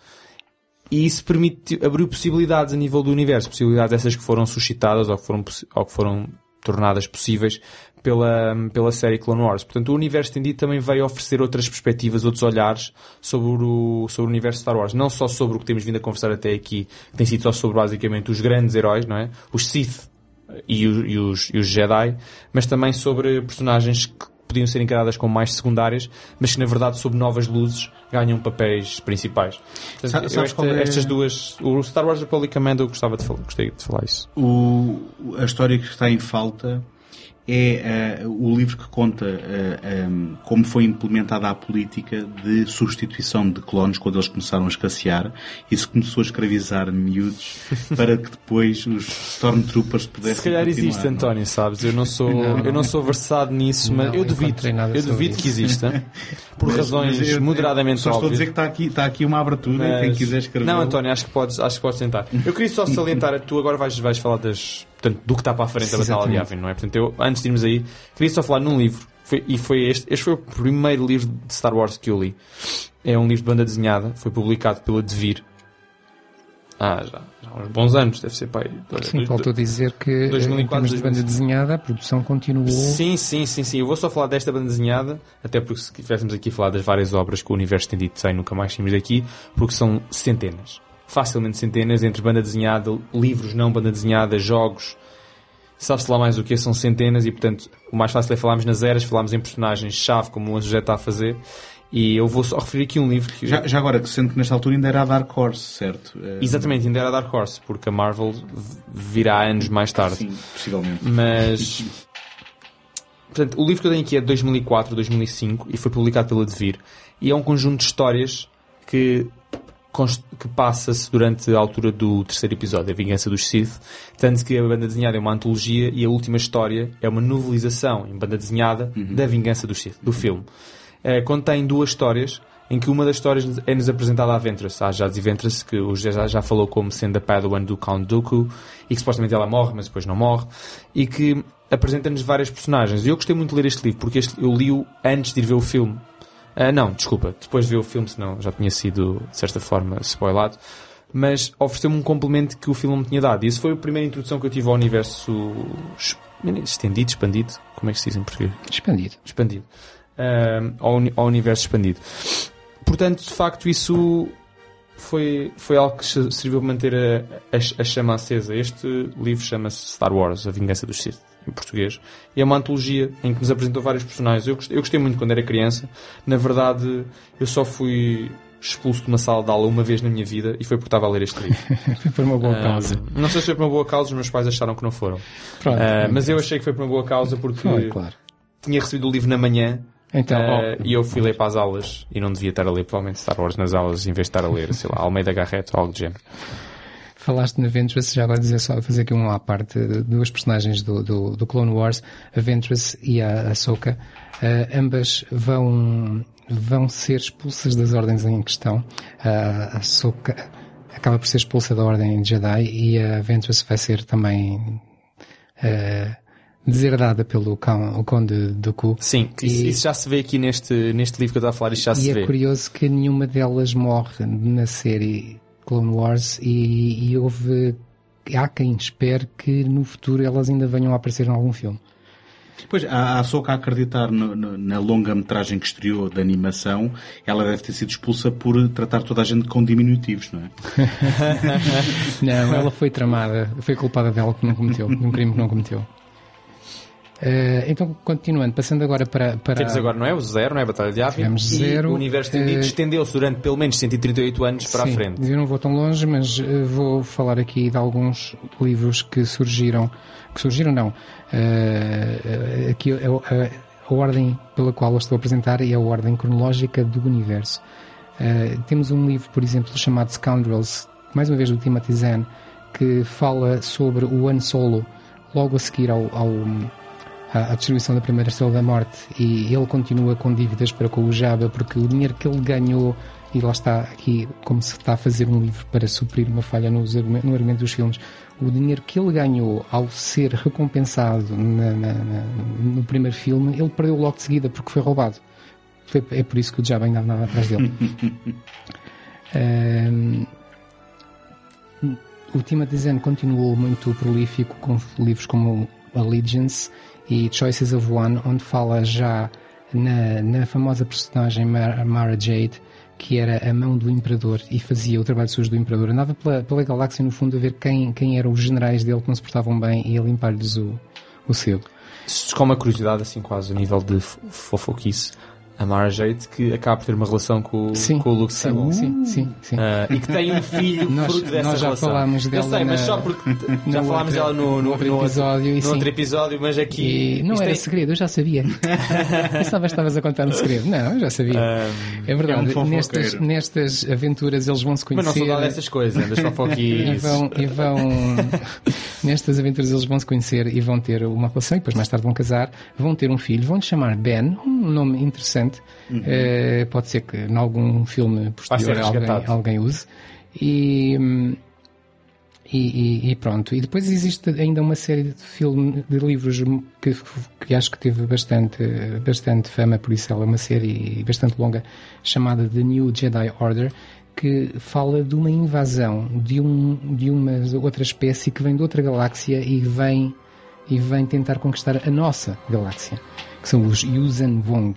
E isso permite, abriu possibilidades a nível do universo, possibilidades essas que foram suscitadas ou que foram, ou que foram tornadas possíveis pela, pela série Clone Wars. Portanto, o universo estendido também veio oferecer outras perspectivas, outros olhares sobre o, sobre o universo Star Wars. Não só sobre o que temos vindo a conversar até aqui, que tem sido só sobre basicamente os grandes heróis, não é? Os Sith e, o, e, os, e os Jedi, mas também sobre personagens que podiam ser encaradas como mais secundárias, mas que na verdade sob novas luzes ganham papéis principais. Portanto, esta, é... Estas duas, o Star Wars Republic Commando eu gostava de falar, gostei de falar isso. O, a história que está em falta é uh, o livro que conta uh, eh, um, ehm, como foi implementada a política de substituição de clones quando eles começaram a escassear. Isso começou a escravizar miúdos <laughs> para que depois os Stormtroopers pudessem. Se calhar existe, não? António, sabes? Eu não sou, não. eu não sou versado nisso, mas não, eu duvido. Eu duvido que exista. <laughs> Por mas, razões mas eu, moderadamente só óbvias. estou a dizer que está aqui, está aqui uma abertura, mas... quem quiser escrever. Não, António, acho que podes, acho que podes tentar. Eu queria só <laughs> salientar, tu agora vais, vais falar das portanto, do que está para a frente da Batalha de Yavin, não é? Portanto, eu, antes de irmos aí, queria só falar num livro, foi, e foi este, este foi o primeiro livro de Star Wars que eu li. É um livro de banda desenhada, foi publicado pela Devir. Ah, já, já há uns bons anos, deve ser pai. Sim, faltou dizer que 2004, em de banda desenhada, a produção continuou. Sim, sim, sim, sim. Eu vou só falar desta banda desenhada, até porque se estivéssemos aqui a falar das várias obras que o universo tem dito sem, nunca mais tínhamos daqui, porque são centenas facilmente centenas entre banda desenhada, livros não banda desenhada, jogos, sabe-se lá mais o que são centenas e portanto o mais fácil é falarmos nas eras, falarmos em personagens-chave como o Anjo está a fazer e eu vou só referir aqui um livro que... Já, já agora, sendo que nesta altura ainda era a Dark Horse, certo? Eh, Exatamente, ainda era a Dark Horse, porque a Marvel virá anos mais tarde. Sim, possivelmente. Mas... Portanto, o livro que eu tenho aqui é de 2004, 2005 e foi publicado pela Devir e é um conjunto de histórias que que passa-se durante a altura do terceiro episódio, A Vingança dos Sith, tanto que a banda desenhada é uma antologia e a última história é uma novelização em banda desenhada uhum. da Vingança dos Sith, do filme. É, contém duas histórias, em que uma das histórias é-nos apresentada a Ventress, a Jadzi Ventress, que o já, já falou como sendo a Padawan do Count Dooku, e que supostamente ela morre, mas depois não morre, e que apresenta-nos várias personagens. E eu gostei muito de ler este livro, porque este, eu li-o antes de ir ver o filme. Uh, não, desculpa, depois de ver o filme, senão já tinha sido, de certa forma, spoilado. Mas ofereceu-me um complemento que o filme me tinha dado. E isso foi a primeira introdução que eu tive ao universo estendido, expandido. Como é que se diz em português? Expandido. Expandido. Uh, ao, ao universo expandido. Portanto, de facto, isso foi, foi algo que serviu para manter a, a, a chama acesa. Este livro chama-se Star Wars, A Vingança dos Sith em português. E é uma antologia em que nos apresentou vários personagens. Eu gostei, eu gostei muito quando era criança. Na verdade, eu só fui expulso de uma sala de aula uma vez na minha vida e foi porque estava a ler este livro. <laughs> foi por uma boa causa. não sei se foi por uma boa causa, os meus pais acharam que não foram. Pronto, uh, mas eu achei que foi por uma boa causa porque foi, claro. tinha recebido o livro na manhã então, uh, e eu fui ler para as aulas e não devia estar a ler provavelmente Star Wars nas aulas em vez de estar a ler, sei lá, Almeida Garrett ou algo do género. Falaste na Ventress, já agora dizer só, fazer aqui uma à parte de duas personagens do, do, do Clone Wars, a Ventress e a Ahsoka, uh, ambas vão, vão ser expulsas das ordens em questão. Uh, a Ahsoka acaba por ser expulsa da ordem Jedi e a Ventress vai ser também uh, deserdada pelo cão, o Conde Dooku. Sim, e, isso, isso, já se vê aqui neste, neste livro que eu estava a falar, isso já se é vê. E é curioso que nenhuma delas morre na série Clone Wars e, e houve há quem espere que no futuro elas ainda venham a aparecer em algum filme. Pois, há, há só que acreditar no, no, na longa-metragem que estreou de animação, ela deve ter sido expulsa por tratar toda a gente com diminutivos, não é? <laughs> não, ela foi tramada, foi culpada dela que não cometeu, de um crime que não cometeu. Uh, então, continuando, passando agora para. para... Temos agora, não é? O zero, não é? A Batalha de Yavin. zero. o universo estendido uh... estendeu-se durante pelo menos 138 anos para sim, a frente. Eu não vou tão longe, mas uh, vou falar aqui de alguns livros que surgiram. Que surgiram, não. aqui a, a, a, ordem pela qual eu estou a apresentar é a ordem cronológica do universo. temos um livro, por exemplo, chamado Scoundrels, mais uma vez do Timothy Zahn, que fala sobre o Han Solo logo a seguir ao, ao à, distribuição da primeira estrela da morte. E ele continua com dívidas para com o Jabba porque o dinheiro que ele ganhou e lá está aqui como se está a fazer um livro para suprir uma falha nos, no argumento dos filmes o dinheiro que ele ganhou ao ser recompensado na, na, na, no primeiro filme ele perdeu logo de seguida porque foi roubado. É por isso que o Jabba ainda andava atrás dele. <laughs> Um, o Timothy Zahn continuou muito prolífico com livros como Allegiance e Choices of One, onde fala já na, na famosa personagem Mara Jade, que era a mão do Imperador e fazia o trabalho sujo do Imperador. Andava pela, pela galáxia, no fundo, a ver quem, quem eram os generais dele que não se portavam bem e a limpar-lhes o, o sebo. Com uma curiosidade, assim, quase a nível de fofoquice, a Mara Jade, que acaba por ter uma relação com, sim, com o Luke. Sim, sim, sim. Uh, e que tem um <laughs> filho nós, fruto dessa nós já relação. Falámos dela Eu sei, mas só porque <laughs> já falámos dela no, no, no, outro episódio. No, outro episódio, mas aqui... E não era é... segredo, eu já sabia. <laughs> Pensava que estavas a contar um segredo. Não, eu já sabia. Um, é verdade, é um nestas, nestas aventuras eles vão se conhecer. Mas não sou dessas coisas, das fofoquices. e vão, e vão... nestas aventuras eles vão se conhecer e vão ter uma relação e depois mais tarde vão casar, vão ter um filho, vão lhe chamar Ben, um nome interessante. Uhum. Uh, pode ser que em algum filme posterior alguém, alguém use. E, e, e, pronto. E depois existe ainda uma série de filmes, de livros que, que acho que teve bastante, bastante fama, por isso ela é uma série bastante longa, chamada The New Jedi Order, que fala de uma invasão de, um, de uma outra espécie que vem de outra galáxia e vem, e vem tentar conquistar a nossa galáxia, que são os Yuuzhan Vong.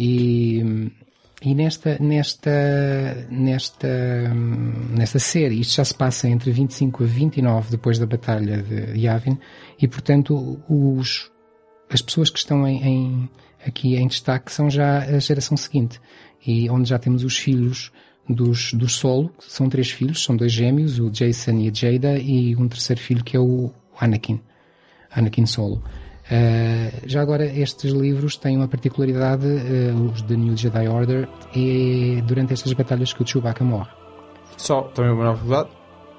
E, e nesta, nesta, nesta, nesta série, isto já se passa entre 25 a 29 depois da Batalha de Yavin, e portanto os, as pessoas que estão em, em, aqui em destaque são já a geração seguinte, e onde já temos os filhos dos, dos Solo, que são três filhos, são dois gêmeos, o Jason e a Jada, e um terceiro filho que é o Anakin, Anakin Solo. Uh, já agora, estes livros têm uma particularidade, uh, os The New Jedi Order, é durante estas batalhas que o Chewbacca morre. Só, também uma nova curiosidade,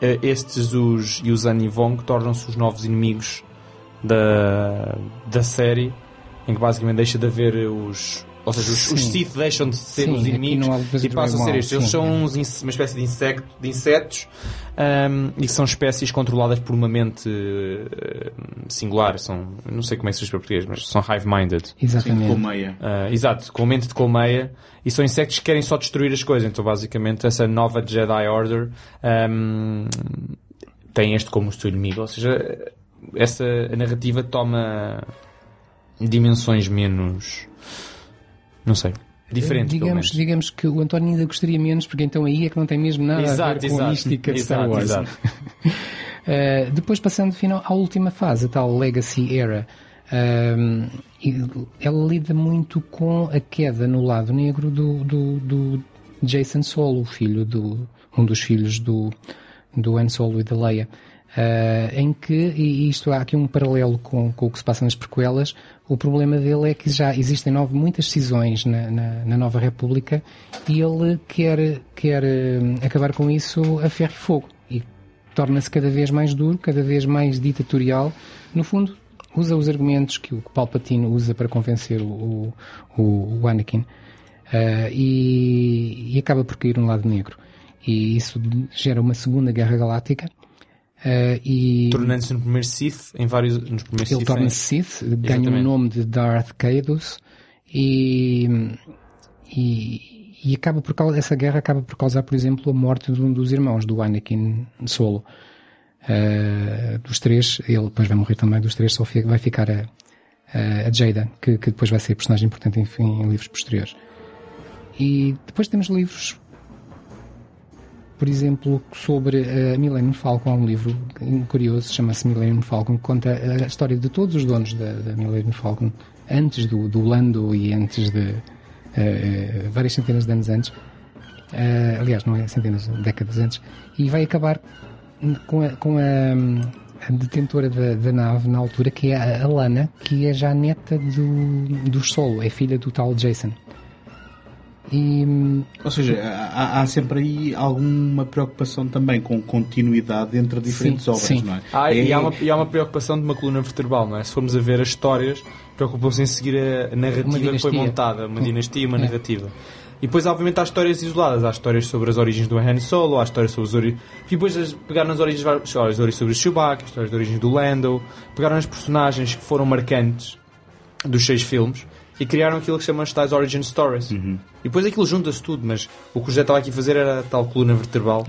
eh, estes os e Vong tornam-se os novos inimigos da, da série, em que basicamente deixa de haver os. Ou seja, os, os Sim. Sith deixam de ser Sim, os inimigos e passam a ser estes. Eles sim, são uns uma espécie de, insecto, de insetos ahm, e são espécies controladas por uma mente eh, singular. São, não sei como é que se diz para português, mas são hive-minded. Sim, Exatamente. colmeia. Ah, exato, com mente de colmeia e são insectos que querem só destruir as coisas. Então, basicamente, essa nova Jedi Order ahm, tem este como o seu inimigo. Ou seja, essa a narrativa toma dimensões menos. Não sei. Diferentes, pelo digamos, digamos que o António ainda gostaria menos, porque então aí é que não tem mesmo nada a Exato, ver com a exato. mística de Star Wars. exato. Uh, <laughs> depois passando final à última fase, a tal Legacy Era, e ela lida muito com a queda no lado negro do, do, do Jason Solo, o filho do, um dos filhos do, do Han Solo e da Leia. Uh, em que, e isto há aqui um paralelo com, com o que se passa nas prequelas, o problema dele é que já existem nove, muitas decisões na, na, na Nova República e ele quer, quer hum, acabar com isso a ferro e fogo. E torna-se cada vez mais duro, cada vez mais ditatorial. No fundo, usa os argumentos que o Palpatine usa para convencer o, o, o Anakin uh, e, e acaba por cair um lado negro. E isso gera uma segunda guerra galáctica. Uh, e Tornando-se no primeiro Sith, em vários. Nos primeiros ele torna-se em- Sith, ganha o nome de Darth Caedus e, e, e acaba por causa, essa guerra acaba por causar, por exemplo, a morte de um dos irmãos do Anakin Solo. Uh, dos três, ele depois vai morrer também, dos três só fica- vai ficar a, a, Jada, que, que depois vai ser personagem importante enfim, em livros posteriores. E depois temos livros por exemplo, sobre a Millennium Falcon, há um livro curioso, chama-se Millennium Falcon, que conta a história de todos os donos da, da Millennium Falcon, antes do, do Lando e antes de eh, várias centenas de anos antes. Eh, aliás, não é centenas, décadas antes. E vai acabar com a, com a, a detentora da, da nave na altura, que é a Alana, que é já neta do, do Solo, é filha do tal Jason. E Ou seja, há, há sempre aí alguma preocupação também com continuidade entre diferentes Sim, obras, sim. não é? Ah, e, É- há uma, e há uma preocupação de uma coluna vertebral, não é? Se formos a ver as histórias, preocupam-se em seguir a narrativa que foi montada, uma dinastia, uma É. narrativa. E depois, obviamente, há histórias isoladas. Há histórias sobre as origens do Han Solo, há histórias sobre as origens... E depois pegaram as origens, histórias origens sobre o Chewbacca, histórias de origens do Lando, pegaram as personagens que foram marcantes dos seis filmes e criaram aquilo que se chama as tais Origin Stories. E depois aquilo junta-se tudo, mas o que o José estava aqui a fazer era a tal coluna vertebral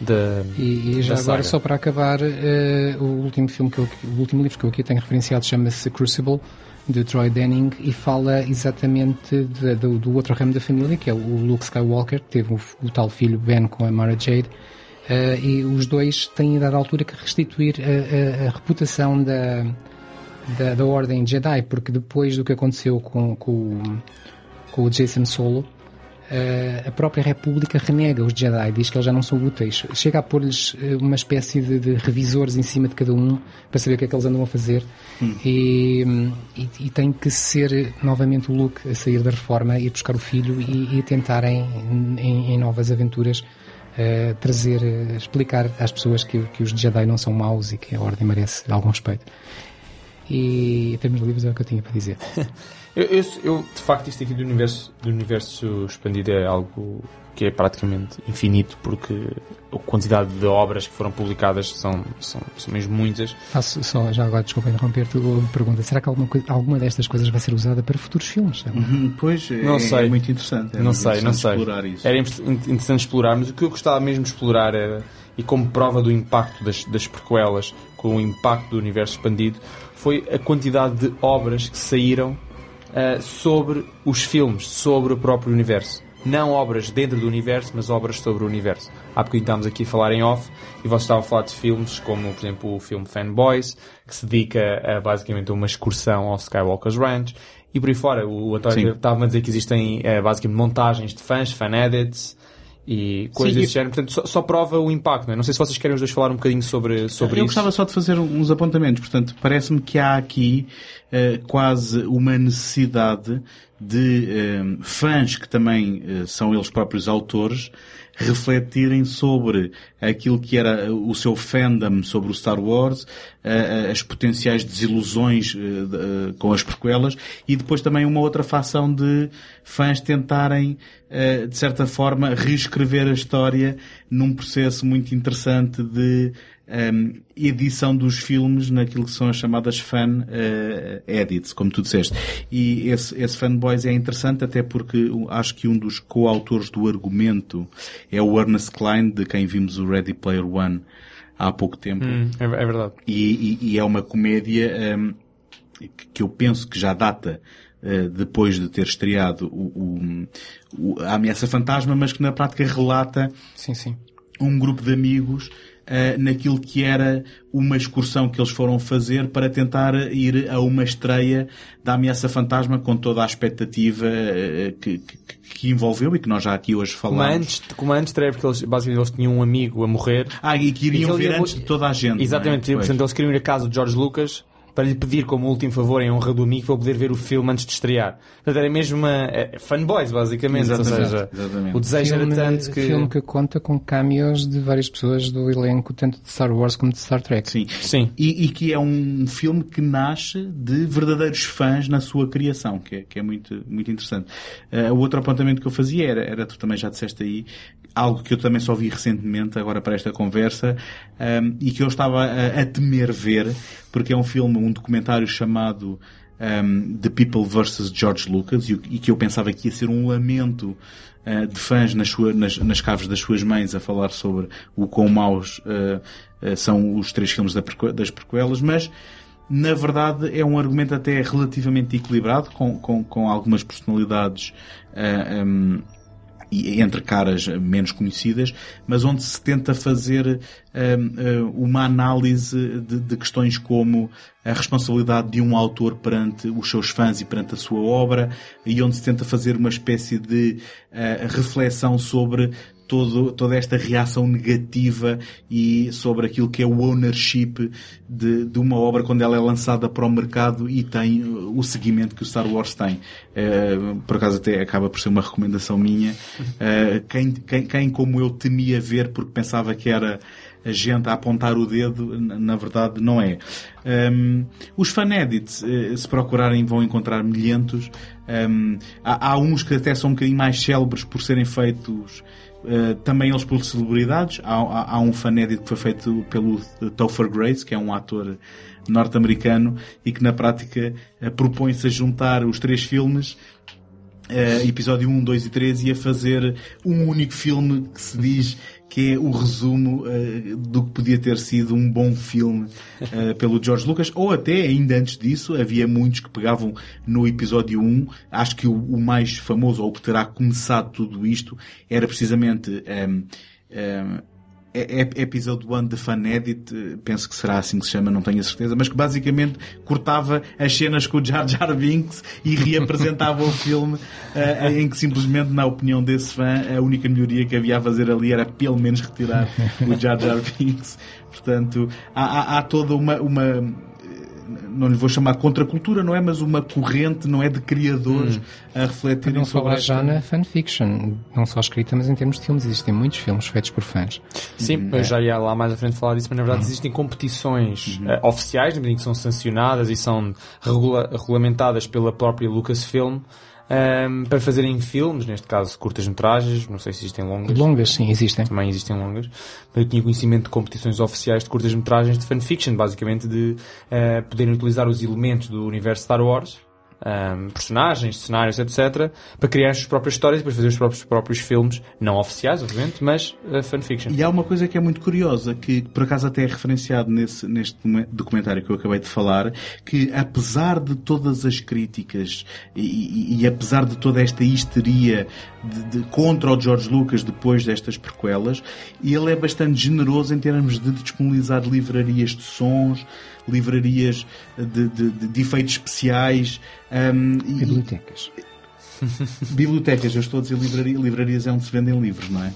da... E, e já da agora, só para acabar, eh, o último filme que eu, o último livro que eu aqui tenho referenciado chama-se Crucible, de Troy Denning, e fala exatamente de- do, do outro ramo da família, que é o Luke Skywalker, que teve o, o tal filho Ben com a Mara Jade, eh, e os dois têm, a dada altura, que restituir a, a- a reputação da, da, da Ordem Jedi, porque depois do que aconteceu com, com, o- com o Jason Solo, eh, a própria República renega os Jedi, diz que eles já não são úteis. Chega a pôr-lhes eh, uma espécie de, de revisores em cima de cada um para saber o que é que eles andam a fazer. E, e, e tem que ser novamente o Luke a sair da reforma, ir buscar o filho e, e tentarem em, em novas aventuras eh, trazer, explicar às pessoas que, que os Jedi não são maus e que a Ordem merece algum respeito. E em termos de livros é o que eu tinha para dizer. <laughs> Eu, eu, eu, de facto, isto aqui do universo, do universo expandido é algo que é praticamente infinito, porque a quantidade de obras que foram publicadas são, são, são mesmo muitas. Faço só, já agora, desculpa interromper-te, uma pergunta. Será que alguma, coisa, alguma destas coisas vai ser usada para futuros filmes? Uhum, Pois, é, Não sei. é muito interessante. É não muito sei, não sei. explorar isso. Era in- interessante explorar, mas o que eu gostava mesmo de explorar era, e como prova do impacto das, das prequelas, com o impacto do universo expandido, foi a quantidade de obras que saíram ah, sobre os filmes, sobre o próprio universo. Não obras dentro do universo, mas obras sobre o universo. Há bocadinho estávamos aqui a falar em off e vocês estavam a falar de filmes como, por exemplo, o filme Fanboys, que se dedica a, basicamente a uma excursão ao Skywalker's Ranch. E por aí fora, o António estava a dizer que existem eh, basicamente montagens de fãs, fan edits e coisas desse género. Portanto, só, só prova o impacto. Não, é? não sei se vocês querem os dois falar um bocadinho sobre, sobre Eu isso. gostava só de fazer uns apontamentos. Portanto, parece-me que há aqui eh, quase uma necessidade de eh, fãs que também eh, são eles próprios autores refletirem sobre aquilo que era o seu fandom sobre o Star Wars, as potenciais desilusões com as prequelas e depois também uma outra facção de fãs tentarem, de certa forma, reescrever a história num processo muito interessante de um, edição dos filmes naquilo que são as chamadas fan uh, edits, como tu disseste. E esse, esse fanboys é interessante até porque acho que um dos coautores do argumento é o Ernest Klein, de quem vimos o Ready Player One há pouco tempo. Hum, é, é, verdade. E, e, e, é uma comédia um, que eu penso que já data uh, depois de ter estreado o, o, o, a Ameaça Fantasma, mas que na prática relata sim, sim. um grupo de amigos uh, naquilo que era uma excursão que eles foram fazer para tentar ir a uma estreia da Ameaça Fantasma com toda a expectativa uh, que, que, que, envolveu e que nós já aqui hoje falamos. Como antes, estreia, porque eles, basicamente eles tinham um amigo a morrer. Ah, e que iriam e ver antes de toda a gente. Exatamente, é? portanto eles queriam ir a casa de George Lucas para lhe pedir como último favor em honra do amigo para poder ver o filme antes de estrear. Portanto, era mesmo uma é, fanboys, basicamente. Exatamente, Ou seja, exatamente. o desejo filme, era tanto que... filme que conta com cameos de várias pessoas do elenco, tanto de Star Wars como de Star Trek. Sim. Sim. E, e que é um filme que nasce de verdadeiros fãs na sua criação, que é, que é muito, muito interessante. Uh, o outro apontamento que eu fazia era, era, tu também já disseste aí, algo que eu também só vi recentemente, agora para esta conversa, um, e que eu estava a, a, temer ver, porque é um filme, um documentário chamado um, The People vs. George Lucas, e, e, que eu pensava que ia ser um lamento uh, de fãs nas, sua, nas, nas caves das suas mães a falar sobre o quão maus uh, uh, são os três filmes da, das prequelas, mas na verdade é um argumento até relativamente equilibrado, com, com, com algumas personalidades um, entre caras menos conhecidas, mas onde se tenta fazer um, uma análise de, de, questões como a responsabilidade de um autor perante os seus fãs e perante a sua obra, e onde se tenta fazer uma espécie de uh, reflexão sobre todo, toda esta reação negativa e sobre aquilo que é o ownership de, de uma obra quando ela é lançada para o mercado e tem o seguimento que o Star Wars tem. Uh, por acaso até acaba por ser uma recomendação minha. Uh, <laughs> quem, quem, quem como eu temia ver porque pensava que era a gente a apontar o dedo, na verdade não é. Um, os fanedits, eh, se procurarem, vão encontrar milhentos. Um, há, há, uns que até são um bocadinho mais célebres por serem feitos uh, também eles por celebridades. Há, há, há um fanédito que foi feito pelo Topher Grace, que é um ator norte-americano e que na prática uh, propõe-se a juntar os três filmes Uh, episódio 1, 2 e 3 e a fazer um único filme que se diz que é o resumo uh, do que podia ter sido um bom filme uh, pelo George Lucas, ou até ainda antes disso, havia muitos que pegavam no episódio 1, acho que o, o mais famoso, ou que terá começado tudo isto, era precisamente um, ehm, um, é, é, episódio 1 de Fan Edit, penso que será assim que se chama, não tenho a certeza, mas que basicamente cortava as cenas com o Jar Jar Binks e reapresentava o filme uh, em que simplesmente, na opinião desse fã, a única melhoria que havia a fazer ali era pelo menos retirar o Jar Jar Binks. Portanto, há, há, há toda uma, uma não lhe vou chamar contracultura, não é? Mas uma corrente, não é? De criadores hum. a refletirem não sobre falar já na fanfiction, não só escrita, mas em termos de filmes. Existem muitos filmes feitos por fãs. Sim, hum. eu já ia lá mais à frente falar disso, mas na verdade hum. existem competições uh, oficiais, que são sancionadas e são regula regulamentadas pela própria Lucasfilm um, para fazerem filmes, neste caso curtas-metragens, não sei se existem longas. Longas, sim, existem. Também existem longas. Eu tinha conhecimento de competições oficiais de curtas-metragens de fanfiction, basicamente de uh, poderem utilizar os elementos do universo Star Wars um, personagens, cenários, etc., para criar as suas próprias histórias e depois fazer os próprios, próprios filmes, não oficiais, obviamente, mas uh, fanfiction. E há uma coisa que é muito curiosa, que por acaso até é referenciado nesse, neste documentário que eu acabei de falar, que apesar de todas as críticas e, e, e apesar de toda esta histeria de, de, contra o George Lucas depois destas prequelas, ele é bastante generoso em termos de disponibilizar livrarias de sons, livrarias de, de, de efeitos especiais. Um, bibliotecas. E, <laughs> bibliotecas, eu estou a dizer livraria, livrarias é onde se vendem livros, não é?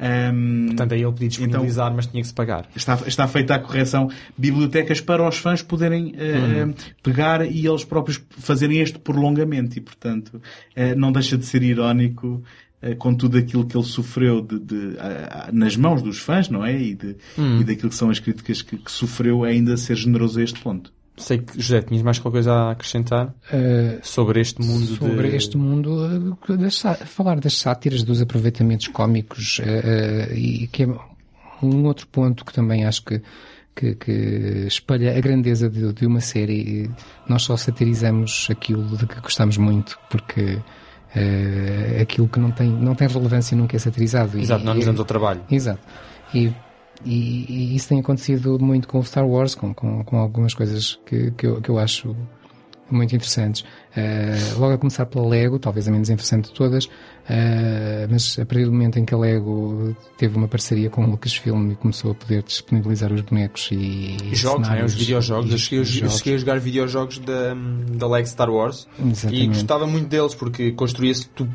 Um, Portanto, aí ele podia disponibilizar, então, mas tinha que se pagar. Está, está feita a correção. Bibliotecas para os fãs poderem uh, uhum. pegar e eles próprios fazerem este prolongamento. E, portanto, uh, não deixa de ser irónico com tudo aquilo que ele sofreu de, de, a- a- nas mãos dos fãs, não é? E, de, Hum. e daquilo que são as críticas que, que sofreu, ainda ser generoso a este ponto. Sei que, José, tinhas mais qualquer coisa a acrescentar Eh, sobre este mundo sobre de... este mundo, eh, das falar das sátiras, dos aproveitamentos cómicos eh, eh, e que é um outro ponto que também acho que, que, que espalha a grandeza de, de uma série. E Nós só satirizamos aquilo de que gostamos muito porque eh, aquilo que não tem, não tem relevância nunca é satirizado. E- Exato, não nos e- damos ao trabalho. Exato. E, e, e isso tem acontecido muito com o Star Wars, com, com, com algumas coisas que, que, eu, que eu acho muito interessantes. Eh, logo a começar pela Lego, talvez a menos interessante de todas, eh, mas a partir do momento em que a Lego teve uma parceria com o Lucasfilm e começou a poder disponibilizar os bonecos e, E jogos, não é? Os videojogos. e Eu cheguei, a- eu jogos. cheguei a jogar videojogos da, da Lego Star Wars e Exatamente. gostava muito deles porque construía-se tu,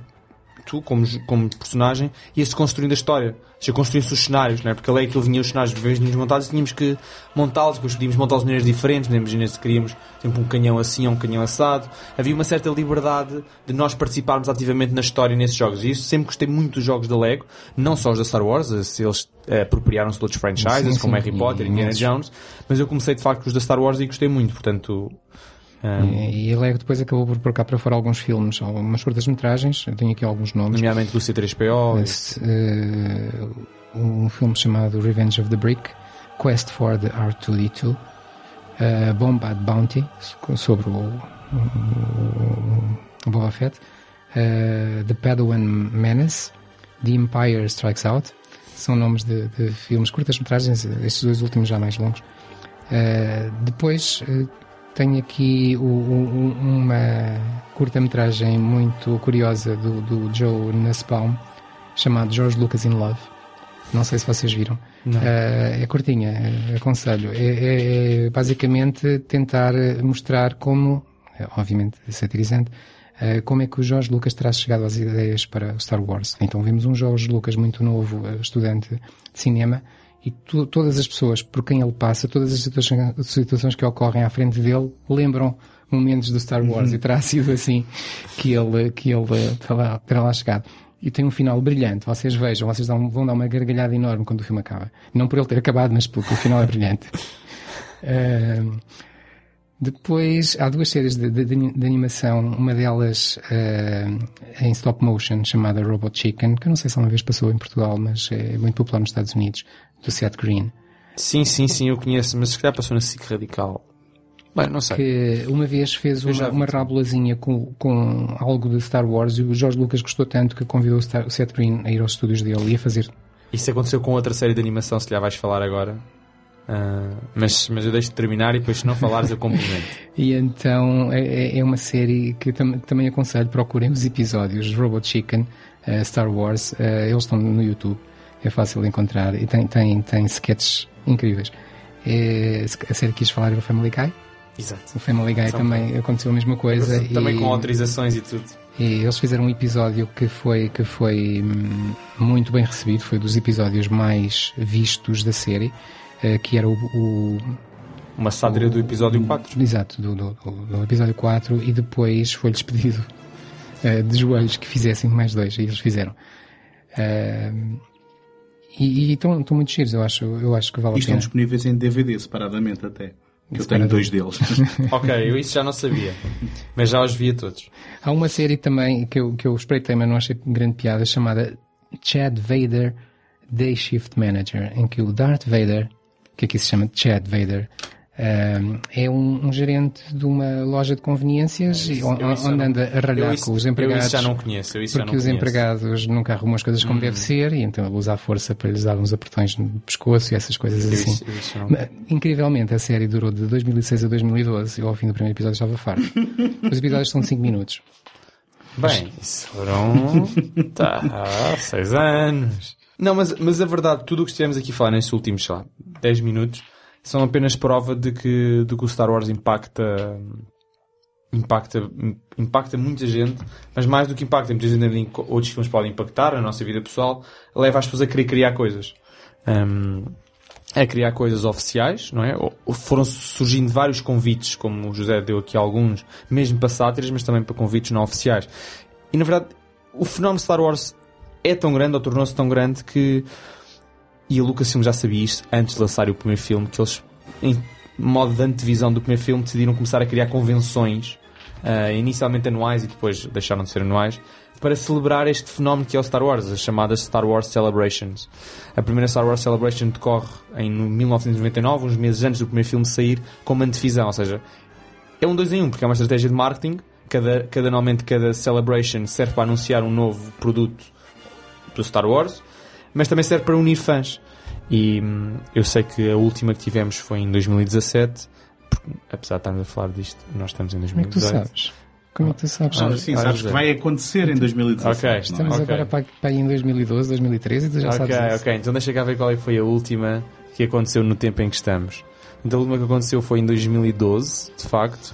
tu como, como personagem, ia-se construindo a história. Já construía-se os cenários, não é? Porque a Lego aquilo vinha os cenários, vez vinhos montados, tínhamos que montá-los, depois podíamos montá-los de maneiras diferentes, né? imagina se queríamos sempre um canhão assim ou um canhão assado. Havia uma certa liberdade de nós participarmos ativamente na história nesses jogos. E isso sempre gostei muito dos jogos da Lego, não só os da Star Wars, se eles eh, apropriaram-se de outros franchises, Sim, como sim, Harry Potter, e Indiana. Jones, mas eu comecei de facto com os da Star Wars e gostei muito, portanto. Ah, E a Lego depois acabou por pôr cá para fora alguns filmes, algumas curtas-metragens, eu tenho aqui alguns nomes. nomeadamente do C3PO. Esse, eh, um filme chamado Revenge of the Brick, Quest for the R2D2, uh, Bombad Bounty, sobre o, o, o Boba Fett, uh, The Padawan Menace, The Empire Strikes Out, são nomes de, de filmes curtas-metragens, estes dois últimos já mais longos. Uh, depois uh, tenho aqui o- o- uma curta-metragem muito curiosa do, do Joe Nussbaum, chamado George Lucas in Love. Não sei se vocês viram. Eh, é curtinha, aconselho. É, é- é basicamente tentar mostrar como, eh, obviamente satirizante, eh, como é que o Jorge Lucas terá chegado às ideias para Star Wars. Então vemos um Jorge Lucas muito novo, eh, estudante de cinema, e tu- todas as pessoas por quem ele passa, todas as situa- situações que ocorrem à frente dele, lembram momentos do Star Wars e terá sido assim que ele, que ele terá lá, terá lá chegado. E tem um final brilhante. Vocês vejam, vocês dão- vão dar uma gargalhada enorme quando o filme acaba. Não por ele ter acabado, mas porque o final é brilhante. <laughs> Ahm, depois, há duas séries de, de- de animação, uma delas ahm, em stop motion, chamada Robot Chicken, que eu não sei se uma vez passou em Portugal, mas é muito popular nos Estados Unidos, do Seth Green. Sim, sim, sim, eu conheço, mas se calhar passou na SIC Radical. Bem, não sei. que uma vez fez uma, uma também. rábulazinha com, com algo de Star Wars e o George Lucas gostou tanto que convidou o, Star, o Seth Green a ir aos estúdios dele e a fazer. Isso aconteceu com outra série de animação, se calhar vais falar agora. Ah, mas, mas eu deixo de terminar e depois se não falares eu cumprimento. <laughs> E então é, é- é uma série que tam- também aconselho, procurem os episódios Robot Chicken, eh, Star Wars, eh, eles estão no YouTube, é fácil de encontrar e tem, tem, tem sketches incríveis. É, a série que quis falar é o Family Guy. Exato. O Family Guy São também aconteceu a mesma coisa. Também e- com autorizações e tudo. E eles fizeram um episódio que foi, que foi hum, muito bem recebido, foi dos episódios mais vistos da série, eh, que era o, o- Uma sátira do episódio 4. Exato, do, do, do- do episódio 4 e depois foi-lhes pedido <laughs> eh, de joelhos que fizessem mais dois e eles fizeram. Eh, e estão muito giros, eu acho, eu acho que vale E a estão pena. disponíveis em DVD separadamente até. Que eu tenho dois deles. <laughs> ok, eu isso já não sabia. Mas já os via todos. Há uma série também que eu, que eu espreitei, mas não achei grande piada, chamada Chad Vader Day Shift Manager, em que o Darth Vader, que aqui se chama Chad Vader, é um, um gerente de uma loja de conveniências e on- Eu isso já onde não- anda a ralhar eu isso, com os eu empregados. isso já não conheço. Eu isso já Porque não os conheço. Empregados nunca arrumam as coisas como deve ser e então ele usa a força para lhes dar uns apertões no pescoço e essas coisas Eu assim. isso, eu isso já não Mas, Incrivelmente, a série durou de 2006 a 2012. Eu, ao fim do primeiro episódio, estava farto. <laughs> Os episódios são de 5 minutos. Bem, isso foram. tá, há seis anos. Não, mas, mas a verdade, tudo o que estivemos aqui a falar nestes últimos, sei lá, 10 minutos, são apenas prova de que, de que o Star Wars impacta. Impacta, impacta muita gente, mas mais do que impacta, muita gente outros filmes podem impactar a nossa vida pessoal, leva as pessoas a querer criar coisas. Hum, a criar coisas oficiais, não é? Foram surgindo vários convites, como o José deu aqui alguns, mesmo para sátiras, mas também para convites não oficiais. E na verdade, o fenómeno Star Wars é tão grande ou tornou-se tão grande que e a Lucasfilm já sabia isto antes de lançar o primeiro filme que eles em modo de antevisão do primeiro filme decidiram começar a criar convenções uh, inicialmente anuais e depois deixaram de ser anuais para celebrar este fenómeno que é o Star Wars, as chamadas Star Wars Celebrations. A primeira Star Wars Celebration decorre em 1999, uns meses antes do primeiro filme sair, como antevisão, ou seja, é um dois em um, porque é uma estratégia de marketing, cada, cada normalmente cada Celebration serve para anunciar um novo produto do Star Wars, mas também serve para unir fãs. E hum, eu sei que a última que tivemos foi em 2017, porque, apesar de estarmos a falar disto, nós estamos em Como é que tu 2018. sabes? Como é que tu sabes? Ah, sim, sabes que vai acontecer em 2017. Ok, não? Estamos Ok. agora para, para aí em 2012, 2013 e tu já ok, sabes isso. ok, então deixa cá ver qual é foi a última que aconteceu no tempo em que estamos. Então a última que aconteceu foi em 2012, de facto.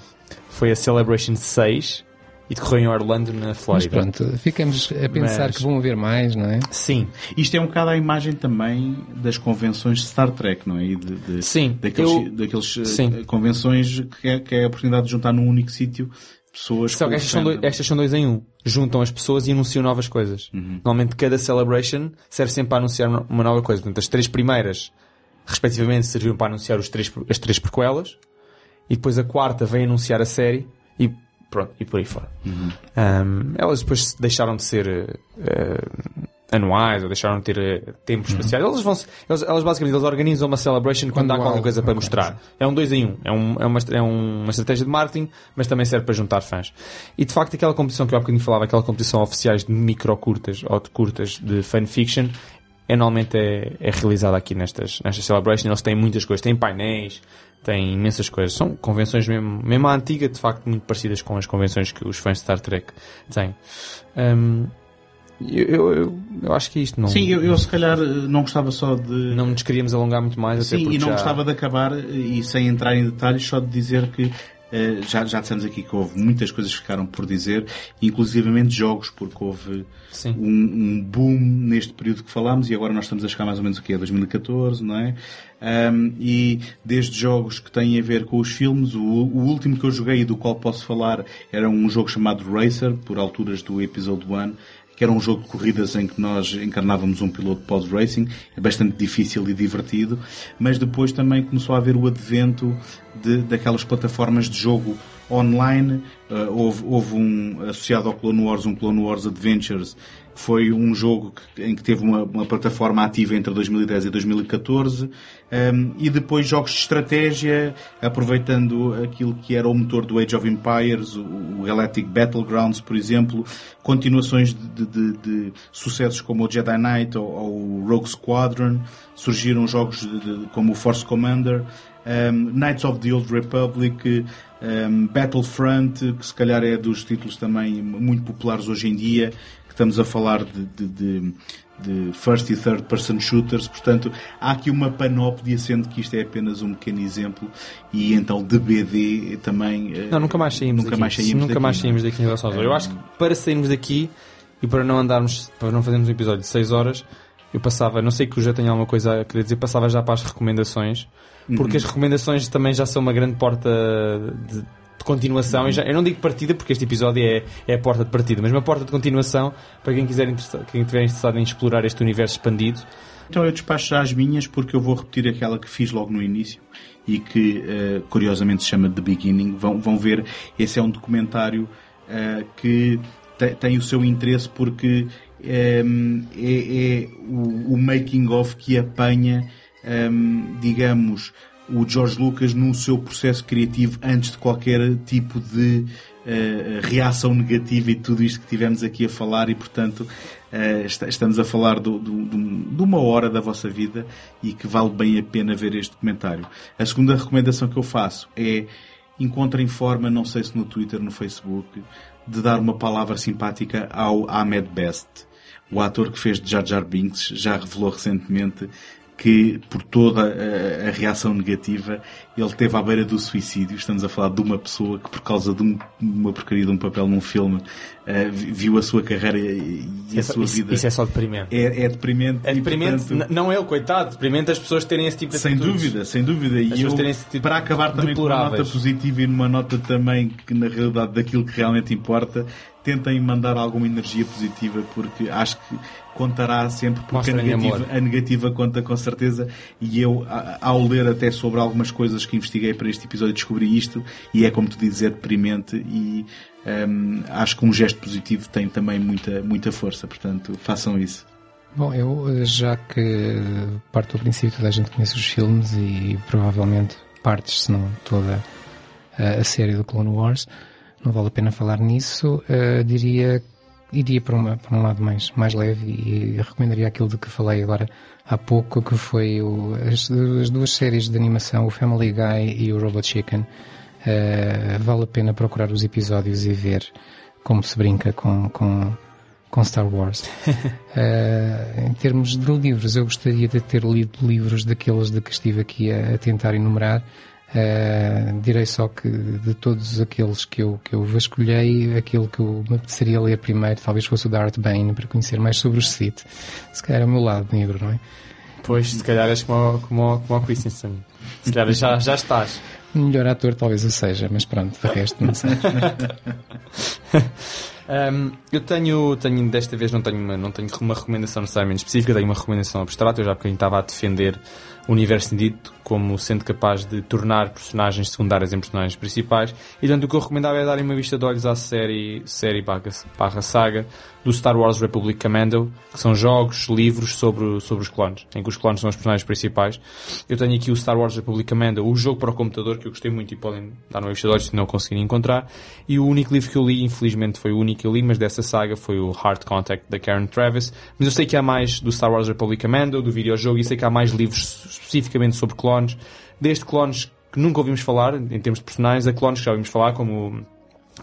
Foi a Celebration 6 e decorreu em Orlando, na Mas Flórida. pronto, ficamos a pensar Mas- que vão haver mais, não é? Sim, Isto é um bocado a imagem também das convenções de Star Trek, não é? E de, de- Sim, Daqueles, eu- daqueles eh, Sim. convenções que é, que é a oportunidade de juntar num único sítio pessoas Só que estas são, dois, estas são dois em um. Juntam as pessoas e anunciam novas coisas. Normalmente cada celebration serve sempre para anunciar uma uma nova coisa. Portanto, as três primeiras, respectivamente, serviram para anunciar os três, as três prequelas. E depois a quarta vem anunciar a série. E pronto, e por aí fora. Um, elas depois deixaram de ser eh, anuais ou deixaram de ter eh, tempos especiais. Elas, vão elas, elas basicamente eles organizam uma celebration quando, Quando há qualquer coisa para ok. mostrar. É um dois em um. É, um, é, uma, é uma estratégia de marketing, mas também serve para juntar fãs. E de facto, aquela competição que eu há bocadinho falava, aquela competição oficiais de micro curtas ou de curtas de fanfiction, é, normalmente é, é realizada aqui nestas, nestas celebrations. Eles têm muitas coisas, têm painéis, têm imensas coisas. São convenções mesmo, mesmo à antiga, de facto, muito parecidas com as convenções que os fãs de Star Trek têm. Um, eu, eu, eu, eu acho que é isto não. Sim, eu, eu se calhar não gostava só de. Não nos queríamos alongar muito mais, até Sim, porque e não já... gostava de acabar, e sem entrar em detalhes, só de dizer que eh, já, já dissemos aqui que houve muitas coisas que ficaram por dizer, inclusivamente jogos, porque houve um, um boom neste período que falámos e agora nós estamos a chegar mais ou menos aqui a 2014, não é? Ahm, e desde jogos que têm a ver com os filmes, o, o último que eu joguei e do qual posso falar era um jogo chamado Racer, por alturas do Episode 1, que era um jogo de corridas em que nós encarnávamos um piloto pod racing, é bastante difícil e divertido, mas depois também começou a haver o advento de, daquelas plataformas de jogo online, Uh, houve, houve um, associado ao Clone Wars, um Clone Wars Adventures, que foi um jogo que- em que teve uma, uma plataforma ativa entre 2010 e 2014, um, e depois jogos de estratégia, aproveitando aquilo que era o motor do Age of Empires, o, o Galactic Battlegrounds, por exemplo, continuações de, de- de- sucessos como o Jedi Knight ou, ou o Rogue Squadron, surgiram jogos de- como o Force Commander, um, Knights of the Old Republic, um, Battlefront, que se calhar é dos títulos também muito populares hoje em dia, que estamos a falar de, de- de- de first e third person shooters, portanto há aqui uma panóplia, sendo que isto é apenas um pequeno exemplo, e então de BD também... eh, Não, nunca mais saímos nunca daqui. mais saímos nunca daqui, mais não é? saímos daqui em relação aos Eu acho que para sairmos daqui e para não andarmos, para não fazermos um episódio de 6 horas, eu passava, não sei que eu já tenho alguma coisa a querer dizer, passava já para as recomendações, porque as recomendações também já são uma grande porta de, de continuação. E já- eu não digo partida, porque este episódio é, é a porta de partida, mas uma porta de continuação para quem quiser quem estiver interessado em explorar este universo expandido. Então eu despacho já as minhas porque eu vou repetir aquela que fiz logo no início e que eh, curiosamente se chama The Beginning. Vão, vão ver, esse é um documentário eh, que te- tem o seu interesse porque em, é, é o, o making of que apanha, em, digamos, o George Lucas no seu processo criativo antes de qualquer tipo de eh, reação negativa e tudo isto que tivemos aqui a falar e portanto eh, esta- estamos a falar do- do- do- de uma hora da vossa vida e que vale bem a pena ver este documentário. A segunda recomendação que eu faço é encontrem forma, não sei se no Twitter, no Facebook, de dar uma palavra simpática ao Ahmed Best. O ator que fez de Jar Jar Binks já revelou recentemente que por toda a, a reação negativa ele esteve à beira do suicídio. Estamos a falar de uma pessoa que por causa de um- uma porcaria de um papel num filme vi- viu a sua carreira e, e a Isso- sua isso, vida. isso é só deprimente. é, é deprimente. É e, deprimente, portanto, não ele, coitado, deprimente as pessoas terem esse tipo de sem atitudes. dúvida, sem dúvida. E eu, tipo para acabar também com uma nota positiva e numa nota também que na realidade daquilo que realmente importa, tentem mandar alguma energia positiva porque acho que contará sempre porque a negativa, a negativa, conta com certeza. E eu ao ler até sobre algumas coisas que investiguei para este episódio descobri isto. E é como tu dizes é deprimente e um, acho que um gesto positivo tem também muita, muita força. Portanto façam isso. Bom, eu já que parto do princípio que toda a gente conhece os filmes e provavelmente partes, se não toda a série do Clone Wars, não vale a pena falar nisso. Uh, diria iria para, uma, para um lado mais, mais leve e recomendaria aquilo de que falei agora há pouco, que foi o, as, as, duas séries de animação, o Family Guy e o Robot Chicken. Uh, vale a pena procurar os episódios e ver como se brinca com, com, com Star Wars. uh, <laughs> em termos de livros, eu gostaria de ter lido livros daqueles de que estive aqui a, a tentar enumerar. Uh, direi só que de todos aqueles que eu, que eu vasculhei, aquele que eu me apeteceria ler primeiro talvez fosse o Darth Bane, para conhecer mais sobre os Sith. Se calhar é o meu lado negro, não é? Pois, se calhar és como, como, como o Christensen. Se calhar já, já estás. <laughs> Melhor ator talvez eu seja, mas pronto, de resto não sei. <laughs> Um, eu tenho, tenho, desta vez não tenho, uma, não tenho uma recomendação necessariamente específica, tenho uma recomendação abstrata. Eu já porque estava a defender o universo dito como sendo capaz de tornar personagens secundárias em personagens principais. E portanto o que eu recomendava é darem uma vista de olhos à série, série barra, barra saga do Star Wars Republic Commando, que são jogos, livros sobre, sobre os clones, em que os clones são os personagens principais. Eu tenho aqui o Star Wars Republic Commando, o jogo para o computador, que eu gostei muito e podem dar uma vista de olhos se não conseguirem encontrar. E o único livro que eu li, infelizmente foi o único que eu li, mas dessa saga foi o Hard Contact da Karen Travis. Mas eu sei que há mais do Star Wars Republic Commando, do videojogo, e sei que há mais livros especificamente sobre clones, desde clones que nunca ouvimos falar, em termos de personagens, a clones que já ouvimos falar, como,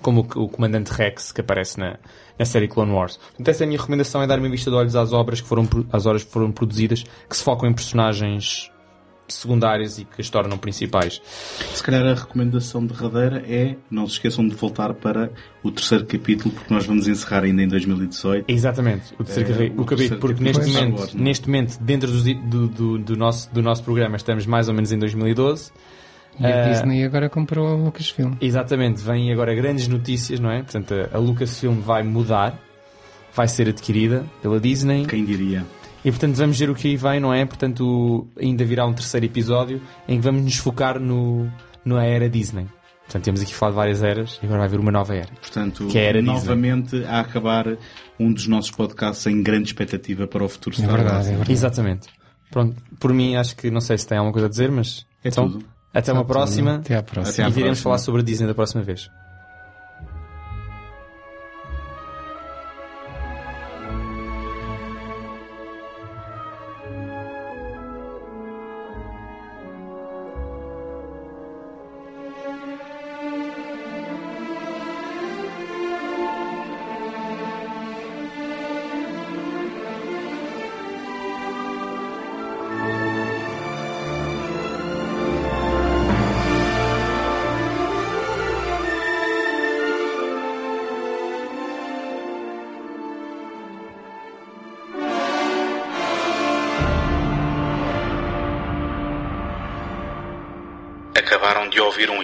como o Comandante Rex, que aparece na, na série Clone Wars. Portanto, essa é a minha recomendação, é dar uma vista de olhos às obras que foram, às obras que foram produzidas, que se focam em personagens secundárias e que as tornam principais. Se calhar a recomendação derradeira é não se esqueçam de voltar para o terceiro capítulo, porque nós vamos encerrar ainda em 2018. Exatamente, o terceiro, é, o, o capítulo, porque neste momento, Wars, neste momento, dentro do, do, do, nosso, do nosso programa, estamos mais ou menos em 2012. E a uh, Disney agora comprou a Lucasfilm. Exatamente, vêm agora grandes notícias, não é? Portanto, a, a Lucasfilm vai mudar, vai ser adquirida pela Disney. Quem diria? E portanto vamos ver o que aí vem, não é? Portanto, ainda virá um terceiro episódio em que vamos nos focar no, na era Disney. Portanto, temos aqui falado de várias eras e agora vai haver uma nova era. Portanto, que é a era novamente Disney. a acabar um dos nossos podcasts em grande expectativa para o futuro é verdade, é verdade. Exatamente. Pronto, por mim acho que não sei se tem alguma coisa a dizer, mas é então, tudo. Até uma próxima. Até à próxima. e viremos falar sobre a Disney da próxima vez.